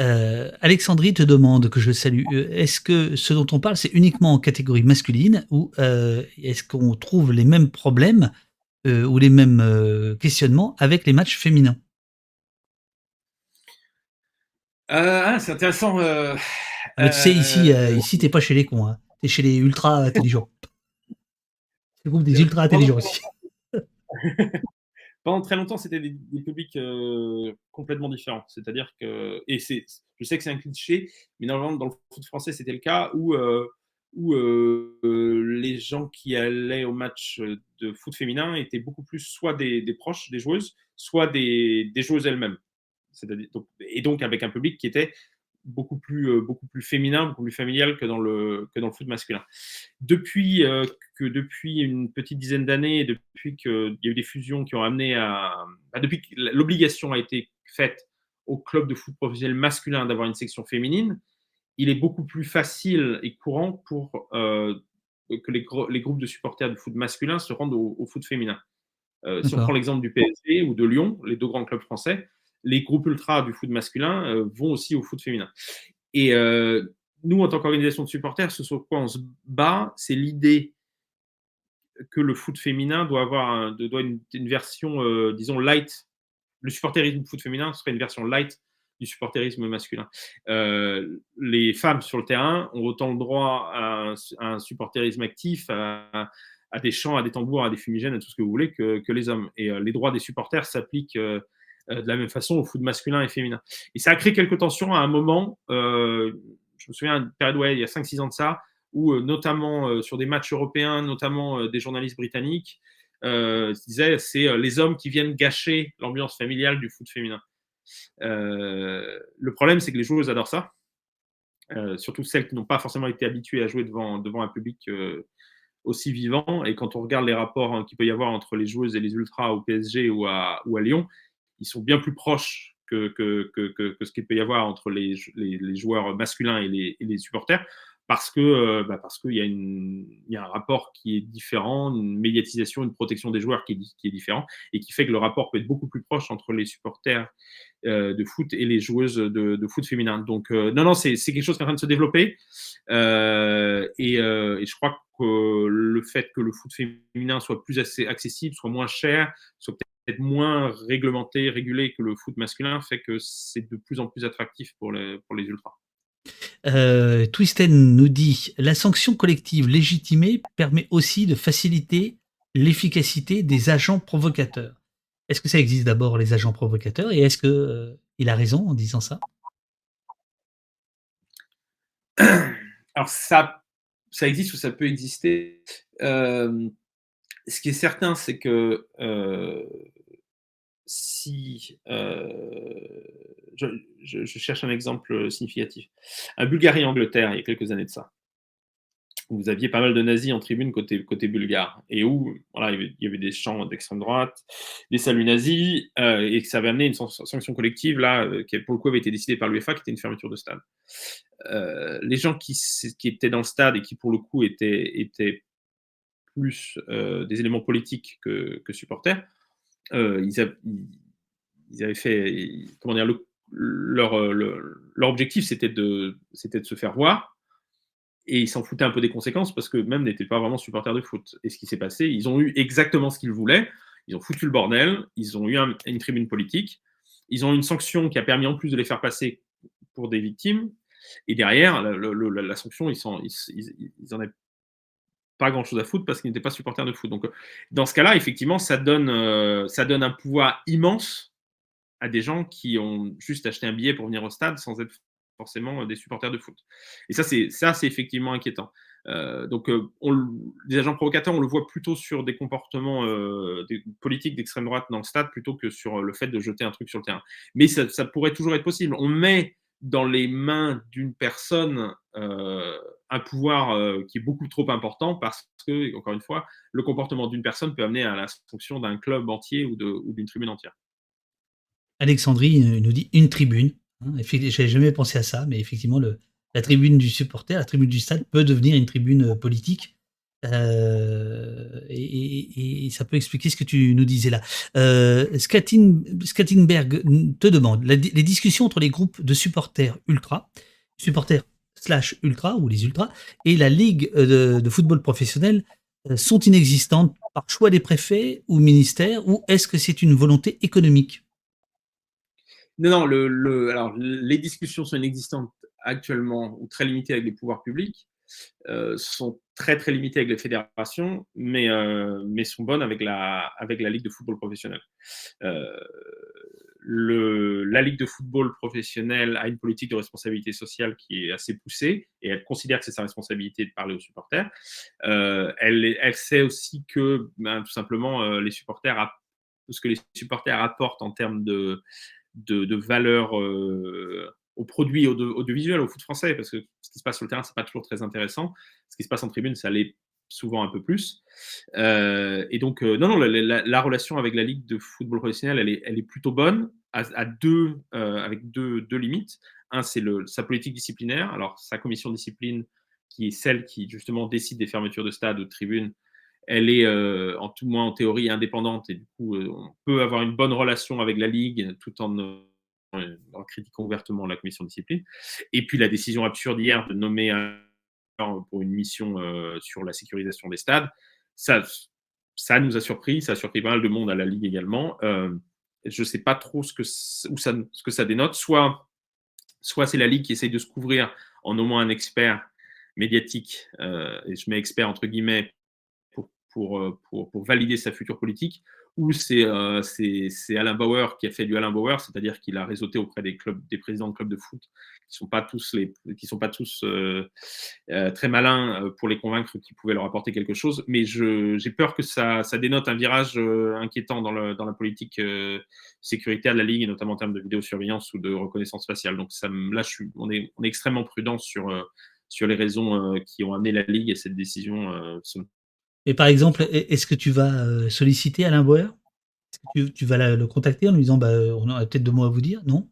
Euh, Alexandrie te demande, que je salue, euh, est-ce que ce dont on parle, c'est uniquement en catégorie masculine ou euh, est-ce qu'on trouve les mêmes problèmes ou les mêmes questionnements avec les matchs féminins? Ah, C'est intéressant. tu sais, ici, ici t'es pas chez les cons, hein. tu es chez les ultra intelligents. C'est le groupe des ultra intelligents aussi. très longtemps, c'était des, publics euh, complètement différents. C'est-à-dire que, et c'est, je sais que c'est un cliché, mais normalement, dans le foot français, c'était le cas où, euh, où euh, les gens qui allaient au match de foot féminin étaient beaucoup plus soit des, proches des joueuses, soit des joueuses elles-mêmes. et donc avec un public qui était beaucoup plus, euh, beaucoup plus féminin, beaucoup plus familial que dans le, que dans le foot masculin. Depuis, euh, que depuis une petite dizaine d'années, depuis qu'il y a eu des fusions qui ont amené à. Bah, depuis que l'obligation a été faite au club de foot professionnel masculin d'avoir une section féminine, il est beaucoup plus facile et courant pour euh, que les, les, groupes de supporters du foot masculin se rendent au, au foot féminin. si on prend l'exemple du PSG ou de Lyon, les deux grands clubs français, les groupes ultra du foot masculin euh, vont aussi au foot féminin. Et euh, nous, en tant qu'organisation de supporters, ce sur quoi on se bat, c'est l'idée que le foot féminin doit avoir doit une, version, euh, disons, light. Le supporterisme foot féminin serait une version light du supporterisme masculin. les femmes sur le terrain ont autant le droit à un, supporterisme actif, à, des chants, à des tambours, à des fumigènes, à tout ce que vous voulez, que, les hommes. Et les droits des supporters s'appliquent de la même façon au foot masculin et féminin. Et ça a créé quelques tensions à un moment. Euh, je me souviens d'une période, ouais, il y a 5-6 ans de ça, où euh, notamment sur des matchs européens, notamment des journalistes britanniques, disaient c'est les hommes qui viennent gâcher l'ambiance familiale du foot féminin. le problème, c'est que les joueuses adorent ça. surtout celles qui n'ont pas forcément été habituées à jouer devant, devant un public aussi vivant. Et quand on regarde les rapports hein, qu'il peut y avoir entre les joueuses et les ultras au PSG ou à Lyon, ils sont bien plus proches que, que, que, que ce qu'il peut y avoir entre les, les, joueurs masculins et les, les, supporters. Parce que euh, bah parce qu'il y, a y a un rapport qui est différent, une médiatisation, une protection des joueurs qui est, qui est différent et qui fait que le rapport peut être beaucoup plus proche entre les supporters euh, de foot et les joueuses de, de foot féminin. Donc euh, non, non, c'est quelque chose qui est en train de se développer et, et, je crois que le fait que le foot féminin soit plus accessible, soit moins cher, soit peut-être moins réglementé, régulé que le foot masculin, fait que c'est de plus en plus attractif pour les, pour les ultras. Euh, Twisten nous dit la sanction collective légitimée permet aussi de faciliter l'efficacité des agents provocateurs. Est-ce que ça existe d'abord les agents provocateurs et est-ce que euh, il a raison en disant ça? Alors ça ça existe ou ça peut exister. Euh, ce qui est certain, c'est que euh, si euh, je, cherche un exemple significatif, un Bulgarie-Angleterre, il y a quelques années de ça, vous aviez pas mal de nazis en tribune côté, côté bulgare, et où voilà, il, y avait, des chants d'extrême droite, des saluts nazis, euh, et que ça avait amené une sanction collective, là, euh, qui pour le coup avait été décidée par l'UEFA, qui était une fermeture de stade. Les gens qui, qui, étaient dans le stade et qui, pour le coup, étaient, étaient plus des éléments politiques que, que supporters, euh, ils, avaient, fait, comment dire, le, leur, objectif, c'était de, se faire voir et ils s'en foutaient un peu des conséquences parce que même n'étaient pas vraiment supporters de foot. Et ce qui s'est passé, ils ont eu exactement ce qu'ils voulaient. Ils ont foutu le bordel. Ils ont eu une tribune politique. Ils ont eu une sanction qui a permis en plus de les faire passer pour des victimes. Et derrière, la, sanction, ils, ils, en avaient pas grand chose à foutre parce qu'ils n'étaient pas supporters de foot. Donc, dans ce cas-là, effectivement, ça donne, euh, ça donne un pouvoir immense à des gens qui ont juste acheté un billet pour venir au stade sans être forcément euh, des supporters de foot. Et ça, c'est ça, c'est effectivement inquiétant. Euh, donc, euh, on, les agents provocateurs, on le voit plutôt sur des comportements euh, des politiques d'extrême droite dans le stade plutôt que sur le fait de jeter un truc sur le terrain. Mais ça, ça pourrait toujours être possible. On met dans les mains d'une personne euh, un pouvoir euh, qui est beaucoup trop important parce que, encore une fois, le comportement d'une personne peut amener à la sanction d'un club entier ou d'une tribune entière. Alexandrie nous dit une tribune. Hein, J'avais jamais pensé à ça, mais effectivement, la tribune du supporter, la tribune du stade peut devenir une tribune euh, politique. Euh, et, ça peut expliquer ce que tu nous disais là. Euh, Skattenberg te demande les discussions entre les groupes de supporters ultra, supporters slash ultra ou les ultras, et la ligue euh, de, football professionnel euh, sont inexistantes par choix des préfets ou ministères, ou est-ce que c'est une volonté économique? Non, non, le, les discussions sont inexistantes actuellement ou très limitées avec les pouvoirs publics, euh, sont très très limitées avec les fédérations, mais, euh, mais sont bonnes avec la, avec la Ligue de football professionnel. Euh, la Ligue de football professionnel a une politique de responsabilité sociale qui est assez poussée et elle considère que c'est sa responsabilité de parler aux supporters. Elle, elle sait aussi que ben, tout simplement les supporters, ce que les supporters apportent en termes de, de, de valeur aux produits audiovisuels, au foot français, parce que ce qui se passe sur le terrain, c'est pas toujours très intéressant. Ce qui se passe en tribune, ça l'est souvent un peu plus. Euh, et donc, euh, non, non, la, la, relation avec la Ligue de football professionnel, elle est, elle est plutôt bonne, à, deux, euh, avec deux, deux, limites. Un, c'est sa politique disciplinaire. Alors, sa commission discipline, qui est celle qui, justement, décide des fermetures de stade ou de tribunes, elle est en tout moins en théorie indépendante et du coup on peut avoir une bonne relation avec la ligue tout en, en critiquant ouvertement la commission de discipline. Et puis la décision absurde hier de nommer un pour une mission sur la sécurisation des stades, ça, ça nous a surpris, ça a surpris pas mal de monde à la ligue également. je ne sais pas trop ce que, où ça, ce que ça dénote. Soit, soit c'est la ligue qui essaye de se couvrir en nommant un expert médiatique, et je mets expert entre guillemets pour, pour, pour, valider sa future politique, ou c'est Alain Bauer qui a fait du Alain Bauer, c'est-à-dire qu'il a réseauté auprès des, présidents de clubs de foot qui sont sont pas tous très malins pour les convaincre qu'ils pouvaient leur apporter quelque chose. Mais j'ai peur que ça, dénote un virage inquiétant dans, la politique sécuritaire de la ligue, notamment en termes de vidéosurveillance ou de reconnaissance faciale. Donc là, on est, extrêmement prudent sur les raisons euh, qui ont amené la Ligue à cette décision. Euh, Et par exemple, est-ce que tu vas euh, solliciter Alain Bauer Est-ce que tu, vas le contacter en lui disant bah, on a peut-être deux mots à vous dire? Non?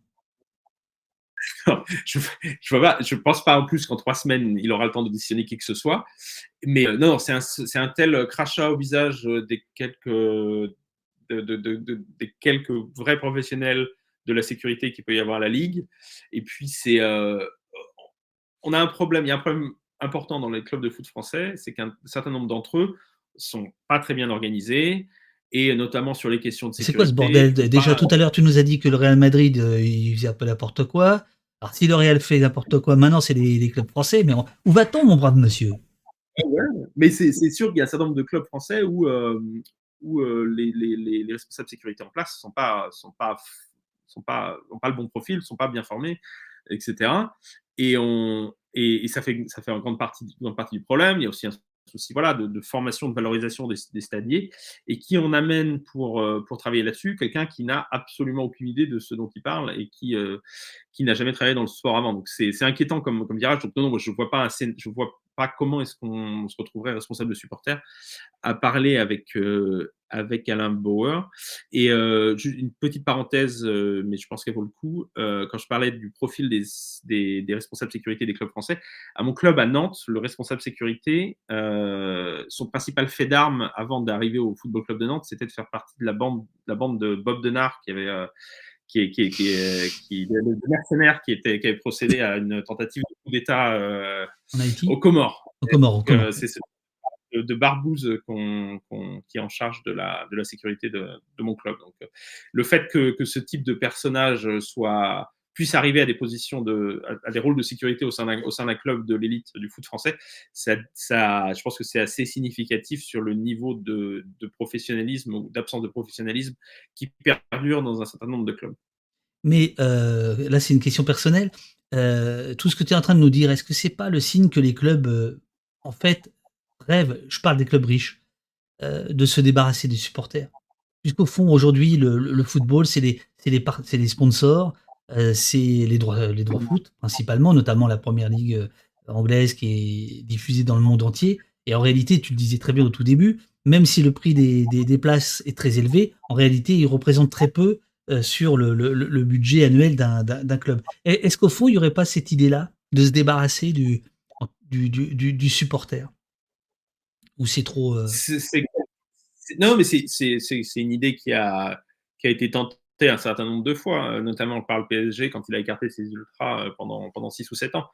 Je ne pense pas en plus qu'en trois semaines, il aura le temps de décisionner qui que ce soit. Mais non, c'est un, tel crachat au visage des quelques, de, des quelques vrais professionnels de la sécurité qu'il peut y avoir à la Ligue. Et puis, c'est on a un problème, il y a un problème important dans les clubs de foot français, c'est qu'un certain nombre d'entre eux sont pas très bien organisés et notamment sur les questions de sécurité. C'est quoi ce bordel Déjà tout à l'heure, tu nous as dit que le Real Madrid, euh, il faisait un peu n'importe quoi. Alors si le Real fait n'importe quoi, maintenant c'est les, clubs français, mais où va-t-on, mon brave monsieur? Mais c'est sûr qu'il y a un certain nombre de clubs français où, euh, où euh, les, les, responsables de sécurité en place sont pas, sont pas, sont pas, ont pas le bon profil, sont pas bien formés, etc. Et, on, et, ça, fait, ça fait en grande partie, grande partie du problème. Il y a aussi un souci voilà, de, formation, de valorisation des, des, stadiers. Et qui on amène pour, euh, pour travailler là-dessus? Quelqu'un qui n'a absolument aucune idée de ce dont il parle et qui, euh, qui n'a jamais travaillé dans le sport avant. Donc c'est inquiétant comme, comme virage. Donc non, non je vois pas assez, je vois pas comment est-ce qu'on se retrouverait responsable de supporters à parler avec, euh, avec Alain Bauer. Et euh, une petite parenthèse, euh, mais je pense qu'elle vaut le coup, quand je parlais du profil des, des, des, responsables sécurité des clubs français, à mon club à Nantes, le responsable sécurité, son principal fait d'armes avant d'arriver au Football Club de Nantes, c'était de faire partie de la bande, la bande de Bob Denard qui avait qui est, qui, qui, qui de mercenaire qui, était, qui avait procédé à une tentative de coup d'État euh, au Comores. Au Comores, euh, c'est de, de Barbouze qui est en charge de la, de la sécurité de, de mon club. Donc, euh, le fait que, que, ce type de personnage soit puisse arriver à des positions de, à, des rôles de sécurité au sein d'un, au sein d'un club de l'élite du foot français, ça, ça, je pense que c'est assez significatif sur le niveau de, de professionnalisme ou d'absence de professionnalisme qui perdure dans un certain nombre de clubs. Mais euh, là, c'est une question personnelle. Euh, tout ce que tu es en train de nous dire, est-ce que c'est pas le signe que les clubs, euh, en fait, rêvent, je parle des clubs riches, de se débarrasser des supporters? Puisqu'au fond, aujourd'hui, le, le, football, c'est les, les, les sponsors, c'est les droits, les droits foot, principalement, notamment la première ligue euh, anglaise qui est diffusée dans le monde entier. Et en réalité, tu le disais très bien au tout début, même si le prix des, des, places est très élevé, en réalité, il représente très peu euh, sur le, le, budget annuel d'un club. Est-ce qu'au fond, il n'y aurait pas cette idée-là de se débarrasser du, du, du, du supporter? Ou c'est trop. non, mais c'est une idée qui a, qui a été tentée un certain nombre de fois, euh, notamment par le PSG quand il a écarté ses ultras euh, pendant, pendant 6 ou 7 ans.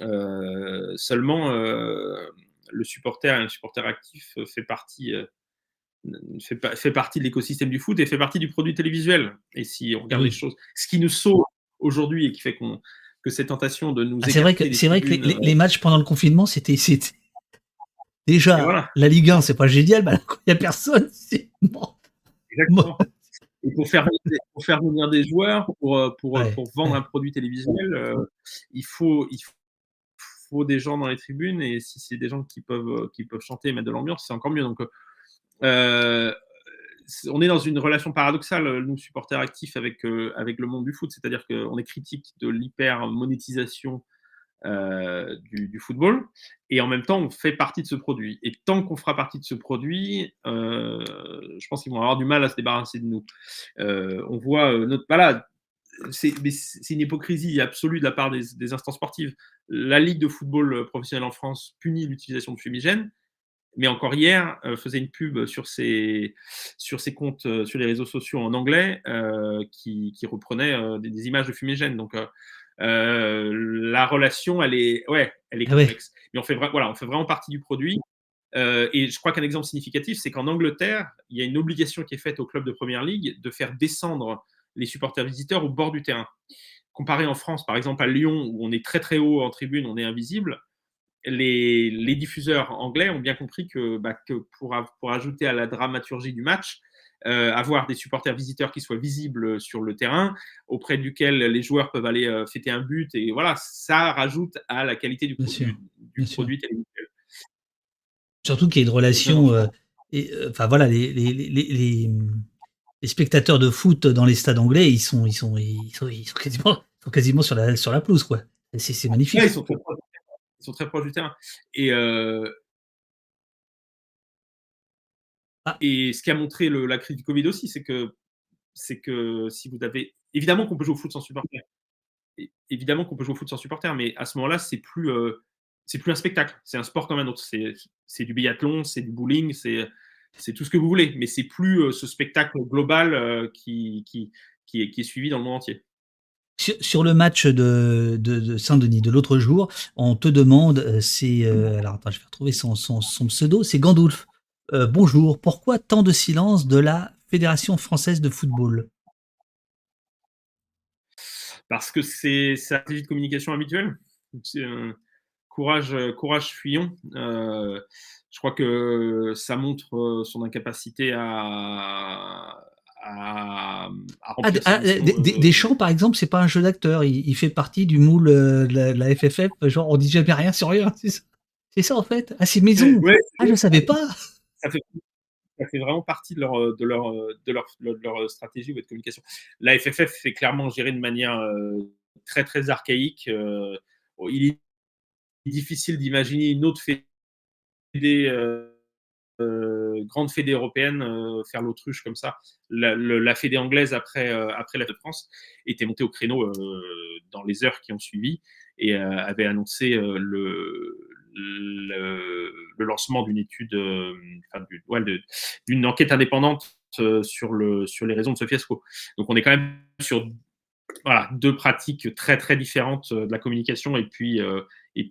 Euh, seulement, le supporter, un supporter actif fait partie, fait, fait, partie de l'écosystème du foot et fait partie du produit télévisuel. Et si on regarde les choses, ce qui nous sauve aujourd'hui et qui fait qu'on que cette tentation de nous. Ah, c'est vrai que c'est vrai que les, matchs pendant le confinement, c'était déjà la Ligue 1, c'est pas génial, mais il n'y a personne, c'est Exactement pour faire, pour faire venir des joueurs, pour, euh, pour, euh, pour vendre un produit télévisuel, euh, il, faut, il faut des gens dans les tribunes. Et si c'est des gens qui peuvent, qui peuvent chanter et mettre de l'ambiance, c'est encore mieux. Donc, euh, on est dans une relation paradoxale, nous, supporters actifs, avec, avec le monde du foot. C'est-à-dire qu'on est critique de l'hyper-monétisation euh, du, football, et en même temps, on fait partie de ce produit. Et tant qu'on fera partie de ce produit, euh, je pense qu'ils vont avoir du mal à se débarrasser de nous. Euh, on voit notre. Voilà, c'est une hypocrisie absolue de la part des, instances sportives. La Ligue de football professionnel en France punit l'utilisation de fumigènes, mais encore hier, faisait une pub sur ses, comptes sur les réseaux sociaux en anglais qui, reprenait des, des, images de fumigènes. Donc, euh, la relation, elle est, ouais, elle est ah complexe. Mais on fait, voilà, on fait vraiment partie du produit. Euh, et je crois qu'un exemple significatif, c'est qu'en Angleterre, il y a une obligation qui est faite au club de première ligue de faire descendre les supporters visiteurs au bord du terrain. Comparé en France, par exemple à Lyon, où on est très très haut en tribune, on est invisible. les, les, diffuseurs anglais ont bien compris que, bah, que pour, pour, ajouter à la dramaturgie du match, avoir des supporters visiteurs qui soient visibles sur le terrain, auprès duquel les joueurs peuvent aller euh, fêter un but, et voilà, ça rajoute à la qualité du, produit, du, produit télévisuel. Surtout qu'il y a une relation. Euh, et, enfin voilà, les, les, les, les, spectateurs de foot dans les stades anglais, ils sont, ils sont, ils sont, ils sont quasiment, sont quasiment sur la, sur la pelouse, quoi. C'est magnifique. ils, sont très proches, ils, sont très proches, du terrain. Et. Et ce qui a montré le, la crise du Covid aussi, c'est que, c'est que si vous avez. Évidemment qu'on peut jouer au foot sans supporter. Évidemment qu'on peut jouer au foot sans supporter, mais à ce moment-là, c'est plus, euh, c'est plus un spectacle. C'est un sport comme un autre. C'est du biathlon, c'est du bowling, c'est c'est tout ce que vous voulez, mais c'est plus euh, ce spectacle global euh, qui, qui, qui, est, qui, est, suivi dans le monde entier. Sur, le match de, de, de Saint-Denis de l'autre jour, on te demande, c'est alors attends, je vais retrouver son, son, son pseudo, c'est Gandulf. Euh, bonjour, pourquoi tant de silence de la Fédération française de football? Parce que c'est sa stratégie de communication habituelle. C'est un courage, courage fuyons. Euh, je crois que ça montre son incapacité à, à, ah, ah, des, chants, par exemple, c'est pas un jeu d'acteur. Il, fait partie du moule euh, de la, FFF. Genre, on dit jamais rien sur rien. C'est ça, en fait. Ah, c'est maison. ah, je savais pas ça fait, fait vraiment partie de leur, de, leur, de, leur, de leur stratégie de communication. La FFF est clairement gérée de manière euh, très très archaïque. Euh, il est difficile d'imaginer une autre fédé, euh, grande fédé européenne faire l'autruche comme ça. La, fédé anglaise après, la France était montée au créneau dans les heures qui ont suivi et avait annoncé le, le, lancement d'une étude, euh, enfin, d'une enquête indépendante euh, sur, le, sur les raisons de ce fiasco. Donc on est quand même sur deux pratiques très très différentes euh, de la communication et puis,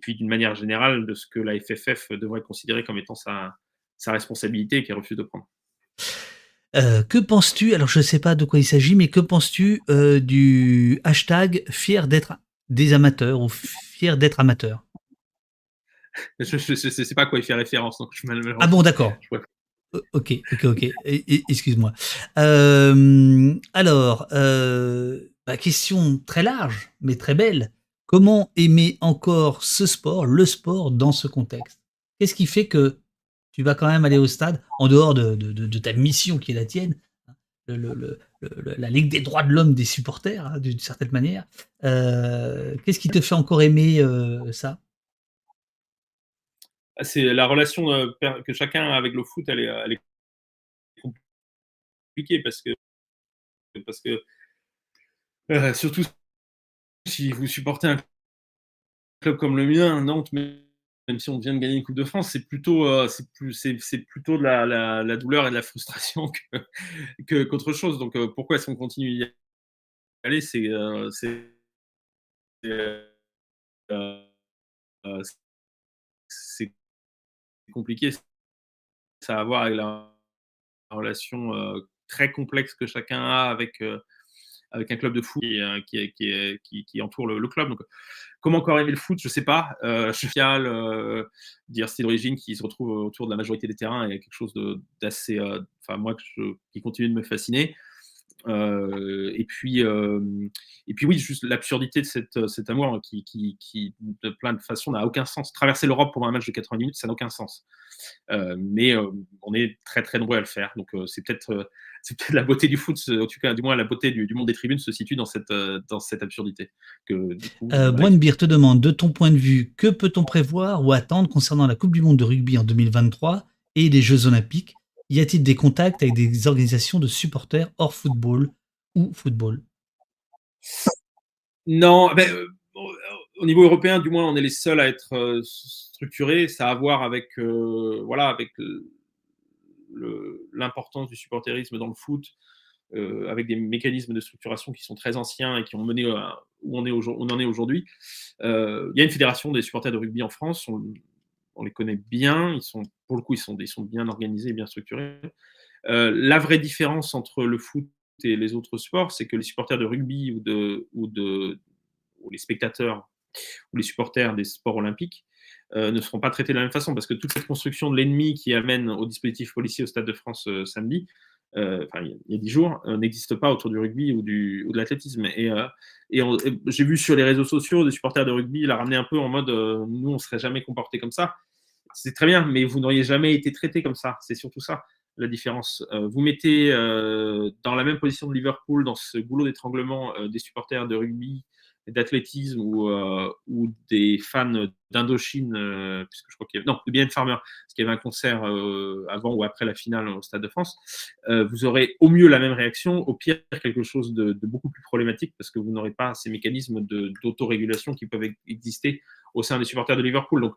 puis d'une manière générale de ce que la FFF devrait considérer comme étant sa, sa responsabilité et qu'elle refuse de prendre. que penses-tu, alors je ne sais pas de quoi il s'agit, mais que penses-tu du hashtag fier d'être des amateurs ou fier d'être amateur je ne sais pas à quoi il fait référence. Donc je ah bon, d'accord. Ok, ok, ok. Excuse-moi. Euh, alors, euh, bah, question très large, mais très belle. Comment aimer encore ce sport, le sport, dans ce contexte? Qu'est-ce qui fait que tu vas quand même aller au stade, en dehors de, de, ta mission qui est la tienne, hein, le, la Ligue des droits de l'homme des supporters, hein, d'une certaine manière. Euh, qu'est-ce qui te fait encore aimer ça? C'est la relation euh, que chacun a avec le foot, elle est, compliquée parce que, parce que euh, surtout si vous supportez un club comme le mien, Nantes, même si on vient de gagner une Coupe de France, c'est plutôt, euh, plutôt de la, douleur et de la frustration que, qu'autre chose. Donc pourquoi est-ce qu'on continue d'y aller? C'est compliqué. Ça a à voir avec la relation euh, très complexe que chacun a avec, euh, avec un club de foot qui, euh, entoure le, club. Donc, comment encore aimer le foot? Je ne sais pas. Euh, Fial, euh, style d'origine qui se retrouve autour de la majorité des terrains est quelque chose d'assez. Enfin, moi, qui continue de me fasciner. Euh, et puis, euh, et puis oui, juste l'absurdité de cette, cet amour qui, qui, qui, de plein de façons, n'a aucun sens. Traverser l'Europe pour un match de 90 minutes, ça n'a aucun sens. Euh, mais on est très très nombreux à le faire. Donc c'est peut-être c'est peut-être la beauté du foot, en tout cas, du moins la beauté du, monde des tribunes se situe dans cette, dans cette absurdité. Que, Beer te demande, de ton point de vue, que peut-on prévoir ou attendre concernant la Coupe du Monde de rugby en 2023 et les Jeux Olympiques? Y a-t-il des contacts avec des organisations de supporters hors football ou football? Non, ben, euh, au niveau européen, du moins, on est les seuls à être euh, structurés. Ça a à voir avec, euh, voilà, avec l'importance du supporterisme dans le foot, avec des mécanismes de structuration qui sont très anciens et qui ont mené où on, en est aujourd'hui. Il y a une fédération des supporters de rugby en France les connaît bien, ils sont, pour le coup, ils sont, ils sont bien organisés bien structurés. Euh, la vraie différence entre le foot et les autres sports, c'est que les supporters de rugby ou, de, ou, de, ou les spectateurs ou les supporters des sports olympiques ne seront pas traités de la même façon parce que toute cette construction de l'ennemi qui amène au dispositif policier au Stade de France samedi, enfin il y a dix jours, n'existe pas autour du rugby ou, du, ou de l'athlétisme. Et, et, j'ai vu sur les réseaux sociaux des supporters de rugby la ramener un peu en mode nous on serait jamais comporté comme ça. C'est très bien, mais vous n'auriez jamais été traité comme ça. C'est surtout ça la différence. Euh, vous mettez euh, dans la même position de Liverpool, dans ce goulot d'étranglement euh, des supporters de rugby, d'athlétisme ou, des fans d'Indochine, puisque je crois qu'il y avait, non, de Bien Farmer, parce qu'il y avait un concert avant ou après la finale au Stade de France, vous aurez au mieux la même réaction, au pire quelque chose de, beaucoup plus problématique, parce que vous n'aurez pas ces mécanismes d'autorégulation qui peuvent exister au sein des supporters de Liverpool.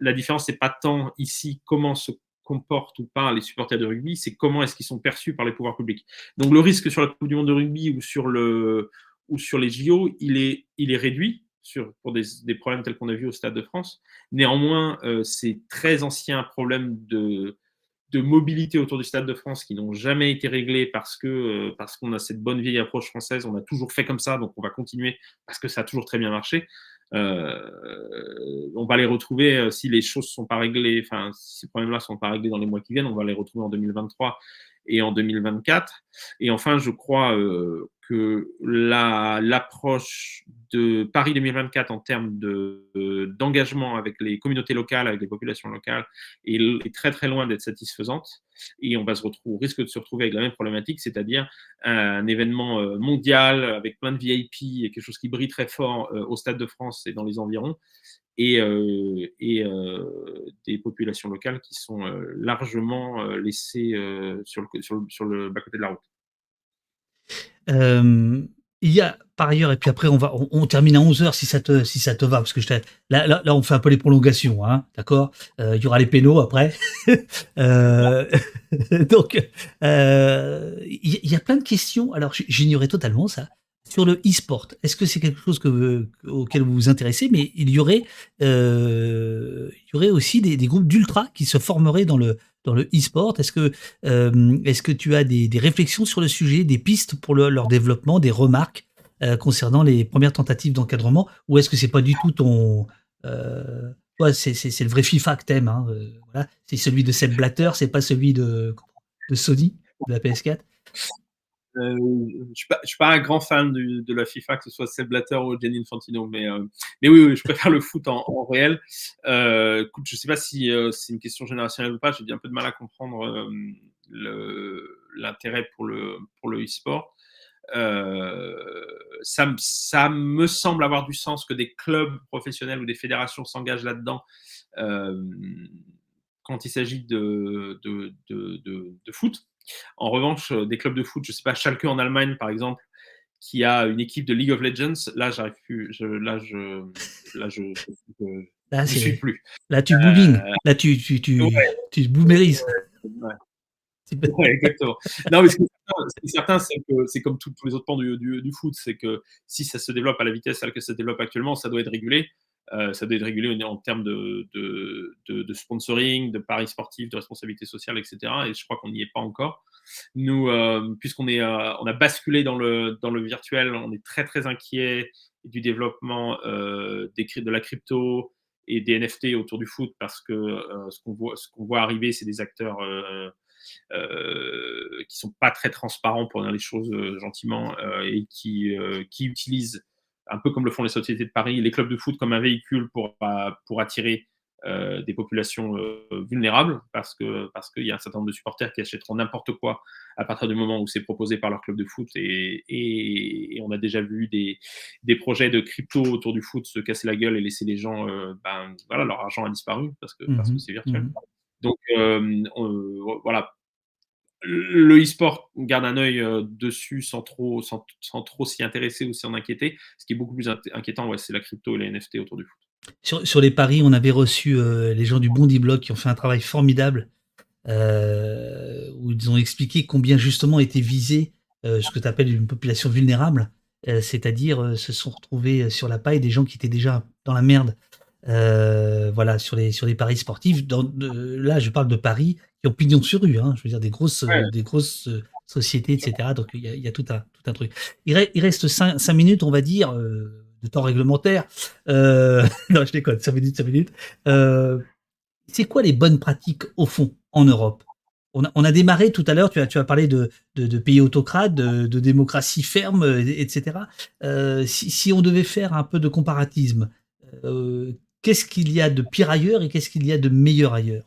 La différence, c'est pas tant ici comment se comportent ou pas les supporters de rugby, c'est comment est-ce qu'ils sont perçus par les pouvoirs publics. Donc le risque sur la Coupe du Monde de rugby ou sur, le, ou sur les JO, il est, il est réduit sur, pour des, problèmes tels qu'on a vu au Stade de France. Néanmoins, euh, ces très anciens problèmes de, de mobilité autour du Stade de France qui n'ont jamais été réglés parce que euh, parce qu'on a cette bonne vieille approche française, on a toujours fait comme ça, donc on va continuer parce que ça a toujours très bien marché. Euh, on va les retrouver euh, si les choses sont pas réglées, enfin si ces problèmes-là sont pas réglés dans les mois qui viennent, on va les retrouver en 2023 et en 2024. Et enfin, je crois euh, que l'approche de Paris 2024 en termes d'engagement avec les communautés locales, avec les populations locales, est, très très loin d'être satisfaisante. Et on va se retrouver, risque de se retrouver avec la même problématique, c'est-à-dire un événement euh, mondial avec plein de VIP et quelque chose qui brille très fort euh, au Stade de France et dans les environs, et, euh, et des populations locales qui sont largement laissées sur le, sur, le, sur le bas-côté de la route. Euh, il y a par ailleurs, et puis après on va, on, termine à 11h si ça te, si ça te va, parce que je là, là, là, on fait un peu les prolongations, hein, d'accord? Euh, Il y aura les pénaux après. euh, donc, euh, il y, a plein de questions. Alors, j'ignorais totalement ça sur le e-sport. Est-ce que c'est quelque chose que, auquel vous vous intéressez? Mais il y aurait, euh, il y aurait aussi des, des groupes d'ultra qui se formeraient dans le dans le e-sport. Est-ce que, euh, est-ce que tu as des, réflexions sur le sujet, des pistes pour leur développement, des remarques euh, concernant les premières tentatives d'encadrement, ou est-ce que c'est pas du tout ton euh, c'est, le vrai FIFA que t'aimes, hein, euh, voilà. C'est celui de Seb Blatter, c'est pas celui de, de Sony, de la PS4 euh, je ne suis, pas un grand fan de la FIFA, que ce soit Seb Blatter ou Gianni Infantino, mais, euh, mais oui, je préfère le foot en, réel. Euh, je ne sais pas si c'est une question générationnelle ou pas, j'ai un peu de mal à comprendre l'intérêt pour le, pour le e-sport. ça, ça, me semble avoir du sens que des clubs professionnels ou des fédérations s'engagent là-dedans quand il s'agit de, de, de, de, foot. En revanche, euh, des clubs de foot, je ne sais pas, Schalke en Allemagne, par exemple, qui a une équipe de League of Legends, là, j'arrive plus, je, là, je, là, je, là, suis plus. Là, tu booming. Euh, là, tu, tu, tu, tu boomerises. Ouais. exactement. non, mais ce qui est certain, c'est que c'est comme tous les autres pans du, du, du foot, c'est que si ça se développe à la vitesse à laquelle ça se développe actuellement, ça doit être régulé. Euh, ça doit être régulé en termes de, sponsoring, de paris sportifs, de responsabilité sociale, etc. Et je crois qu'on n'y est pas encore. Nous, euh, puisqu'on est, euh, on a basculé dans le, virtuel, on est très très inquiet du développement de la crypto et des NFT autour du foot parce que ce qu'on voit, arriver, c'est des acteurs qui sont pas très transparents pour dire les choses gentiment et qui utilisent un peu comme le font les sociétés de Paris, les clubs de foot comme un véhicule pour, euh, pour attirer euh, des populations euh, vulnérables, parce que parce qu'il y a un certain nombre de supporters qui achèteront n'importe quoi à partir du moment où c'est proposé par leur club de foot, et, et, on a déjà vu des, des, projets de crypto autour du foot se casser la gueule et laisser les gens, ben, voilà, leur argent a disparu parce que parce que mmh c'est virtuel. Mmh Donc voilà, le e-sport garde un œil euh, dessus sans trop sans, sans s'y intéresser ou s'y en inquiéter. Ce qui est beaucoup plus inquiétant, ouais, c'est la crypto et les NFT autour du foot. Sur, les paris, on avait reçu euh, les gens du Bondi Blog qui ont fait un travail formidable euh, où ils ont expliqué combien justement était visé ce que tu appelles une population vulnérable, c'est-à-dire se sont retrouvés sur la paille des gens qui étaient déjà dans la merde. voilà sur les sur les paris sportifs. Dans, là, je parle de paris qui ont pignon sur rue, hein, je veux dire des grosses, des grosses euh, sociétés, etc. Donc il y a, y a, tout, un, tout un truc. Il, il reste cinq, cinq, minutes, on va dire, euh, temps réglementaire. non, je déconne, 5 minutes, 5 minutes. c'est quoi les bonnes pratiques au fond en Europe? On a, démarré tout à l'heure, tu as, tu as parlé de, pays autocrates, de, démocratie ferme, etc. si, on devait faire un peu de comparatisme, qu'est-ce qu'il y a de pire ailleurs et qu'est-ce qu'il y a de meilleur ailleurs?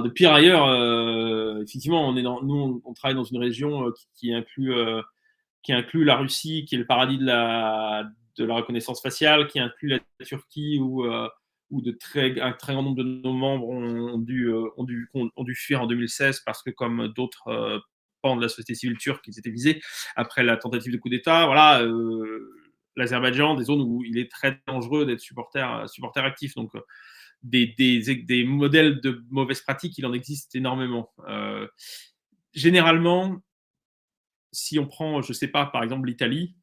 De pire ailleurs, euh, effectivement, on est dans, nous, on, travaille dans une région euh, qui, inclut, euh, qui inclut la Russie, qui est le paradis de la, de la reconnaissance faciale, qui inclut la Turquie, où, où de très, un très grand nombre de nos membres ont, dû, ont, dû, ont, dû fuir en 2016 parce que, comme d'autres pans de la société civile turque, ils étaient visés après la tentative de coup d'État. Voilà, l'Azerbaïdjan, des zones où il est très dangereux d'être supporter, supporter actif. Donc, des, des, modèles de mauvaises pratiques, il en existe énormément. Euh, généralement, si on prend, je ne sais pas, par exemple l'Italie,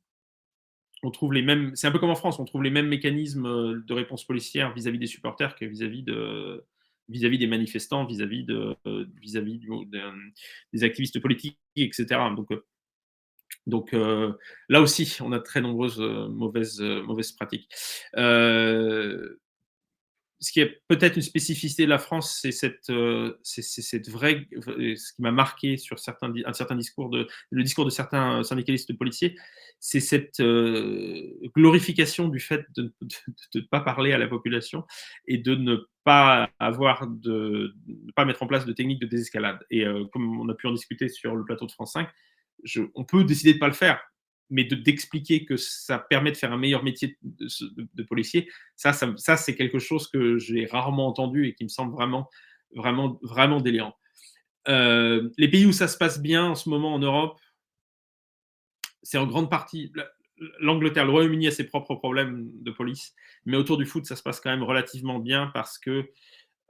on trouve les mêmes. C'est un peu comme en France, on trouve les mêmes mécanismes euh, de réponse policière vis-à-vis des supporters que vis-à-vis de vis-à-vis des manifestants, vis-à-vis de vis-à-vis des activistes politiques, etc. Donc donc là aussi, on a très nombreuses mauvaises, mauvaises pratiques ce qui est peut-être une spécificité de la France, c'est cette, euh, cette vraie, euh, ce qui m'a marqué sur certains, un certain discours de, le discours de certains syndicalistes policiers, c'est cette euh, glorification du fait de ne pas parler à la population et de ne pas avoir de, pas mettre en place de techniques de désescalade. Et comme on a pu en discuter sur le plateau de France 5, je, on peut décider de ne pas le faire mais d'expliquer que ça permet de faire un meilleur métier de, policier, ça, ça, c'est quelque chose que j'ai rarement entendu et qui me semble vraiment, vraiment, vraiment délirant. Euh, les pays où ça se passe bien en ce moment en Europe, c'est en grande partie l'Angleterre, le Royaume-Uni a ses propres problèmes de police, mais autour du foot, ça se passe quand même relativement bien parce que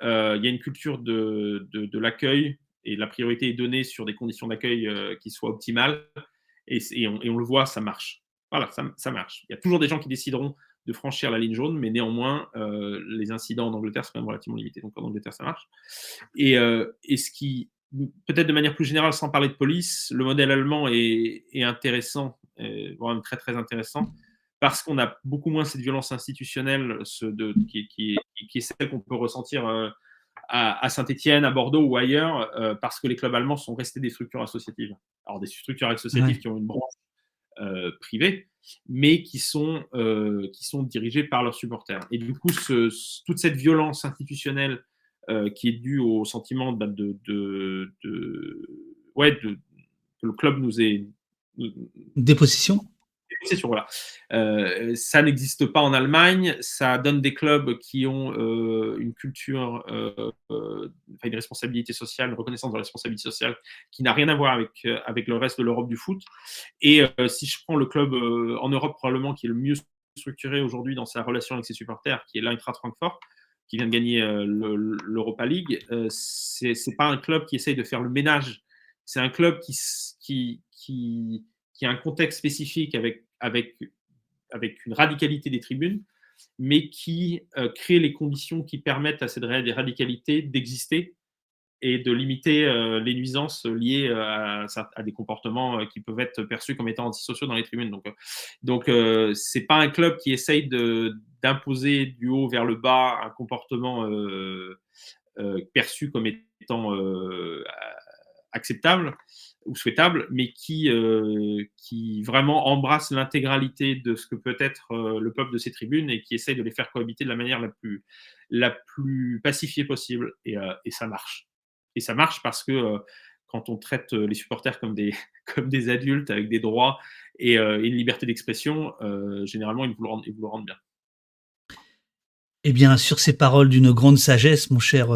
euh, il y a une culture de, de, l'accueil et la priorité est donnée sur des conditions d'accueil euh, qui soient optimales et, on, le voit, ça marche. Voilà, ça, marche. Il y a toujours des gens qui décideront de franchir la ligne jaune, mais néanmoins, euh, les incidents en Angleterre sont quand même relativement limités. Donc en Angleterre, ça marche. Et, euh, ce qui, peut-être de manière plus générale, sans parler de police, le modèle allemand est, intéressant, vraiment très très intéressant, parce qu'on a beaucoup moins cette violence institutionnelle qui, est celle qu'on peut ressentir. Euh, à, Saint-Etienne, à Bordeaux ou ailleurs, euh, parce que les clubs allemands sont restés des structures associatives. Alors des structures associatives qui ont une branche euh, privée, mais qui sont, euh, qui sont dirigées par leurs supporters. Et du coup, ce, toute cette violence institutionnelle qui est due au sentiment bah, de, de, de, ouais, de, que le club nous est... Déposition voilà. Euh, ça n'existe pas en Allemagne. Ça donne des clubs qui ont euh, une culture, euh, une responsabilité sociale, une reconnaissance de la responsabilité sociale qui n'a rien à voir avec, avec le reste de l'Europe du foot. Et si je prends le club en Europe probablement qui est le mieux structuré aujourd'hui dans sa relation avec ses supporters, qui est l'Eintracht Francfort, qui vient de gagner l'Europa League, c'est pas un club qui essaye de faire le ménage. C'est un club qui, qui, qui a un contexte spécifique avec avec, avec une radicalité des tribunes, mais qui euh, crée les conditions qui permettent à cette radicalité d'exister et de limiter euh, les nuisances liées euh, à, des comportements qui peuvent être perçus comme étant antisociaux dans les tribunes. Donc, donc c'est pas un club qui essaye d'imposer du haut vers le bas un comportement perçu comme étant acceptable ou souhaitable, mais qui, euh, qui vraiment embrasse l'intégralité de ce que peut être euh, le peuple de ces tribunes et qui essaye de les faire cohabiter de la manière la plus, la plus pacifiée possible. Et, euh, ça marche. Et ça marche parce que quand on traite les supporters comme des, comme des adultes avec des droits et, une liberté d'expression, généralement, ils vous, le rendent, ils vous le rendent bien. Eh bien, sur ces paroles d'une grande sagesse, mon cher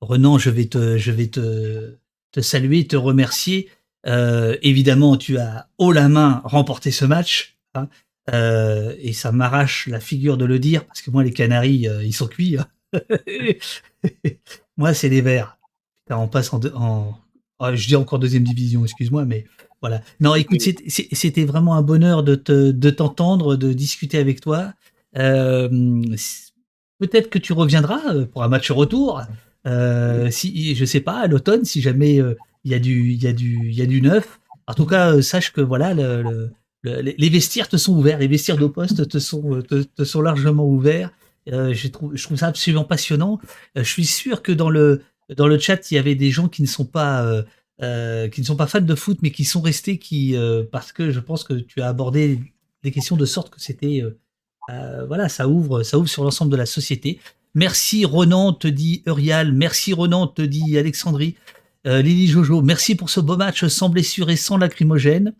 Renan, je vais te, je vais te, te saluer, te remercier. Euh, évidemment, tu as haut la main remporté ce match. Hein, euh, et ça m'arrache la figure de le dire, parce que moi, les Canaries, euh, ils sont cuits. Hein. moi, c'est les Verts. On passe en, en oh, je dis encore deuxième division, excuse-moi, mais voilà. Non, écoute, c'était vraiment un bonheur de t'entendre, de, de discuter avec toi. Peut-être que tu reviendras pour un match retour. Si, je sais pas, à l'automne, si jamais il y a du, y a du, y a du neuf. En tout cas, euh, sache que voilà, le, les, vestiaires te sont ouverts, les vestiaires de poste te sont, te, sont largement ouverts. je, trouve, je trouve ça absolument passionnant. je suis sûr que dans le, dans le chat, il y avait des gens qui ne sont pas, qui ne sont pas fans de foot, mais qui sont restés qui, parce que je pense que tu as abordé des questions de sorte que c'était, voilà, ça ouvre, ça ouvre sur l'ensemble de la société. Merci Ronan, te dit Urial. Merci Ronan, te dit Alexandrie. Euh, Lily Jojo, merci pour ce beau match sans blessure et sans lacrymogène.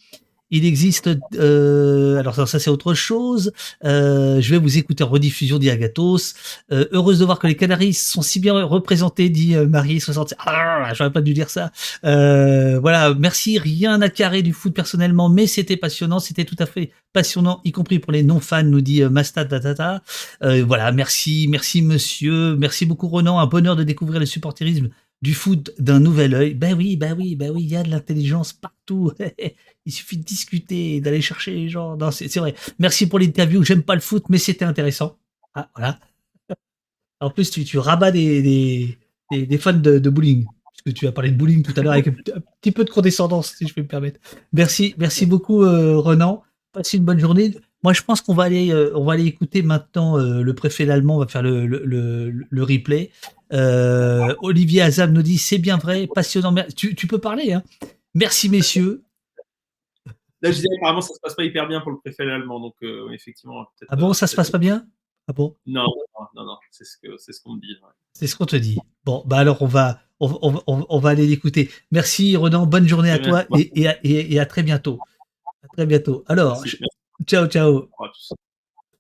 Il existe, euh, alors ça, c'est autre chose. Euh, je vais vous écouter en rediffusion d'Iagatos. Euh, heureuse de voir que les Canaries sont si bien représentés, dit euh, Marie 60. Ah, j'aurais pas dû dire ça. Voilà, merci. Rien à carrer du foot personnellement, mais c'était passionnant. C'était tout à fait passionnant, y compris pour les non-fans, nous dit Mastad Datata. voilà, merci, merci monsieur, merci beaucoup Ronan. Un bonheur de découvrir le supporterisme du foot d'un nouvel œil. Ben oui, ben oui, ben oui, il y a de l'intelligence partout. il suffit de discuter, d'aller chercher les gens. C'est vrai. Merci pour l'interview. J'aime pas le foot, mais c'était intéressant. Ah, voilà. En plus, tu, rabats des, fans de, bowling. Parce que tu as parlé de bowling tout à l'heure avec un petit peu de condescendance, si je peux me permettre. Merci, merci beaucoup, euh, Renan. Passez une bonne journée. Moi, je pense qu'on va aller, euh, on va aller écouter maintenant euh, le préfet allemand. On va faire le, le, le, replay. Euh, Olivier Azam nous dit c'est bien vrai, passionnant. Tu, tu peux parler. Hein. Merci messieurs. Là, je disais apparemment ça se passe pas hyper bien pour le préfet allemand, donc effectivement. Ah bon, ça se passe pas bien? Ah bon? Non, non, non, c'est ce que c'est ce qu'on me dit. C'est ce qu'on te dit. Bon, bah alors on va on, on, on va aller l'écouter. Merci Renan, bonne journée à toi et, et, et, à très bientôt. À très bientôt. Alors. Ciao, ciao.